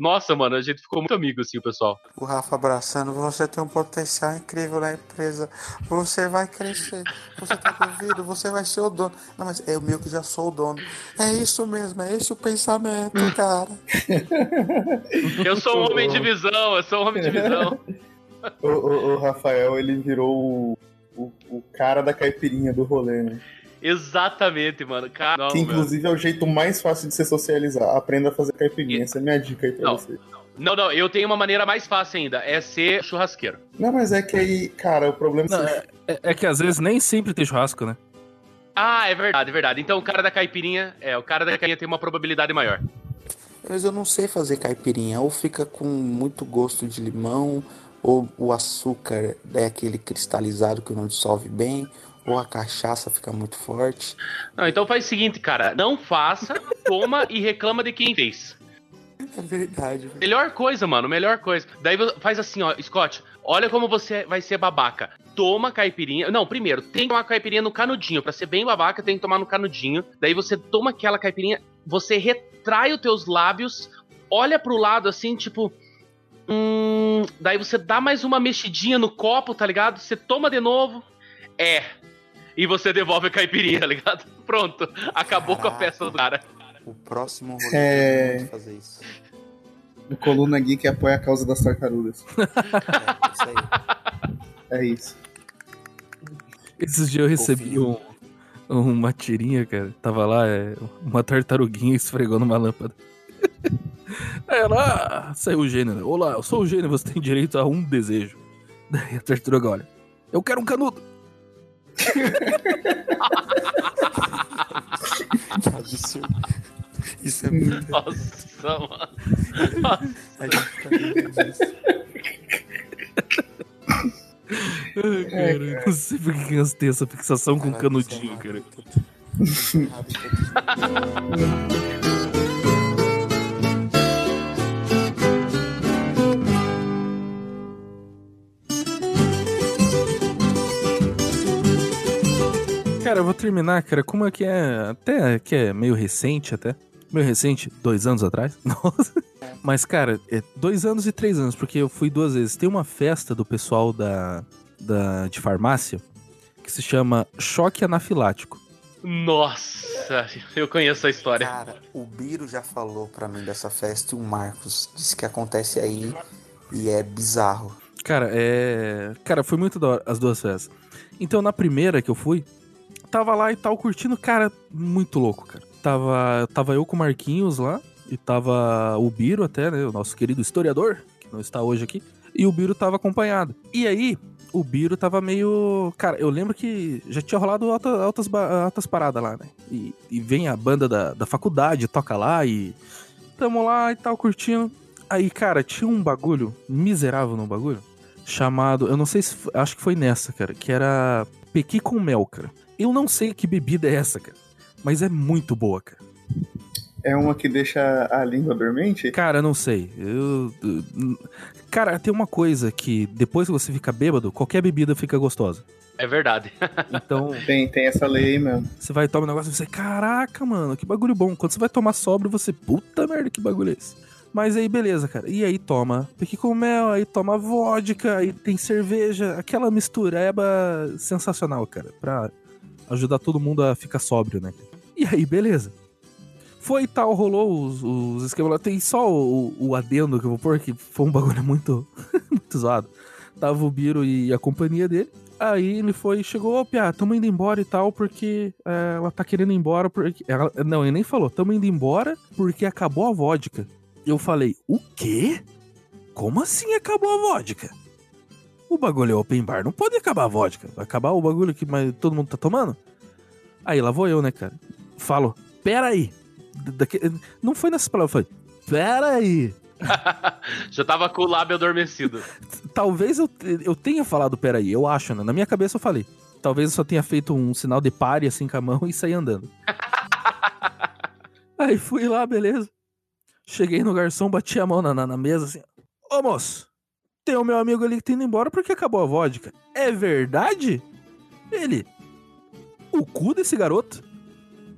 nossa, mano, a gente ficou muito amigo, assim, o pessoal. O Rafa abraçando, você tem um potencial incrível na empresa. Você vai crescer. Você tá ouvindo, você vai ser o dono. Não, mas é o meu que já sou o dono. É isso mesmo, é esse o pensamento, cara. Eu sou um homem de visão, eu sou um homem de visão. O, o- o Rafael, ele virou o, o, o cara da caipirinha do rolê, né? Exatamente, mano. Cara, não, que meu. inclusive é o jeito mais fácil de se socializar. Aprenda a fazer caipirinha. Essa é a minha dica aí pra Não. você. não, não, eu tenho uma maneira mais fácil ainda, é ser churrasqueiro. Não, mas é que aí, cara, o problema Não, é É, é que às vezes nem sempre tem churrasco, né? Ah, é verdade, é verdade. Então o cara da caipirinha, é, o cara da caipirinha tem uma probabilidade maior. Mas eu não sei fazer caipirinha. Ou fica com muito gosto de limão, ou o açúcar é aquele cristalizado que não dissolve bem, ou a cachaça fica muito forte. Não, então faz o seguinte, cara, não faça, toma e reclama de quem fez. É verdade. Melhor coisa, mano, melhor coisa. Daí faz assim, ó, Scott, olha como você vai ser babaca. Toma caipirinha. Não, primeiro, tem que tomar caipirinha no canudinho. Pra ser bem babaca, tem que tomar no canudinho. Daí você toma aquela caipirinha, você retrai os teus lábios, olha pro lado assim, tipo. Hum, daí você dá mais uma mexidinha no copo, tá ligado? Você toma de novo. É. e você devolve a caipirinha, tá ligado? Pronto, acabou com a festa do cara. O próximo rolê É. fazer isso. O Coluna Geek apoia a causa das tartarugas. É, isso aí. É isso. Esses dias eu recebi um, uma tirinha, cara. Tava lá, é, uma tartaruguinha esfregou numa lâmpada. Aí ela, ah, saiu o gênio. né? Olá, eu sou o gênio, você tem direito a um desejo. Daí a tartaruga olha. Eu quero um canudo. Absurdo. Isso é muito. Nossa, mano. A gente tá disso. Ai, cara, não sei por que criança tem essa fixação com Caralho, canudinho, é cara. Cara, eu vou terminar, cara, como é que é. Até que é meio recente, até. Meio recente, dois anos atrás. Nossa. Mas, cara, é dois anos e três anos, porque eu fui duas vezes. Tem uma festa do pessoal da, da de farmácia que se chama Choque Anafilático. Nossa, eu conheço a história. Cara, o Biro já falou pra mim dessa festa e o Marcos disse que acontece aí e é bizarro. Cara, é. Cara, foi muito da hora as duas festas. Então, na primeira que eu fui, tava lá e tal, curtindo, cara, muito louco, cara. Tava, tava eu com o Marquinhos lá, e tava o Biro até, né? O nosso querido historiador, que não está hoje aqui. E o Biro tava acompanhado. E aí, o Biro tava meio. Cara, eu lembro que já tinha rolado alta- altas, ba- altas paradas lá, né? E, e vem a banda da, da faculdade, toca lá e. Tamo lá e tal, curtindo. Aí, cara, tinha um bagulho miserável no bagulho chamado. Eu não sei se. Acho que foi nessa, cara. Que era pequi com mel, cara. Eu não sei que bebida é essa, cara. Mas é muito boa, cara. É uma que deixa a língua dormente? Cara, não sei. Eu. Cara, tem uma coisa que depois que você fica bêbado, qualquer bebida fica gostosa. É verdade. Então, Tem, tem essa lei aí mesmo. você vai tomar um negócio e você, caraca, mano, que bagulho bom. Quando você vai tomar sóbrio, você, puta merda, que bagulho é esse? Mas aí, beleza, cara. E aí toma pequi com mel, aí toma vodka, aí tem cerveja, aquela mistureba sensacional, cara, pra ajudar todo mundo a ficar sóbrio, né? E aí, beleza. Foi e tal, rolou os, os esquemas lá. Tem só o, o adendo que eu vou pôr, que foi um bagulho muito, muito zoado. Tava o Biro e a companhia dele. Aí ele foi, chegou, Pia, tamo indo embora e tal, porque é, ela tá querendo ir embora. Porque... Ela, não, ele nem falou, tamo indo embora porque acabou a vodka. Eu falei, o quê? Como assim acabou a vodka? O bagulho é open bar, não pode acabar a vodka. Vai acabar o bagulho que mais todo mundo tá tomando? Aí lá vou eu, né, cara? Falo, pera aí. Daqui... Não foi nessas palavras, foi, pera aí. Já tava com o lábio adormecido. Talvez eu, eu tenha falado peraí, eu acho, né? Na minha cabeça eu falei. Talvez eu só tenha feito um sinal de pare assim com a mão e saí andando. Aí fui lá, beleza. Cheguei no garçom, bati a mão na, na, na mesa assim. Ô moço, tem o meu amigo ali que tá indo embora porque acabou a vodka. É verdade? Ele. O cu desse garoto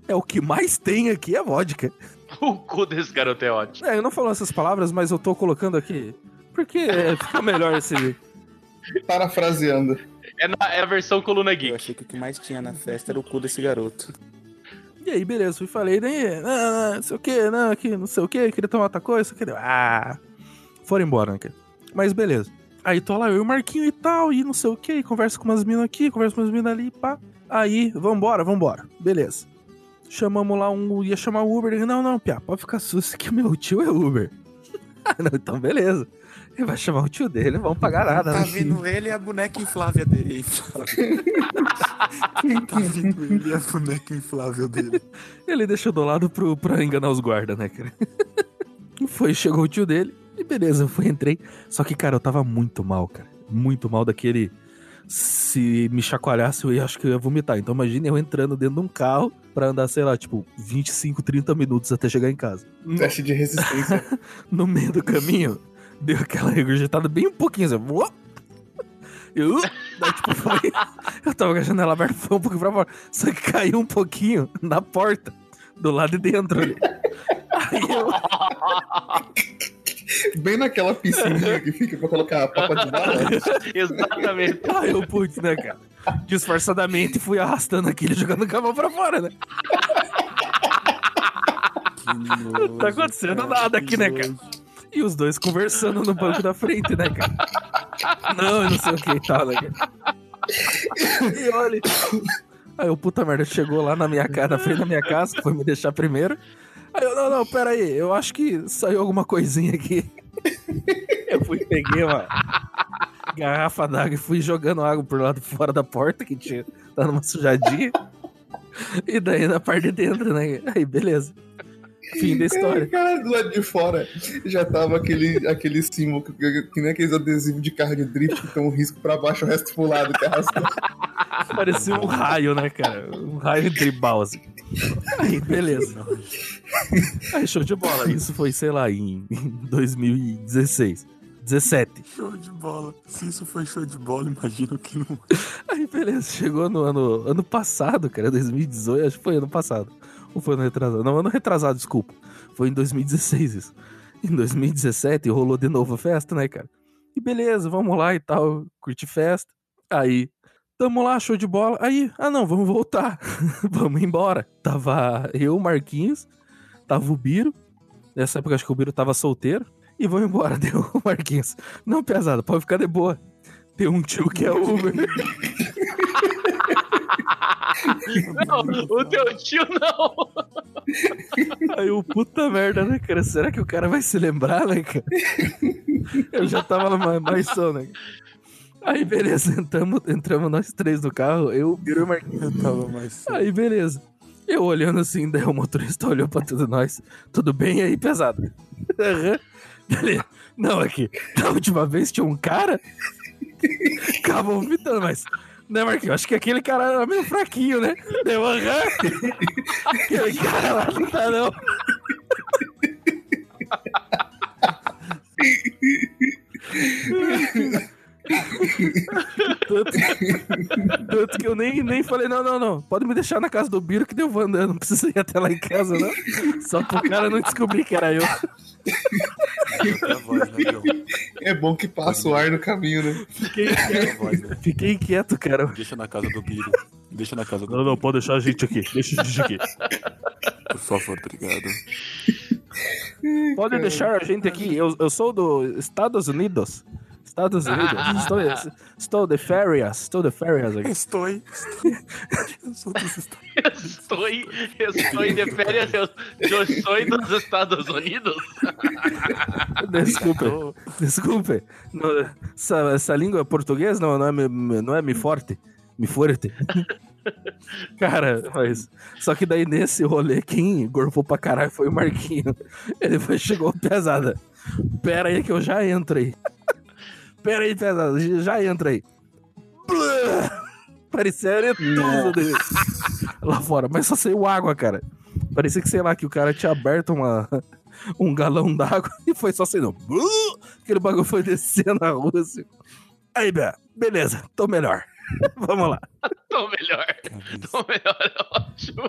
é o que mais tem aqui é vodka. O cu desse garoto é ótimo. É, eu não falo essas palavras, mas eu tô colocando aqui. Porque é, fica melhor esse. Parafraseando. É, na, é a versão coluna Eu geek. achei que o que mais tinha na festa era o cu desse garoto. E aí, beleza, fui falei, né? Não, não, não sei o que, não, aqui, não sei o que, queria tomar outra coisa, queria. Ah! Foram embora, né, cara? Mas beleza. Aí tô lá, eu e o Marquinho e tal, e não sei o que, conversa com umas minas aqui, conversa com umas minas ali, pá. Aí, vambora, vambora. Beleza. Chamamos lá um. ia chamar o Uber. Ele, não, não, Pia, pode ficar susto que meu tio é Uber. Não, então beleza. Ele vai chamar o tio dele, não vamos pagar nada. Tá né? vindo ele e a boneca inflável dele. tá vindo ele e a boneca inflável dele. Ele deixou do lado pro, pra enganar os guardas, né, cara? Foi, chegou o tio dele e beleza, eu fui, entrei. Só que, cara, eu tava muito mal, cara. Muito mal daquele. Se me chacoalhasse, eu ia, acho que eu ia vomitar. Então imagine eu entrando dentro de um carro pra andar, sei lá, tipo, 25, 30 minutos até chegar em casa. Teste de resistência. no meio do caminho, deu aquela regurgitada bem um pouquinho, assim. Eu, daí, tipo, foi, eu tava com a janela aberta, foi um pouquinho pra fora. Só que caiu um pouquinho na porta, do lado de dentro ali. Aí eu, Bem naquela piscininha que fica pra colocar a papa de bala. Exatamente. aí eu, putz, né, cara? disfarçadamente fui arrastando aquele jogando a mão pra fora, né? Não tá acontecendo nada aqui, né, cara? E os dois conversando no banco da frente, né, cara? Não, eu não sei o que e tal, né, cara? E olha. Aí o puta merda chegou lá na minha casa, na frente da minha casa, foi me deixar primeiro. Aí eu, não, não, pera aí, eu acho que saiu alguma coisinha aqui. Eu fui, peguei uma garrafa d'água e fui jogando água por lá de fora da porta, que tinha, tava numa sujadinha. E daí na parte de dentro, né? Aí, beleza. Fim da história. Cara, do lado de fora já tava aquele, aquele símbolo, que, que, que nem aqueles adesivos de carro de drift que tem um risco pra baixo, o resto pro lado, que arrastou. Parecia um raio, né, cara? Um raio tribal, assim. Aí, beleza. Aí, show de bola. Isso foi, sei lá, em em 2016. 17. Show de bola. Se isso foi show de bola, imagino que não. Aí, beleza. Chegou no ano, ano passado, cara. 2018, acho que foi ano passado. Ou foi ano retrasado? Não, ano retrasado, desculpa. Foi em 2016 isso. Em 2017 rolou de novo a festa, né, cara? E beleza, vamos lá e tal, curtir festa. Aí, tamo lá, show de bola. Aí, ah não, vamos voltar. vamos embora. Tava eu, Marquinhos, tava o Biro. Nessa época acho que o Biro tava solteiro. E vamos embora, deu o Marquinhos. Não, pesado, pode ficar de boa. Tem um tio que é Uber. Não, o teu tio não. Aí o puta merda, né, cara? Será que o cara vai se lembrar, né, cara? Eu já tava mais, mais som, né? Aí, beleza, entramos, entramos nós três no carro, eu, o Marquinhos. Tava mais. Aí, beleza. Eu olhando assim, daí o motorista olhou pra tudo nós. Tudo bem aí, pesado? Aham. Beleza. Não, aqui. Da última vez tinha um cara. Acabou vomitando, mas. Né, Marquinhos? Acho que aquele cara era meio fraquinho, né? Deu aham. Aquele cara lá não tá, não. Tanto, tanto que eu nem, nem falei, não, não, não. Pode me deixar na casa do Biro que deu andando. Não precisa ir até lá em casa, não. Só pro cara não descobrir que era eu. É né? É bom que passa o ar no caminho, né? Fiquei né? fiquei inquieto, cara. Deixa na casa do Biro. Deixa na casa do Não, não, pode deixar a gente aqui. Deixa a gente aqui. Por favor, obrigado. Pode deixar a gente aqui. Eu, eu sou dos Estados Unidos. Estados Unidos. Estou, estou de férias. Estou de férias aqui. Estou. Estados Estou, estou de férias, eu, eu sou dos Estados Unidos. Desculpe. Desculpe. Não, essa, essa língua portuguesa não, não, é, me- não é me forte. Me forte. Cara, mas. Só que daí nesse rolê, quem gorfou pra caralho foi o Marquinho. Ele foi, chegou pesada. Pera aí que eu já entro aí. Pera aí, pesada, já entra aí. Parecia aretuso dele. lá fora, mas só saiu água, cara. Parecia que, sei lá, que o cara tinha aberto uma, um galão d'água e foi só saindo. Aquele bagulho foi descendo a rua assim. Aí, Bé, beleza, tô melhor. Vamos lá. Tô melhor. Tô melhor, é ótimo.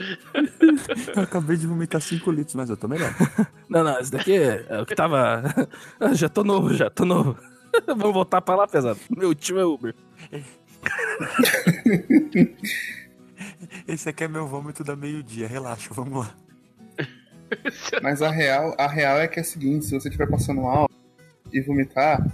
Eu acabei de vomitar 5 litros, mas eu tô melhor. Não, não, esse daqui é o que tava. já tô novo, já tô novo. Vamos voltar pra lá, pesado. Meu tio é Uber. Esse aqui é meu vômito da meio-dia, relaxa, vamos lá. Mas a real, a real é que é a seguinte, se você estiver passando mal e vomitar,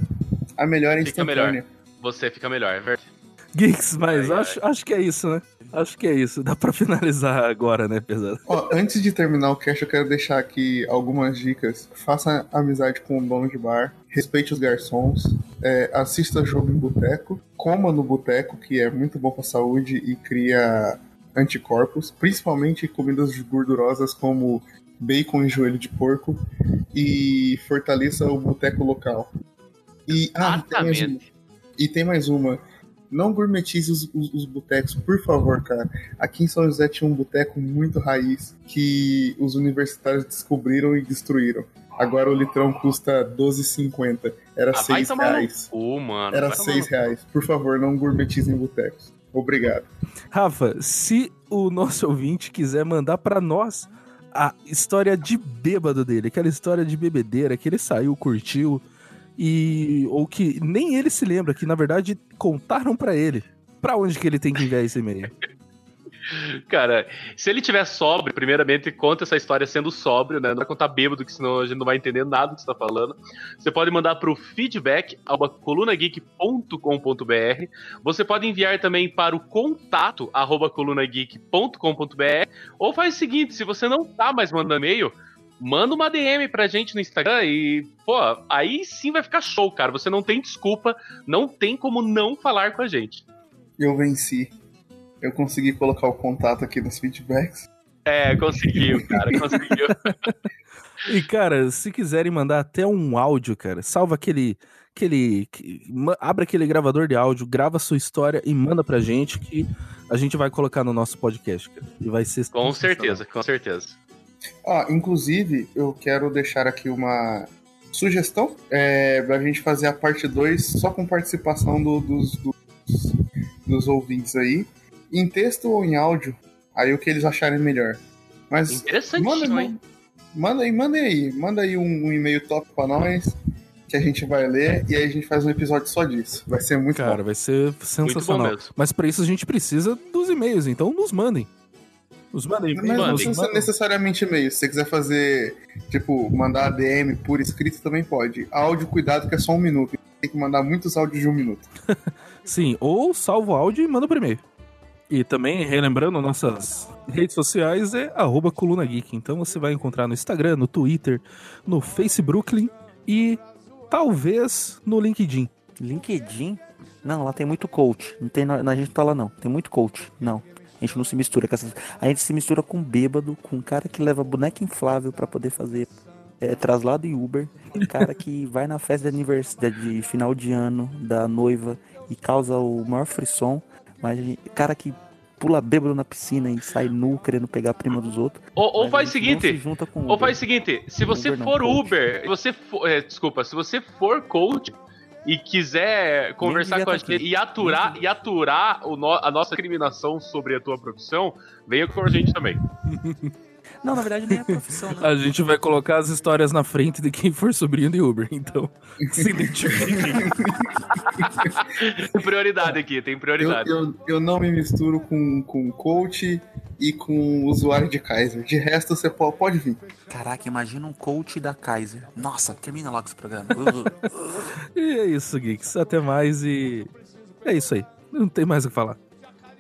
a melhor é Fica melhor. instantânea. Você fica melhor, é verdade. Geeks, mas Ai, ai. acho, acho que é isso, né? Acho que é isso. Dá pra finalizar agora, né, pesado? Ó, antes de terminar o cast, eu quero deixar aqui algumas dicas. Faça amizade com o dono de bar, respeite os garçons, é, assista jogo em boteco, coma no boteco, que é muito bom pra saúde e cria anticorpos, principalmente comidas gordurosas como bacon e joelho de porco, e fortaleça o boteco local. E, ah, tem mais. E tem mais uma. Não gourmetize os, os, os botecos, por favor, cara. Aqui em São José tinha um boteco muito raiz que os universitários descobriram e destruíram. Agora o litrão custa 12,50. Era Ah, vai 6 tomar no reais. cu, mano. Era vai tomar 6 no- reais. Por favor, não gourmetizem botecos. Obrigado. Rafa, se o nosso ouvinte quiser mandar pra nós a história de bêbado dele, aquela história de bebedeira que ele saiu, curtiu, e ou que nem ele se lembra, que na verdade contaram pra ele pra onde que ele tem que enviar esse e-mail. Cara, se ele tiver sóbrio, primeiramente conta essa história sendo sóbrio, né? Não vai contar bêbado, que senão a gente não vai entender nada do que você tá falando. Você pode mandar pro feedback arroba colunageek.com.br. Você pode enviar também para o contato arroba colunageek.com.br. Ou faz o seguinte, se você não tá mais mandando e-mail, manda uma DM pra gente no Instagram e, pô, aí sim vai ficar show, cara. Você não tem desculpa, não tem como não falar com a gente. Eu venci. Eu consegui colocar o contato aqui nos feedbacks. É, conseguiu, cara, conseguiu. E, cara, se quiserem mandar até um áudio, cara, salva aquele. aquele abre aquele gravador de áudio, grava a sua história e manda pra gente que a gente vai colocar no nosso podcast, cara. E vai ser. Com certeza, com certeza. Ah, inclusive, eu quero deixar aqui uma sugestão é, pra gente fazer a parte 2 só com participação do- dos, dos, dos ouvintes aí, em texto ou em áudio, aí o que eles acharem melhor. Mas manda, Interessantíssimo, hein? manda aí, manda aí, manda aí um, um e-mail top pra nós, que a gente vai ler, e aí a gente faz um episódio só disso. Vai ser muito Cara, bom. vai ser Muito bom sensacional. mesmo. Mas pra isso a gente precisa dos e-mails, então nos mandem. Nos mandem Mas e-mails. não Mandem, precisa ser necessariamente e-mail. Se você quiser fazer, tipo, mandar DM por escrito também pode. Áudio, cuidado, que é só um minuto. Tem que mandar muitos áudios de um minuto. Sim, ou salva o áudio e manda por e-mail. E também, relembrando, nossas redes sociais é arroba Coluna Geek. Então você vai encontrar no Instagram, no Twitter, no Facebook e talvez no LinkedIn. LinkedIn? Não, lá tem muito coach. Não tem, na, a gente tá lá não. Tem muito coach. Não. A gente não se mistura com essas. A gente se mistura com bêbado, com cara que leva boneca inflável pra poder fazer é, traslado e Uber. Cara que vai na festa de aniversário de final de ano da noiva e causa o maior frisson. Mas gente- cara que pula bêbado na piscina e sai nu querendo pegar a prima dos outros. Ou, ou faz o não se seguinte, com ou faz o seguinte, se você Uber não, for coach. Uber, se você for, é, desculpa, se você for coach e quiser conversar com a tá gente e aturar, e aturar no- a nossa discriminação sobre a tua profissão, venha com a gente também. Não, na verdade nem é profissão, né? A gente vai colocar as histórias na frente de quem for sobrinho de Uber. Então, se identifiquem. Tem prioridade aqui, tem Eu, prioridade. eu, eu não me misturo com, com coach e com usuário de Kaiser. De resto, você po- pode vir. Caraca, imagina um coach da Kaiser. Nossa, termina logo esse programa. E é isso, Geeks. Até mais e. É isso aí. Não tem mais o que falar.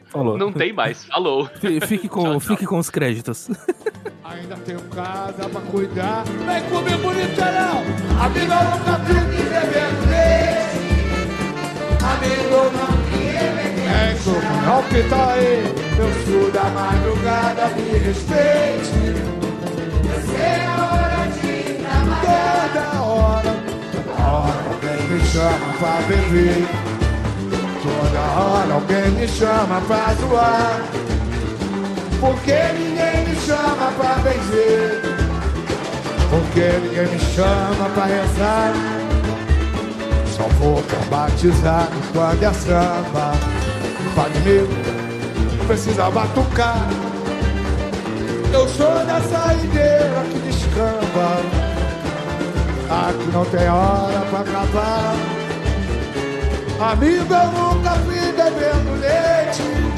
Falou. Não tem mais, falou. Fi- Fique com, Tchau, tchau. fique com os créditos. Ainda tenho casa pra cuidar. Vem comigo, bonitão! Amigo, eu nunca fique bebendo leite. Amigo, não Vem comigo, o que tá aí? Eu sou da madrugada, me respeite. Toda hora, toda hora alguém me chama pra beber. Toda hora alguém me chama pra zoar. Porque ninguém me chama pra benzer? Porque ninguém me chama pra rezar? Só vou batizar quando é samba. Padre meu, precisa batucar. Eu sou da saideira que descamba. Aqui não tem hora pra acabar. Amigo, eu fui bebendo leite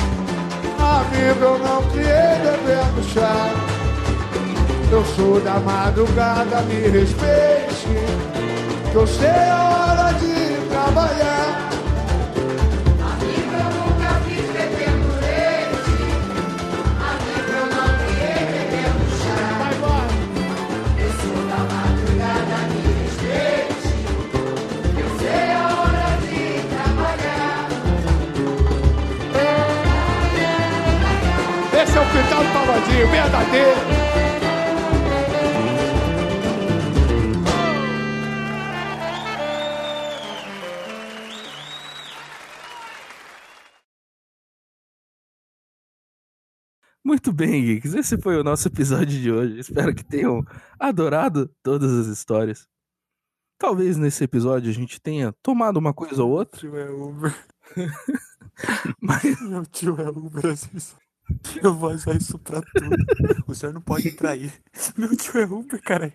Amigo, eu não criei bebendo chá. Eu sou da madrugada, me respeite. Que eu sei a hora de trabalhar. Pagodinho, verdadeiro. Muito bem, Geeks. Esse foi o nosso episódio de hoje. Espero que tenham adorado todas as histórias. Talvez nesse episódio a gente tenha tomado uma coisa ou outra, tio é Uber. mas Meu tio é Uber. Eu vou usar isso pra tudo. O senhor não pode trair. Meu tio é Uber, cara.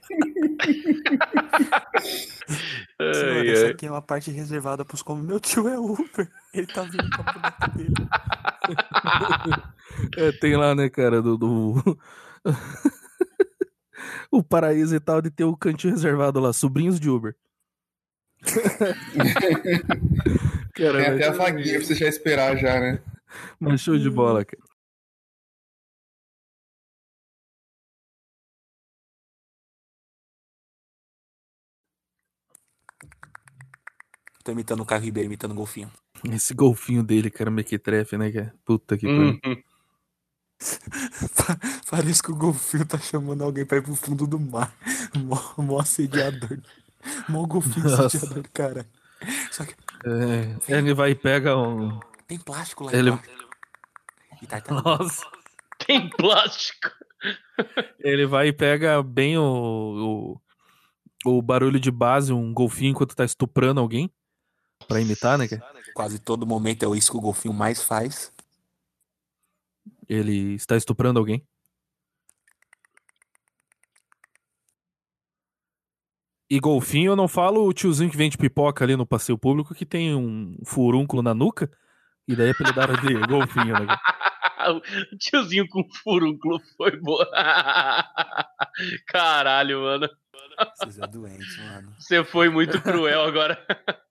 Senhor, ai. aqui é uma parte reservada pros como meu tio é Uber. Ele tá vindo com a boneca dele. É, tem lá, né, cara, do. do- o paraíso e tal de ter o cantinho reservado lá, sobrinhos de Uber. cara, Tem até a vaguinha pra você já esperar já, né? mas show de bola, cara. Tô imitando o Caio Ribeiro, imitando o golfinho. Esse golfinho dele, cara, mequetrefe, né, cara? Puta que pariu. Uhum. Parece que o golfinho tá chamando alguém pra ir pro fundo do mar. Mó, mó assediador. Mó golfinho Nossa. assediador, cara. Só que É, ele vai e pega um. tem plástico lá Ele- embaixo. E tartaruga. Nossa. Tem plástico. Ele vai e pega bem o, o, o barulho de base, um golfinho enquanto tá estuprando alguém. Pra imitar, né, cara? Quase todo momento é isso que o golfinho mais faz. Ele está estuprando alguém. E golfinho, eu não falo o tiozinho que vende pipoca ali no passeio público que tem um furúnculo na nuca. E daí apelidaram de golfinho, né? o tiozinho com furúnculo foi boa. Caralho, mano. Vocês é doente, mano. Você foi muito cruel agora.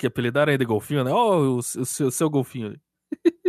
que apelidaram aí de golfinho, né? Ó, oh, o, o, o, seu golfinho.